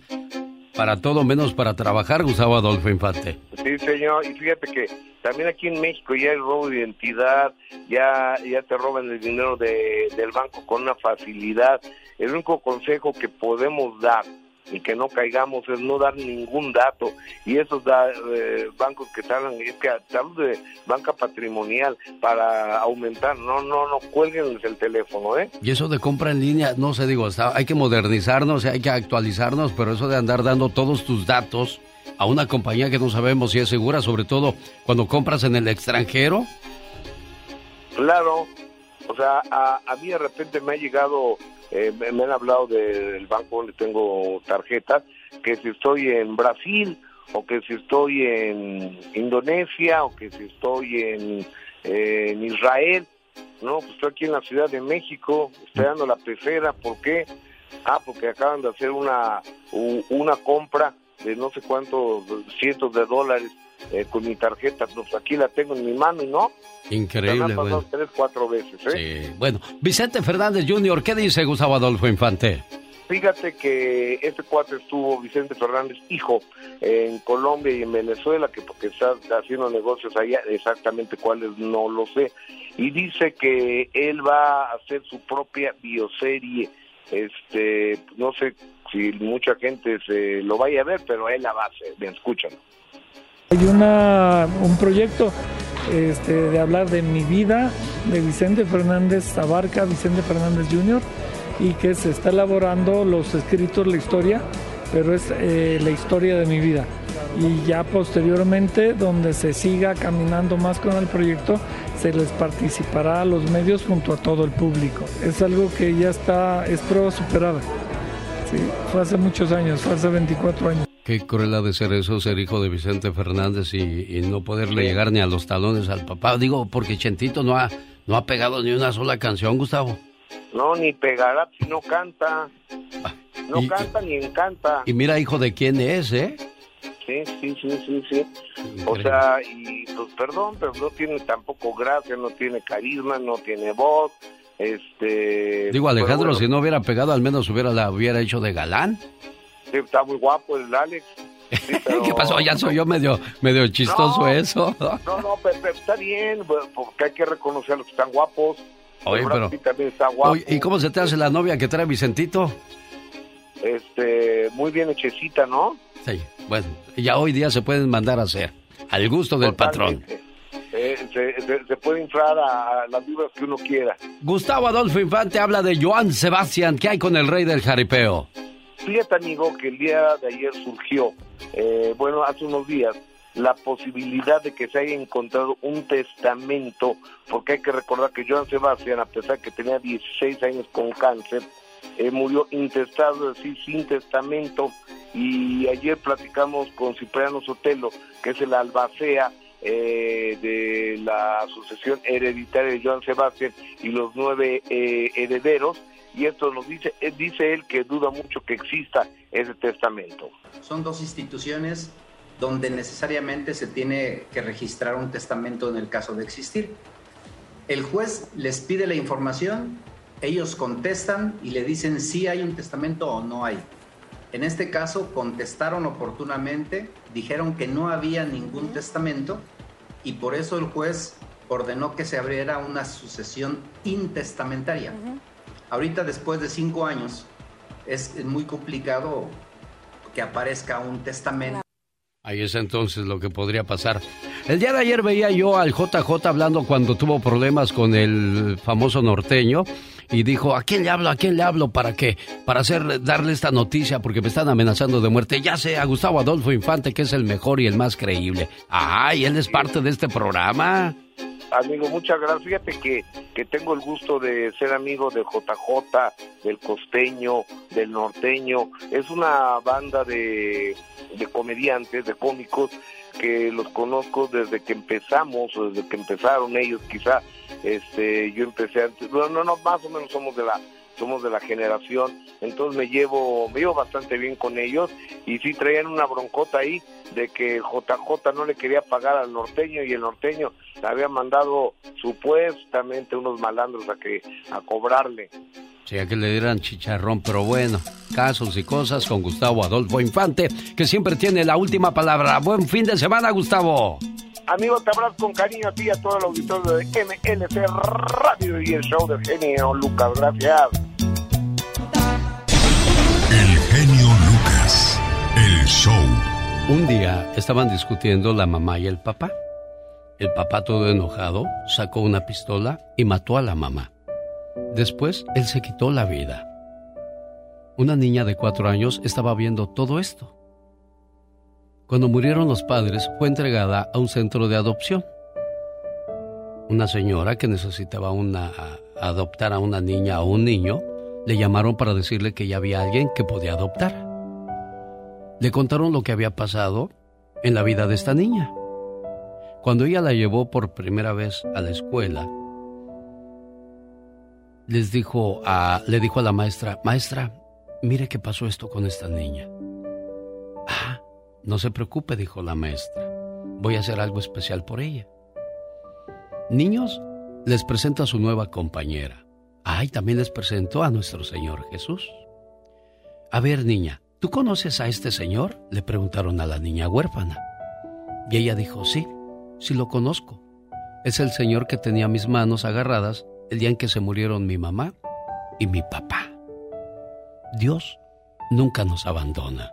para todo menos para trabajar, Gustavo Adolfo Infante. Sí, señor. Y fíjate que también aquí en México ya hay robo de identidad, ya, ya te roban el dinero de, del banco con una facilidad. El único consejo que podemos dar y que no caigamos es no dar ningún dato. Y esos da- eh, bancos que te hablan, es que de banca patrimonial para aumentar. No, no, no cuelguen el teléfono, ¿eh? Y eso de compra en línea, no sé, digo, está- hay que modernizarnos, hay que actualizarnos, pero eso de andar dando todos tus datos a una compañía que no sabemos si es segura, sobre todo cuando compras en el extranjero. Claro, o sea, a, a mí de repente me ha llegado, eh, me, han hablado del banco donde tengo tarjetas, que si estoy en Brasil, o que si estoy en Indonesia, o que si estoy en, Israel, no, pues estoy aquí en la Ciudad de México, estoy dando la pecera, ¿por qué? Ah, porque acaban de hacer una, una compra de no sé cuántos cientos de dólares eh, con mi tarjeta, pues aquí la tengo en mi mano y no. Increíble, güey. tres, cuatro veces, ¿eh? Sí. Bueno, Vicente Fernández Jr., ¿qué dice Gustavo Adolfo Infante? Fíjate que este cuate estuvo, Vicente Fernández, hijo, en Colombia y en Venezuela, que porque está haciendo negocios allá, exactamente cuáles no lo sé, y dice que él va a hacer su propia bioserie, este, no sé si mucha gente se lo vaya a ver, pero él la va a hacer, bien, escúchalo. Hay una, un proyecto este, de hablar de mi vida, de Vicente Fernández Abarca, Vicente Fernández Jr., y que se está elaborando los escritos, la historia, pero es eh, la historia de mi vida. Y ya posteriormente, donde se siga caminando más con el proyecto, se les participará a los medios junto a todo el público. Es algo que ya está, es prueba superada. Sí, fue hace muchos años, fue hace 24 años. Qué cruel ha de ser eso, ser hijo de Vicente Fernández y, y no poderle llegar ni a los talones al papá. Digo, porque Chentito no ha, no ha pegado ni una sola canción, Gustavo. No, ni pegará si no canta, no Y- canta ni encanta. Y mira, hijo de quién es, ¿eh? Sí, sí, sí, sí, sí. O sea, y pues perdón, pero no tiene tampoco gracia, no tiene carisma, no tiene voz, Este, Digo, Alejandro, bueno, si no hubiera pegado, al menos hubiera la hubiera hecho de galán. Sí, está muy guapo el Alex. Sí, (laughs) pero- ¿Qué pasó? Ya soy yo medio, medio chistoso No. eso. No, no, pero, pero está bien, bueno, porque hay que reconocer a los que están guapos. Oye, pero- Pitt también está guapo. Oye, ¿Y cómo se te hace la novia que trae Vicentito? Este, muy bien hechecita, ¿no? Sí, bueno, ya hoy día se pueden mandar a hacer. Al gusto del patrón. Eh, se, se- se puede inflar a, las libras que uno quiera. Gustavo Adolfo Infante habla de Joan Sebastián. ¿Qué hay con el rey del jaripeo? Fíjate, amigo, que el día de ayer surgió, eh, bueno, hace unos días, la posibilidad de que se haya encontrado un testamento, porque hay que recordar que Joan Sebastián, a pesar que tenía 16 años con cáncer, eh, murió intestado, es decir, sin testamento, y ayer platicamos con Cipriano Sotelo, que es el albacea eh, de la sucesión hereditaria de Joan Sebastián y los nueve eh, herederos, y esto nos dice, eh, dice él que duda mucho que exista ese testamento. Son dos instituciones donde necesariamente se tiene que registrar un testamento en el caso de existir. El juez les pide la información, ellos contestan y le dicen si hay un testamento o no hay. En este caso contestaron oportunamente, dijeron que no había ningún testamento y por eso el juez ordenó que se abriera una sucesión intestamentaria. Ahorita después de cinco años es muy complicado que aparezca un testamento. Ahí es entonces lo que podría pasar. El día de ayer veía yo al JJ hablando cuando tuvo problemas con el famoso norteño y dijo, ¿a quién le hablo? ¿A quién le hablo? ¿Para qué? Para hacer, darle esta noticia porque me están amenazando de muerte. Ya sé, a Gustavo Adolfo Infante que es el mejor y el más creíble. Ay, él es parte de este programa. Amigo, muchas gracias. Fíjate que, que tengo el gusto de ser amigo de JJ, del costeño, del norteño. Es una banda de, de comediantes, de cómicos, que los conozco desde que empezamos, o desde que empezaron ellos, quizá. Este, yo empecé antes, no, no, no, más o menos somos de la somos de la generación, entonces me llevo, me bastante bien con ellos y sí traían una broncota ahí de que JJ no le quería pagar al norteño y el norteño le había mandado supuestamente unos malandros a que a cobrarle. Sí, a que le dieran chicharrón, pero bueno, casos y cosas con Gustavo Adolfo Infante, que siempre tiene la última palabra. Buen fin de semana, Gustavo. Amigo, te abrazo con cariño a ti y a todo el auditorio de MLC Radio y el show del genio Lucas. Gracias. El genio Lucas. El show. Un día estaban discutiendo la mamá y el papá. El papá todo enojado sacó una pistola y mató a la mamá. Después él se quitó la vida. Una niña de cuatro años estaba viendo todo esto. Cuando murieron los padres fue entregada a un centro de adopción. Una señora que necesitaba adoptar a una niña o un niño le llamaron para decirle que ya había alguien que podía adoptar. Le contaron lo que había pasado en la vida de esta niña. Cuando ella la llevó por primera vez a la escuela, les dijo a, le dijo a la maestra, maestra, mire qué pasó esto con esta niña. Ah, no se preocupe, dijo la maestra. Voy a hacer algo especial por ella. Niños, les presento a su nueva compañera. Ay, también les presento a nuestro Señor Jesús. A ver, niña, ¿tú conoces a este señor? Le preguntaron a la niña huérfana. Y ella dijo, sí, sí lo conozco. Es el señor que tenía mis manos agarradas el día en que se murieron mi mamá y mi papá. Dios nunca nos abandona.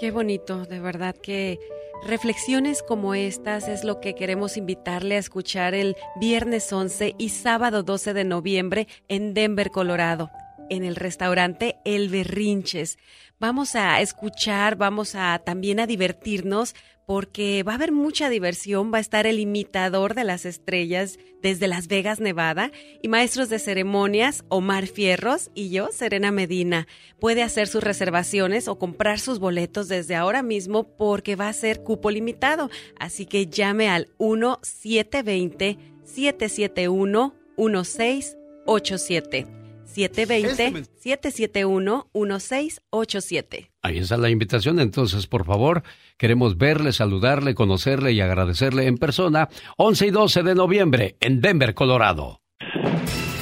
Qué bonito, de verdad que reflexiones como estas es lo que queremos invitarle a escuchar el viernes 11 y sábado 12 de noviembre en Denver, Colorado, en el restaurante El Berrinches. Vamos a escuchar, vamos a también a divertirnos porque va a haber mucha diversión, va a estar el imitador de las estrellas desde Las Vegas, Nevada, y maestros de ceremonias, Omar Fierros y yo, Serena Medina. Puede hacer sus reservaciones o comprar sus boletos desde ahora mismo porque va a ser cupo limitado. Así que llame al 1-720-771-1687. 720-771-1687. Ahí está la invitación, entonces por favor, queremos verle, saludarle, conocerle y agradecerle en persona 11 y 12 de noviembre en Denver, Colorado.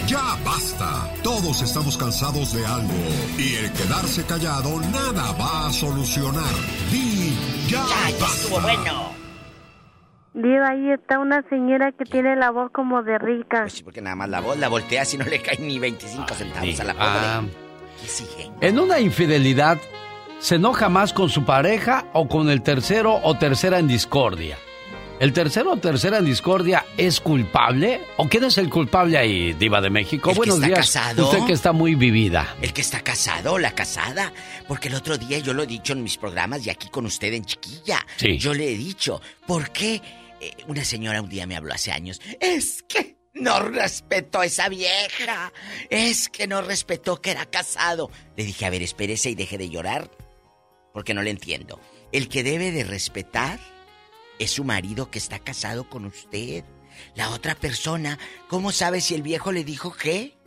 Ya basta. Todos estamos cansados de algo. Y el quedarse callado nada va a solucionar. Di ya, basta. bueno. Diva, ahí está una señora que tiene la voz como de rica. Pues sí, porque nada más la voz la volteas y no le caen ni 25 centavos a la pobre. Ah, ¿Qué sigue? en una infidelidad, ¿se enoja más con su pareja o con el tercero o tercera en discordia? ¿El tercero o tercera en discordia es culpable? ¿O quién es el culpable ahí, Diva de México? El que Buenos está días. casado. Usted que está muy vivida. El que está casado o la casada. Porque el otro día yo lo he dicho en mis programas y aquí con usted en Chiquilla. Sí. Yo le he dicho, ¿por qué eh, una señora un día me habló hace años? Es que no respetó a esa vieja. Es que no respetó que era casado. Le dije, a ver, espérese y deje de llorar. Porque no le entiendo. El que debe de respetar es su marido que está casado con usted. La otra persona, ¿cómo sabe si el viejo le dijo qué?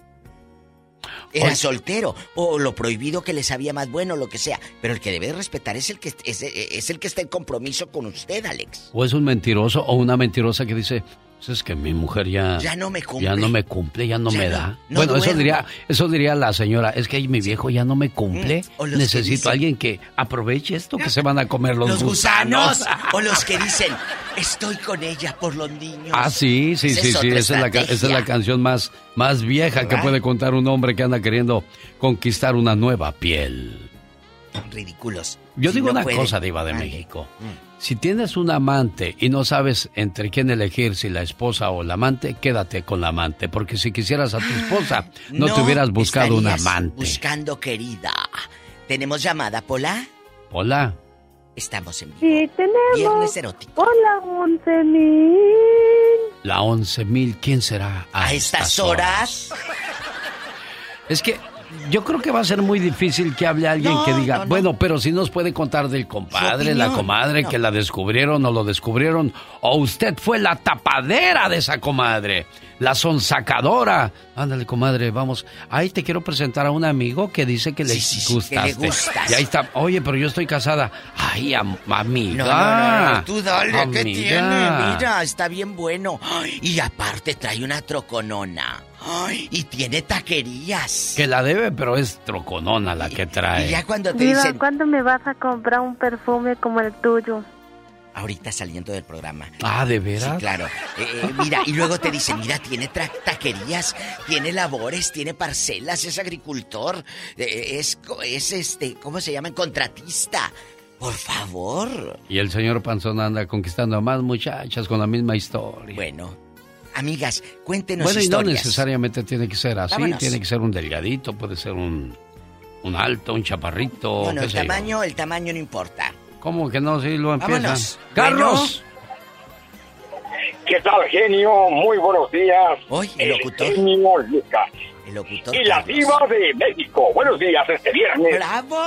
Era Oye. soltero o lo prohibido que le sabía más bueno, lo que sea. Pero el que debe de respetar es el que es, es el que está en compromiso con usted, Alex. ¿O es un mentiroso o una mentirosa que dice, es que mi mujer ya... Ya no me cumple. Ya no me cumple, ya no Ya me no- da. no bueno, eso diría, eso diría la señora, es que mi viejo ya no me cumple. Mm, Necesito dicen- a alguien que aproveche esto que se van a comer los, Los gusanos o los que dicen, estoy con ella por los niños. Ah, sí, sí, Esa sí, es sí. Esa es, la, esa es la canción más, más vieja que puede contar un hombre que anda queriendo conquistar una nueva piel. Ridículos. Yo Si digo no una puede, cosa, Diva de. México. Mm. Si tienes un amante y no sabes entre quién elegir, si la esposa o el amante, quédate con la amante. Porque si quisieras a tu esposa, (gasps) no, te hubieras buscado un amante. Buscando querida. ¿Tenemos llamada, Pola? Hola. Estamos en vivo. Sí, tenemos. Viernes erótico. Hola, once mil. La 11.000, ¿quién será a, A estas horas. Es que yo creo que va a ser muy difícil que hable alguien No, que diga, no, no. bueno, pero si nos puede contar del compadre, la comadre, que la descubrieron o lo descubrieron, o usted fue la tapadera de esa comadre, la sonsacadora. Ándale, comadre, vamos. Ahí te quiero presentar a un amigo que dice que le Sí, sí, sí, que le gustaste. gustas. Y ahí está, oye, pero yo estoy casada. Ay, am- amiga. No, no, no, no, tú dale, ¿qué Amiga. tiene? Mira, está bien bueno. Ay, Y aparte trae una troconona. Ay, y tiene taquerías. Que la debe, pero es troconona la que trae. Y ya cuando te Diva, dicen, ¿cuándo me vas a comprar un perfume como el tuyo? Ahorita saliendo del programa. Ah, ¿de Sí, veras? claro. Eh, eh, mira, y luego te dicen, mira, tiene taquerías, tiene labores, tiene parcelas, es agricultor, eh, es, co- es este, ¿cómo se llama? Contratista. Por favor. Y el señor Panzón anda conquistando a más muchachas con la misma historia. Bueno, amigas, cuéntenos Bueno, y no historias. necesariamente tiene que ser así, Vámonos. tiene que ser un delgadito, puede ser un, un alto, un chaparrito. No, no, qué el yo. tamaño, el tamaño no importa. ¿Cómo que no? Sí, lo empiezan. Vámonos. ¡Carlos! ¿Qué tal, genio? Muy buenos días. Hoy, el locutor. genio Lucas. El locutor. Y la diva de México. Buenos días, este viernes. ¡Bravo!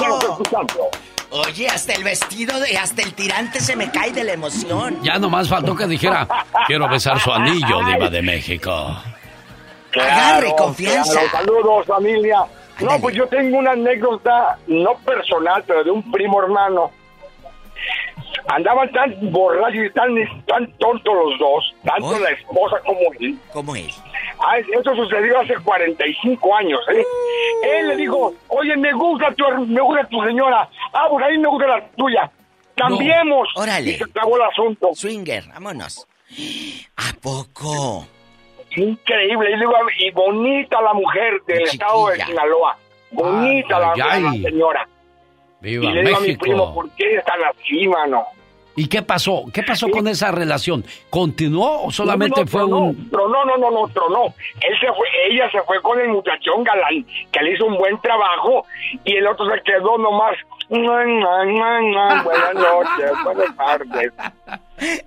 Ya lo estoy escuchando. Oye, hasta el vestido, de, hasta el tirante se me cae de la emoción. Ya nomás faltó que dijera, (laughs) quiero besar su anillo, diva de México. Agarre, confianza. claro. Saludos, familia. No, pues yo tengo una anécdota, no personal, pero de un primo hermano. Andaban tan borrachos y tan, tan tontos los dos, tanto la esposa como él. ¿Cómo él? Ah, esto sucedió hace 45 años, ¿eh? Él le dijo, oye, me gusta tu, me gusta tu señora. Ah, pues a mí me gusta la tuya. Cambiemos. No, órale. Y se acabó el asunto. Swinger, vámonos. ¿A poco? Increíble. Y, digo, y bonita la mujer del estado de Sinaloa. Bonita la, Ay, ay, la ay. señora. ¡Viva y le digo a mi primo, ¿por qué están así, mano? ¿Y qué pasó? ¿Qué pasó con esa relación? ¿Continuó o solamente No, no, fue tronó, un...? Tronó, no, no, no, tronó. Él se fue, ella se fue con el muchachón galán, que le hizo un buen trabajo, y el otro se quedó nomás. "Mua, mua, mua, mua, Buenas noches, buenas tardes.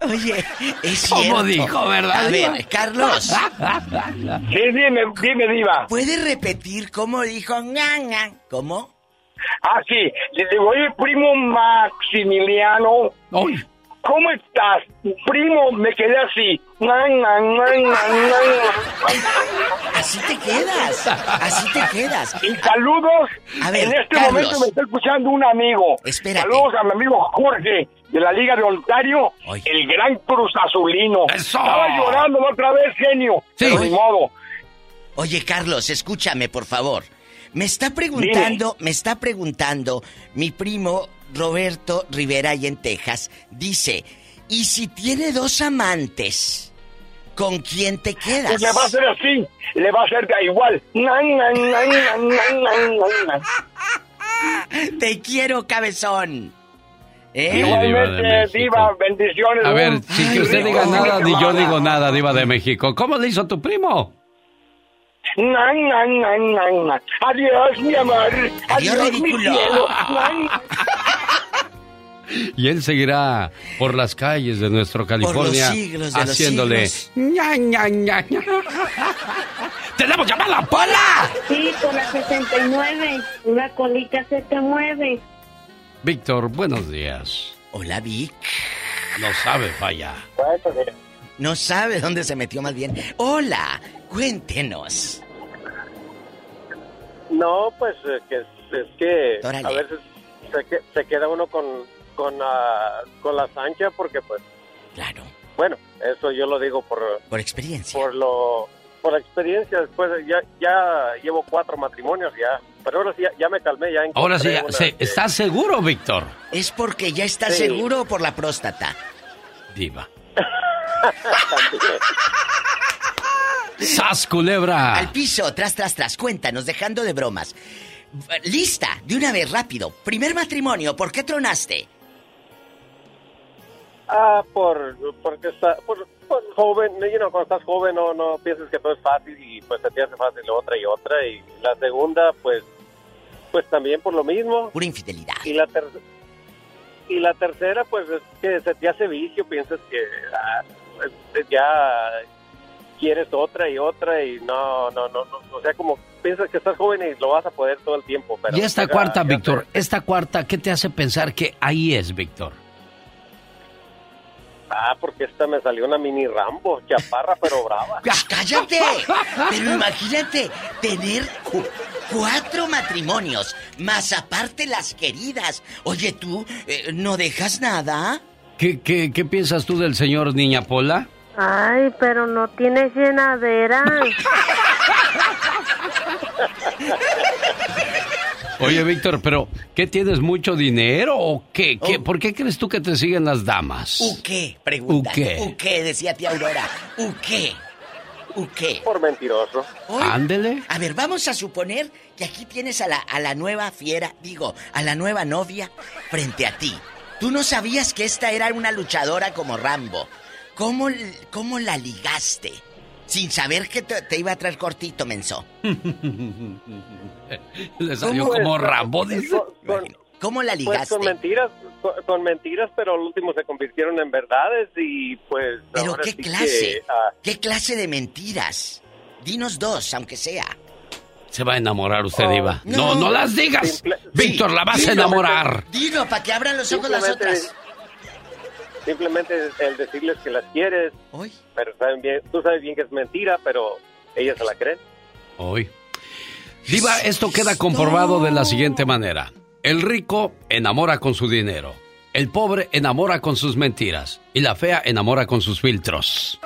Oye, es ¿Cómo cierto. dijo, verdad, A Diva? ver, Carlos. Sí, dime, dime, Diva. ¿Puede repetir cómo dijo? ¿Cómo? Ah, sí. Le digo, oye, primo Maximiliano. ¿Cómo estás? Primo, me quedé así. Así te quedas. Así te quedas. Y saludos. A ver, en este Carlos. momento me está escuchando un amigo. Espérate. Saludos a mi amigo Jorge de la Liga de Ontario, el gran Cruz Azulino. Estaba llorando otra vez, genio. Sí. Pero ni modo. Oye, Carlos, escúchame, por favor. Me está preguntando, me está preguntando mi primo Roberto Rivera ahí en Texas. Dice, ¿y si tiene dos amantes? ¿Con quién te quedas? Pues le va a hacer así, le va a hacer igual. Nan, nan, nan. (laughs) Te quiero, cabezón. ¿Eh? Igualmente, Diva, bendiciones. A ver, sin que usted diga nada, ni yo digo nada, Diva de México. ¿Cómo le hizo tu primo? Nan, nan, nan, nan, nan. Adiós, mi amor. Adiós, mi ridículo. cielo. Nan. Y él seguirá por las calles de nuestro California de haciéndole ña, ña, ña. ¡Tenemos llamada, Pola! Sí, con la 69. Una colita se te mueve. Víctor, buenos días. Hola, Vic. No sabe, falla. No sabe dónde se metió más bien. Hola, cuéntenos. No, pues eh, que es, que Órale. a veces se, se queda uno con con, ah, con la sancha porque pues claro bueno eso yo lo digo por por experiencia por lo por experiencia después de- ya ya llevo cuatro matrimonios ya pero ahora sí ya, ya me calmé ya Ahora sí, encontré una se- que- ¿estás seguro, Víctor? ¿Es porque ya está Sí. seguro o por la próstata? Diva. (laughs) ¡Sas, culebra! Al piso, tras, tras, tras. Cuéntanos, dejando de bromas. Lista, de una vez, rápido. Primer matrimonio, ¿por qué tronaste? Ah, por, porque está, por, por joven, you know, cuando estás joven no, no piensas que todo es fácil y pues se te hace fácil otra y otra y la segunda pues, pues también por lo mismo. Pura infidelidad. Y la tercera, y la tercera pues es que se te hace vicio, piensas que ah, ya quieres otra y otra y no, no, no, no, o sea como piensas que estás joven y lo vas a poder todo el tiempo. Pero Y esta cuarta, ya Víctor, esta cuarta, ¿qué te hace pensar que ahí es, Víctor? Ah, porque esta me salió una mini Rambo, chaparra pero brava. (laughs) ¡Cállate! Pero imagínate tener cu- cuatro matrimonios, más aparte las queridas. Oye, tú, eh, ¿no dejas nada? ¿Qué, qué, qué piensas tú del señor Niña Pola? Ay, pero no tienes llenadera. Oye, Víctor, pero ¿qué tienes mucho dinero o qué? ¿Qué- ¿Por qué crees tú que te siguen las damas? ¿U qué? Pregunta. ¿U qué? ¿U qué? Decía tía Aurora. ¿U qué? ¿U qué? Por mentiroso. Ándele. A ver, vamos a suponer que aquí tienes a la, a la nueva fiera, digo, a la nueva novia frente a ti. Tú no sabías que esta era una luchadora como Rambo. ¿Cómo, cómo la ligaste? Sin saber que te, te iba a traer cortito, menso. (laughs) Le salió ¿Cómo como es? Rambo, dice. Con- ¿Cómo la Pues ligaste? con mentiras, con, con mentiras, pero al último se convirtieron en verdades y pues... ¿Pero ahora qué sí que, clase? ah, ¿Qué clase de mentiras? Dinos dos, aunque sea. Se va a enamorar usted, Oh, Diva. No, no, las digas. Simple- Víctor, la vas a enamorar. Dilo, para que abran los ojos las otras. simplemente el decirles que las quieres, Hoy. pero saben bien, tú sabes bien que es mentira, pero ellas se la creen. Hoy. Diva, esto queda comprobado de la siguiente manera. El rico enamora con su dinero. El pobre enamora con sus mentiras. Y la fea enamora con sus filtros.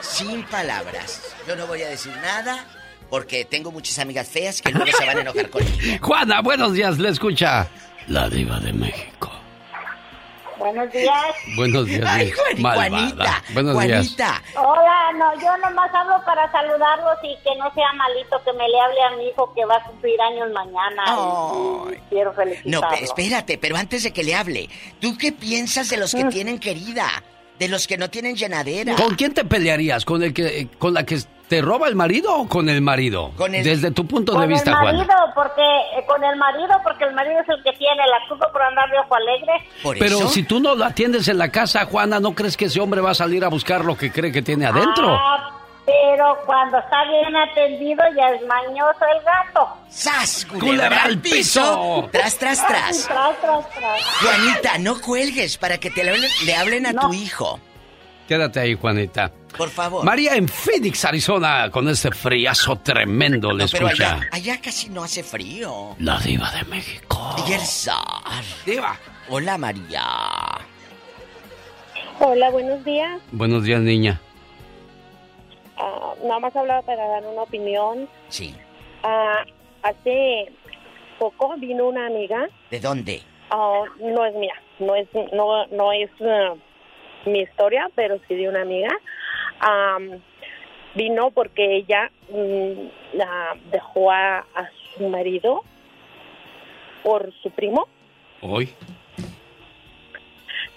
Sin palabras. Yo no voy a decir nada porque tengo muchas amigas feas que luego se van a enojar conmigo. (laughs) Juana, buenos días, le escucha. La diva de México. Buenos días. Buenos días, Ay. Juanita, Buenos días. Juanita. Hola, no, yo nomás hablo para saludarlos y que no sea malito, que me le hable a mi hijo que va a cumplir años mañana. y- y quiero felicitarlo. No, espérate, pero antes de que le hable, ¿tú qué piensas de los que tienen querida? De los que no tienen llenadera. ¿Con quién te pelearías? ¿Con el que con la que te roba el marido o con el marido? Con el- Desde tu punto de Con vista, el Juana. marido, porque eh, con el marido, porque el marido es el que tiene la culpa por andar de ojo alegre. Pero si tú no lo atiendes en la casa, Juana, ¿no crees que ese hombre va a salir a buscar lo que cree que tiene adentro? Ah, pero cuando está bien atendido ya es mañoso el gato. ¡Sas! ¡Culebra al piso! Tras, tras, tras. Tras, tras, tras. Juanita, no cuelgues para que te le hablen a tu hijo. Quédate ahí, Juanita. Por favor. María en Phoenix, Arizona, con este friazo tremendo, le No, pero escucha. allá, allá casi no hace frío. La diva de México. Y el zar. Diva. Hola, María. Hola, buenos días. Buenos días, niña. Ah, nada más hablaba para dar una opinión. Sí. Ah, hace poco vino una amiga, ¿De dónde? ah, no es mía, no es, no, no es ah, mi historia, pero sí de una amiga. Am, vino porque ella mm, la dejó a, a su marido por su primo. Hoy.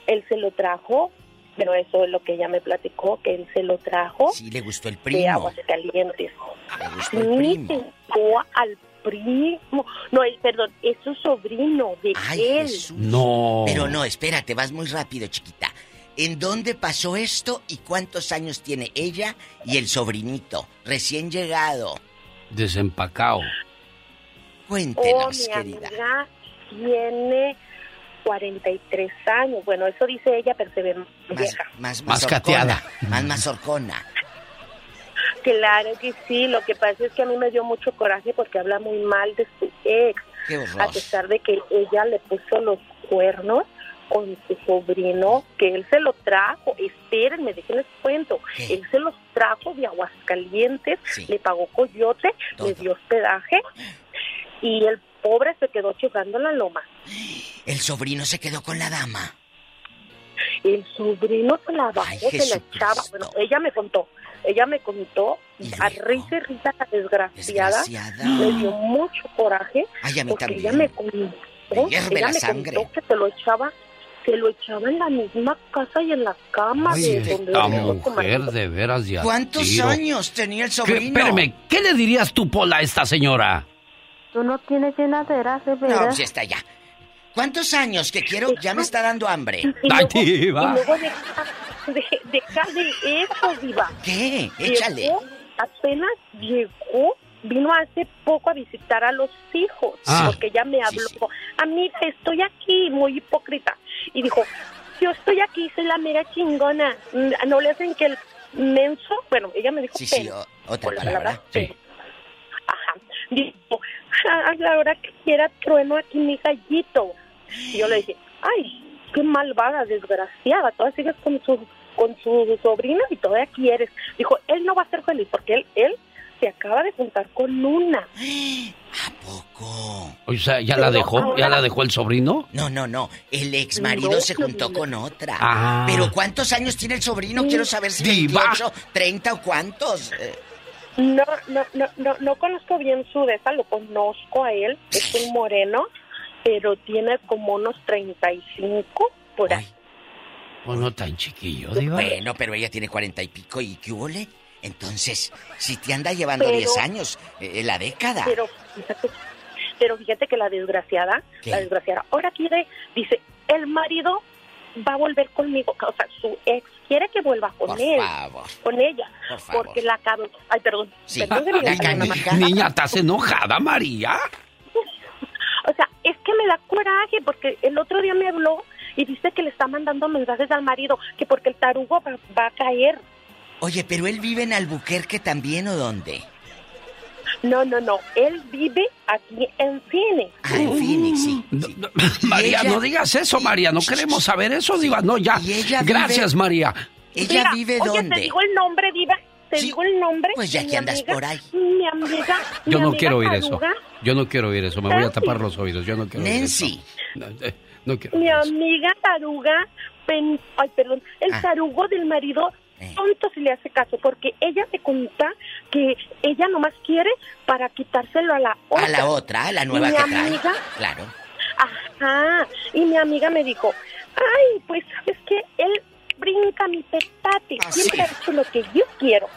Él se lo trajo, pero eso es lo que ella me platicó, que él se lo trajo Sí, le gustó el de primo. aguas calientes. Le gustó el primo. Dejó al primo. No, perdón, es su sobrino de él. No. Pero no, espérate, vas muy rápido, chiquita. ¿En dónde pasó esto y cuántos años tiene ella y el sobrinito recién llegado? Desempacado. Oh, Cuéntenos, mi querida. amiga tiene 43 años. Bueno, eso dice ella, pero se ve más vieja. Más, Más cateada. Más mazorcona. Claro que sí, lo que pasa es que a mí me dio mucho coraje porque habla muy mal de su ex, Qué a horror. pesar de que ella le puso los cuernos con su sobrino, que él se lo trajo, espérenme, déjenles cuento, él se los trajo de Aguascalientes, le pagó coyote, le dio hospedaje y el pobre se quedó chifrando en la loma. El sobrino se quedó con la dama. El sobrino se la bajó, se la echaba. Bueno, ella me contó, ella me contó, a risa y risa la desgraciada, Desgraciada. le dio mucho coraje, Ay, a mí porque también. ella me contó, Me hierve ella la me sangre. contó que se lo echaba, se lo echaba en la misma casa y en la cama de donde Esta mujer de veras de a ¿Cuántos tiro. años tenía el ¿Qué, sobrino? espérame, ¿qué le dirías tú, Pola, a esta señora? Tú no tienes llenaderas, de No, veras. pues ya está ya. ¿Cuántos años que quiero? Ya me está dando hambre. Y luego, y luego deja, de- deja de eso, Diva. ¿Qué? Échale. Llegó, apenas llegó, vino hace poco a visitar a los hijos, Ah, porque ella me habló. Amiga, estoy aquí, muy hipócrita. Y dijo, yo estoy aquí, soy la mera chingona. Mm, No le hacen que el menso, bueno, ella me dijo Sí, sí, otra palabra. pelo. Ajá. Dijo, a la hora que quiera trueno aquí mi gallito. Y yo le dije, ay, qué malvada, desgraciada, todavía sigues con su, con su sobrino y todavía quieres. Dijo, él no va a ser feliz porque él, él se acaba de juntar con una. O sea, ¿ya la dejó? ¿Ya la dejó el sobrino? No, no, no. El ex marido No, se juntó con otra. Ah. Pero ¿cuántos años tiene el sobrino? Quiero saber si Diva. 28, 30 o cuántos. No, no, no, no, no conozco bien su de esa, lo conozco a él, es un moreno, pero tiene como unos 35 por ahí. Pues no tan chiquillo, diva. Bueno, pero ella tiene cuarenta y pico y ¿qué huele? Entonces, si te anda llevando Pero- 10 años, eh, la década. Pero fíjate, pero fíjate que la desgraciada, ¿Qué? la desgraciada, ahora quiere, dice, el marido va a volver conmigo, o sea, su ex quiere que vuelva con Por él, favor. con ella, Por favor. porque la acabo, ay, perdón, Sí. perdón una más. Niña, ¿estás enojada, María? (laughs) O sea, es que me da coraje porque el otro día me habló y dice que le está mandando mensajes al marido que porque el tarugo va, va a caer. Oye, pero él vive en Albuquerque también o dónde? No, no, no, él vive aquí en Phoenix. Ah, en Phoenix, sí. María, ella- no digas eso, María. No queremos saber eso, diva. No, ya. ella vive- Gracias, María. ¿Ella Mira, vive oye, dónde? te digo el nombre, Diva. Te digo el nombre. Pues ya que andas amiga, por ahí. Mi amiga. (laughs) Yo mi no amiga quiero oír eso. Yo no quiero oír eso. Me voy a Nancy. tapar los oídos. Yo no quiero oír eso. Nancy. No, eh, no quiero. Mi amiga Taruga. pen- ay, perdón. El Ah. tarugo del marido. Eh. Tonto si le hace caso, porque ella me cuenta que ella nomás quiere para quitárselo a la otra. A la otra, a la nueva mi que trae. amiga, Claro. Ajá. Y mi amiga me dijo, ay, pues sabes que él brinca mi petate. Ah, Siempre ha hecho lo que yo quiero.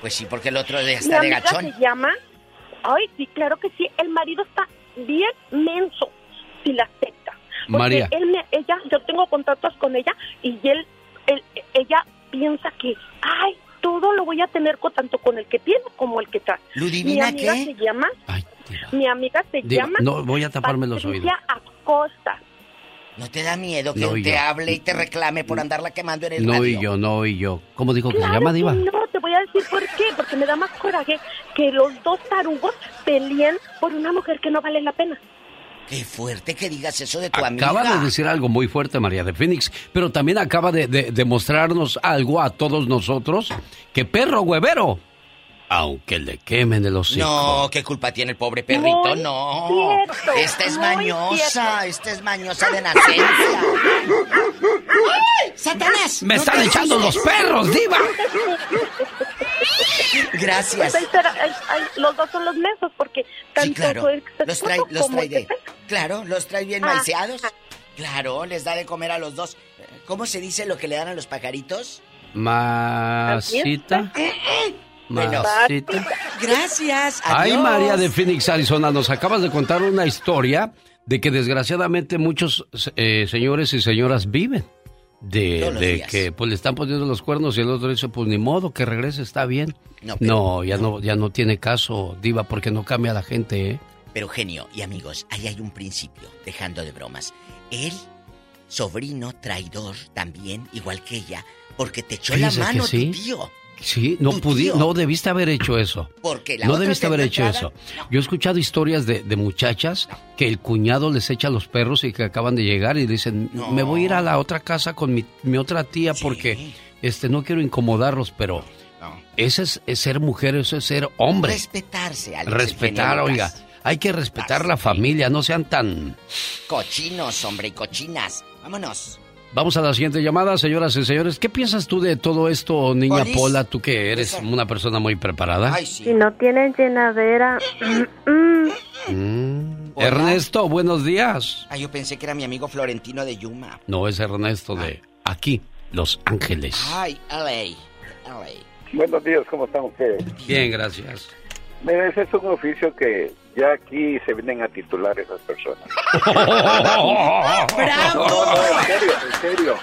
Pues sí, porque el otro de Mi está de amiga gachón. se llama, ay, sí, claro que sí. El marido está bien menso si la acepta. Porque María. él me- ella, yo tengo contratos con ella y él, él- ella piensa que, ay, todo lo voy a tener con, tanto con el que tiene como el que trae. Mi ¿Ludivina amiga qué? se llama, mi amiga se Diva, llama no, voy a taparme los oídos. Patricia Acosta. ¿No te da miedo que No, te yo. hable y te reclame por andarla quemando en el No radio? y yo, no y yo. ¿Cómo dijo que se Claro llama, diva? No, te voy a decir por qué, porque me da más coraje que los dos tarugos peleen por una mujer que no vale la pena. Qué fuerte que digas eso de tu amiga. Acaba de decir algo muy fuerte María de Phoenix, pero también acaba de, de- de mostrarnos algo a todos nosotros, que perro huevero Aunque le quemen el hocico. No, ¿qué culpa tiene el pobre perrito? Muy no. cierto, esta es muy mañosa, cierto. esta es mañosa de nacencia. ¡Ay! ¡Satanás! ¡Me no están echando los perros, diva! Gracias. Pues ahí será- ahí- ahí- los dos son los mensos porque tanto Sí, claro. Los trae, los como trae de... Claro, los trae bien Ah. maiceados. Claro, les da de comer a los dos. ¿Cómo se dice lo que le dan a los pajaritos? Masita. Masita. Gracias. Ay. María de Phoenix, Arizona, nos acabas de contar una historia de que desgraciadamente muchos eh, señores y señoras viven. De, que pues le están poniendo los cuernos y el otro dice, pues ni modo, que regrese, está bien. No, No, ya no, ya no tiene caso, Diva, porque no cambia la gente, ¿eh? Pero genio y amigos, ahí hay un principio, dejando de bromas. Él, sobrino traidor también, igual que ella, porque te echó Fíjese la que mano sí. tu tío. Sí, no tío. no debiste haber hecho eso. Porque la No otra debiste haber hecho eso. Yo he escuchado historias de, de muchachas que el cuñado les echa los perros y que acaban de llegar y dicen, me voy a ir a la otra casa con mi, mi otra tía porque este no quiero incomodarlos, pero ese es, es ser mujer, eso es ser hombre. Respetarse, Alex, Respetar, oiga. Lucas. Hay que respetar la familia, no sean tan... Cochinos, hombre, y cochinas. Vámonos. Vamos a la siguiente llamada, señoras y señores. ¿Qué piensas tú de todo esto, niña Polis. Pola? Tú que eres una persona muy preparada. Si no tienen llenadera, mm, mm. Mm. Ernesto, buenos días. Ah, yo pensé que era mi amigo Florentino de Yuma. No, es Ernesto de aquí, Los Ángeles. Ay, LA. LA. Buenos días, ¿cómo están ustedes? Bien, gracias. Mira, ese es un oficio que ya aquí se vienen a titular esas personas. (laughs) ¡Bravo! No, no, en serio, en serio.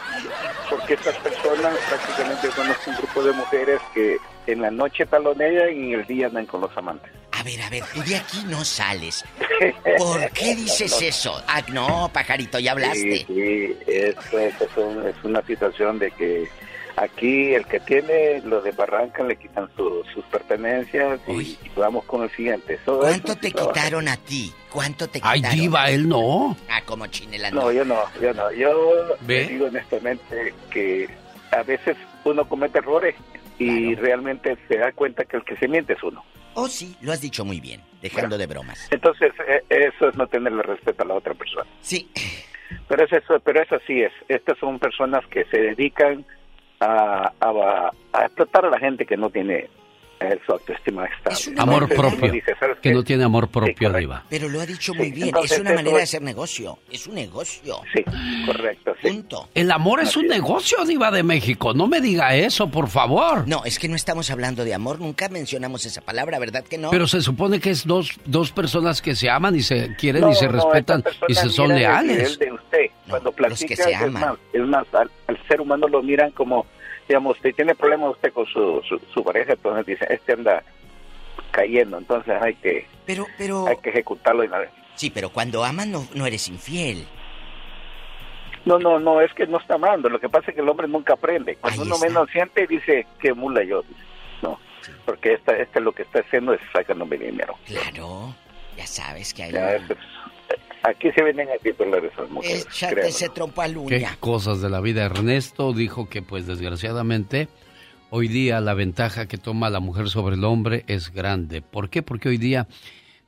Porque estas personas prácticamente son un grupo de mujeres que en la noche talonean y en el día andan con los amantes. A ver, a ver, tú de aquí no sales. (laughs) ¿Por qué dices eso? Ah, no, pajarito, ya hablaste. Sí, sí, es, un- es una situación de que aquí el que tiene los de Barranca le quitan su- sus pertenencias y, y vamos con el siguiente. Eso- ¿Cuánto eso te trabaja. quitaron a ti? ¿Cuánto te Ay, quitaron? diva, él no. Ah, como chinela No, yo no, yo no. Yo ¿Ve? digo honestamente que a veces uno comete errores y realmente se da cuenta que el que se miente es uno. Oh, sí, lo has dicho muy bien, dejando de bromas. Entonces, eh, eso es no tenerle respeto a la otra persona. Sí. Pero es eso, pero eso sí es. Estas son personas que se dedican a, a, a explotar a la gente que no tiene eh, su autoestima estable. Amor Entonces, uno propio. dice, ¿sabes Que no tiene amor propio, correcto. diva. Pero lo ha dicho Sí, muy bien, entonces es una manera de es- hacer negocio, es un negocio. Sí, correcto, sí. Punto. El amor es un negocio, diva de México. No me diga eso, por favor. No, es que no estamos hablando de amor, nunca mencionamos esa palabra, ¿verdad que no? Pero se supone que es dos, dos personas que se aman y se quieren No, y se no, respetan y se son el leales. nivel de usted. Cuando que se es aman. más, es más al, al ser humano lo miran como, digamos, usted tiene problemas usted con su, su, su pareja, entonces dice, este anda cayendo, entonces hay que, Pero, pero... hay que ejecutarlo de una vez. Sí, pero cuando amas no, no eres infiel. No, no, no, es que no está amando, lo que pasa es que el hombre nunca aprende. Cuando Ahí uno está. menos siente, dice, qué mula yo. Dice, No, porque esta, este lo que está haciendo es sacándome dinero. Claro, ya sabes que hay... Ya, es- aquí se vienen a titular esas mujeres. Échate ese Qué cosas de la vida. Ernesto dijo que, pues, desgraciadamente, hoy día la ventaja que toma la mujer sobre el hombre es grande. ¿Por qué? Porque hoy día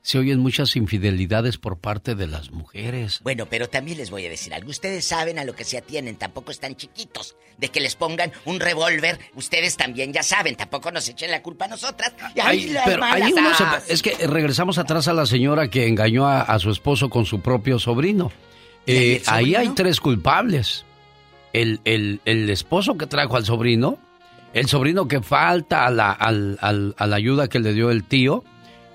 se oyen muchas infidelidades por parte de las mujeres. Bueno, pero también les voy a decir algo. Ustedes saben a lo que se atienen, tampoco están chiquitos. De que les pongan un revólver, ustedes también ya saben, tampoco nos echen la culpa a nosotras. Y ahí Ay, las pero ahí malas- uno se- Ah, es que regresamos atrás a la señora que engañó a, a su esposo con su propio sobrino. Eh, ahí hay tres culpables. El, el- el esposo que trajo al sobrino, el sobrino que falta a la, al- al- a la ayuda que le dio el tío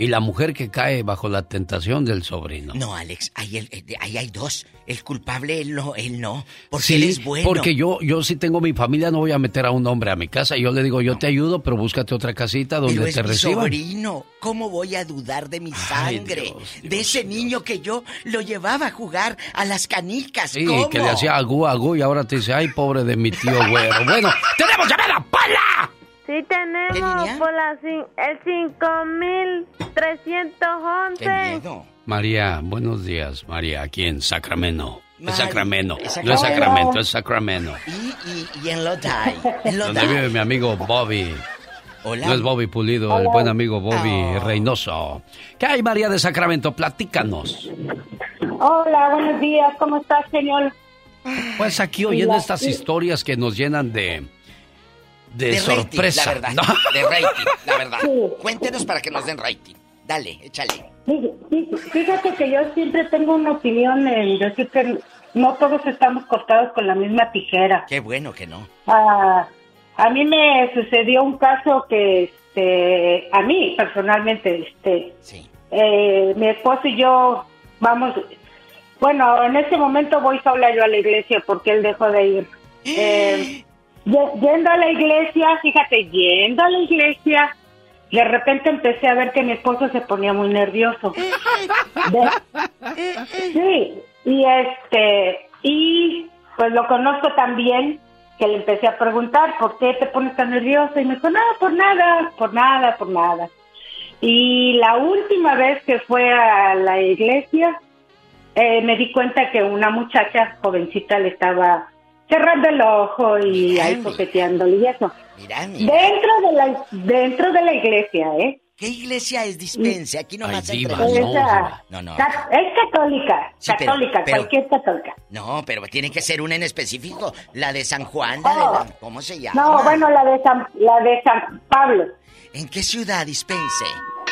y la mujer que cae bajo la tentación del sobrino. No, Alex, ahí, el- eh, ahí hay dos. El culpable, él no, él no. Porque Sí, él es bueno. porque yo, yo si tengo mi familia no voy a meter a un hombre a mi casa. Yo le digo, yo te ayudo, pero búscate otra casita donde Pero es te mi reciban. sobrino. ¿Cómo voy a dudar de mi Ay, sangre? Dios, de ese niño que yo lo llevaba a jugar a las canicas. Sí, ¿Cómo? que le hacía agú, agú y ahora te dice, ay, pobre de mi tío güero. Bueno, tenemos llamada, Pola. Sí tenemos por la, el 5311. María, buenos días, María, aquí en Sacramento. Es Sacramento, es no es Sacramento. Sacramento, es Sacramento. Y, y, y en Lodi. En Donde vive mi amigo Bobby. Hola. No es Bobby Pulido, el buen amigo Bobby Reynoso. ¿Qué hay, María de Sacramento? Platícanos. Hola, buenos días. ¿Cómo estás, señor? Pues aquí oyendo estas historias que nos llenan de. De, De rating, sorpresa. la verdad. ¿no? De rating, la verdad. Cuéntenos para que nos den rating. Dale, échale. Fíjate que yo siempre tengo una opinión en decir que no todos estamos cortados con la misma tijera. Qué bueno que no. Ah, a mí me sucedió un caso que, este, a mí personalmente, este, eh, mi esposo y yo vamos, bueno, en este momento voy sola yo a la iglesia porque él dejó de ir. Eh, ye- yendo a la iglesia, fíjate, yendo a la iglesia, de repente empecé a ver que mi esposo se ponía muy nervioso. De- sí, y este, y pues lo conozco también, que le empecé a preguntar, ¿por qué te pones tan nervioso? Y me dijo, no, por nada, por nada, por nada. Y la última vez que fue a la iglesia, eh, me di cuenta que una muchacha jovencita le estaba cerrando el ojo y ahí coqueteándole y eso. Mira, mira. Dentro de la dentro de la iglesia, ¿eh? ¿Qué iglesia es dispense? Aquí nomás Ay, diva, entre no, No, no. es católica, Sí, pero- católica, pero- cualquier católica. No, pero tiene que ser una en específico. La de San Juan, la de la- ¿Cómo se llama? No, bueno, la de San, la de San Pablo. ¿En qué ciudad dispense?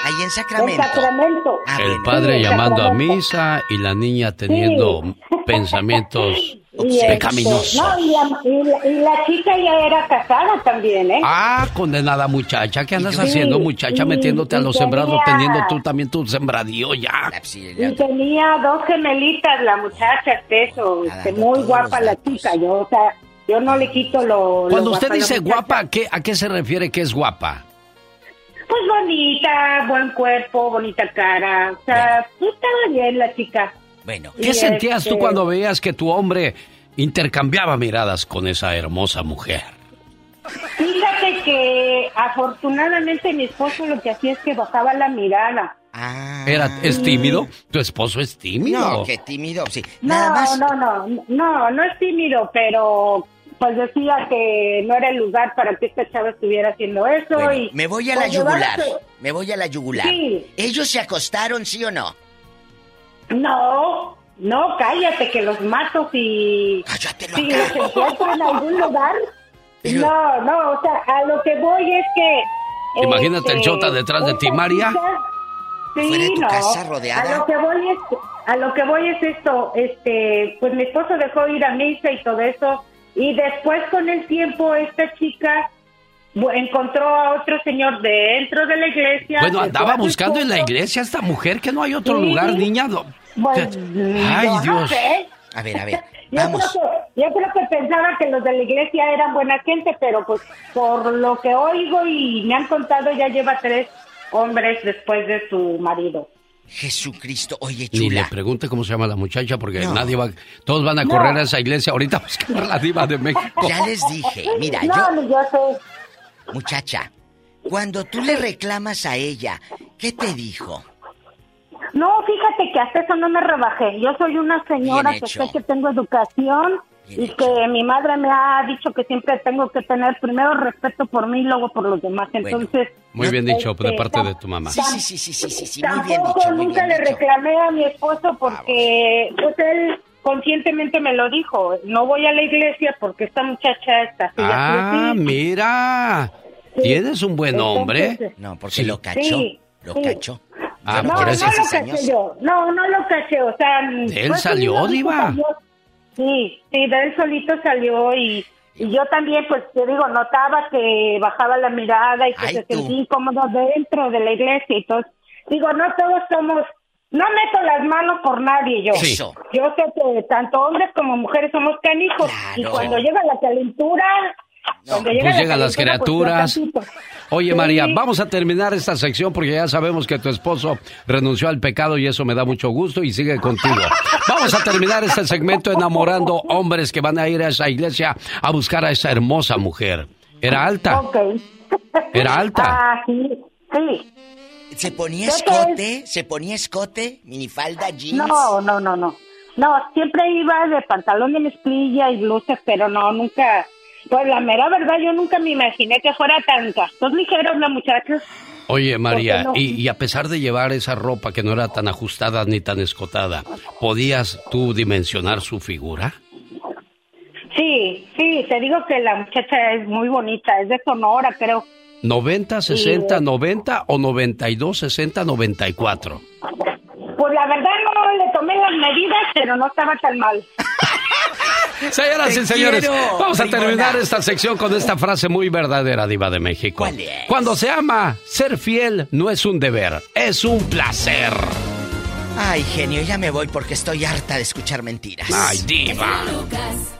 Ahí en En Sacramento. Sacramento. Ah, El bueno. padre Sí, llamando a Sacramento. misa y la niña teniendo pensamientos Y, este, pecaminosos. no, y la, y la- y la chica ya era casada también, ¿eh? Ah, condenada muchacha, ¿qué andas Sí, haciendo, muchacha, y- metiéndote a los sembrados, teniendo tú también tu sembradío ya? Y tenía dos gemelitas, la muchacha, este, eso, este, muy guapa la chica, yo, o sea, yo no le quito lo... lo Cuando usted guapa dice guapa, ¿a qué, ¿a qué se refiere que es guapa? Pues bonita, buen cuerpo, bonita cara, o sea, pues estaba bien la chica. Bueno, ¿Qué Y sentías tú este- cuando veías que tu hombre intercambiaba miradas con esa hermosa mujer? Fíjate que afortunadamente mi esposo lo que hacía es que bajaba la mirada. ¿Era, ¿Es tímido? ¿Tu esposo es tímido? No, qué tímido, sí. No, Nada más. no, no, no, no es tímido, pero pues decía que no era el lugar para que esta chava estuviera haciendo eso Bueno, y... me voy a la pues, yugular. Me voy a la yugular. Sí. ¿Ellos se acostaron, sí o no? No, no, cállate que los mato si... si los encuentro en algún lugar. No, no, o sea, a lo que voy es que... Imagínate el este, chota detrás de ti, María. Sí, no. casa rodeada. A lo que voy es, a lo que voy es esto, este, pues mi esposo dejó ir a misa y todo eso, y después con el tiempo esta chica encontró a otro señor dentro de la iglesia. Bueno, andaba buscando en la esposo. iglesia esta mujer que no hay otro Sí. lugar, niña. (laughs) No- Pues, Ay, no Dios. sé. A ver, a ver. (laughs) Yo Vamos. creo, que, yo creo que pensaba que los de la iglesia eran buena gente, pero pues por lo que oigo y me han contado ya lleva tres hombres después de su marido. Jesucristo, oye, Ni le chula. pregunte cómo se llama la muchacha porque No. nadie va, todos van a No. correr a esa iglesia ahorita a buscar a la diva de México. Ya les dije, mira, no, yo, yo sé. muchacha, cuando tú le reclamas a ella, ¿qué te dijo? No, fíjate que hasta eso no me rebajé. Yo soy una señora que sé que tengo educación y que mi madre me ha dicho que siempre tengo que tener primero respeto por mí y luego por los demás. Entonces, Muy bien dicho de Este, parte de tu mamá. Sí, sí, sí, sí, sí, sí, sí, muy bien tampoco dicho, muy nunca bien le dicho. reclamé a mi esposo porque pues él conscientemente me lo dijo. No voy a la iglesia porque esta muchacha está así. Ah, así, mira. ¿Tienes un buen hombre? No, porque Sí. lo cachó, Sí, lo sí. cachó. Ah, no, por no lo 16 caché yo. No, no lo caché. O sea, ¿De él salió, diva? Sí, sí, de él solito salió y, y yo también, pues te digo, notaba que bajaba la mirada y que Ay, se tú. sentía incómodo dentro de la iglesia. y Entonces, digo, no todos somos. No meto las manos por nadie yo. Sí. Yo sé que tanto hombres como mujeres somos canijos. Y cuando llega la calentura. Pues la llegan las pues, criaturas. Oye Sí. María, vamos a terminar esta sección porque ya sabemos que tu esposo renunció al pecado y eso me da mucho gusto y sigue contigo. Vamos a terminar este segmento enamorando hombres que van a ir a esa iglesia a buscar a esa hermosa mujer. ¿Era alta? Ok. ¿Era alta? Ah, sí, sí. ¿Se ponía ¿Qué escote? ¿Se ponía escote? ¿Minifalda, jeans? No, no, no, no. No, siempre iba de pantalón de mezclilla y blusas, pero no, nunca. Pues la mera verdad, yo nunca me imaginé que fuera tan gastos ligeros la muchacha. Oye, María, no? y, y a pesar de llevar esa ropa que no era tan ajustada ni tan escotada, ¿podías tú dimensionar su figura? Sí, sí, te digo que la muchacha es muy bonita, es de Sonora, creo. ¿90, 60, 90 o 92, 60, 94? Pues la verdad no le tomé las medidas, pero no estaba tan mal. (laughs) (laughs) Señoras Te y señores, quiero, vamos a terminar esta sección con esta frase muy verdadera, Diva de México. Cuando se ama, ser fiel no es un deber, es un placer. Ay, genio, ya me voy porque estoy harta de escuchar mentiras. Ay, diva. Lucas.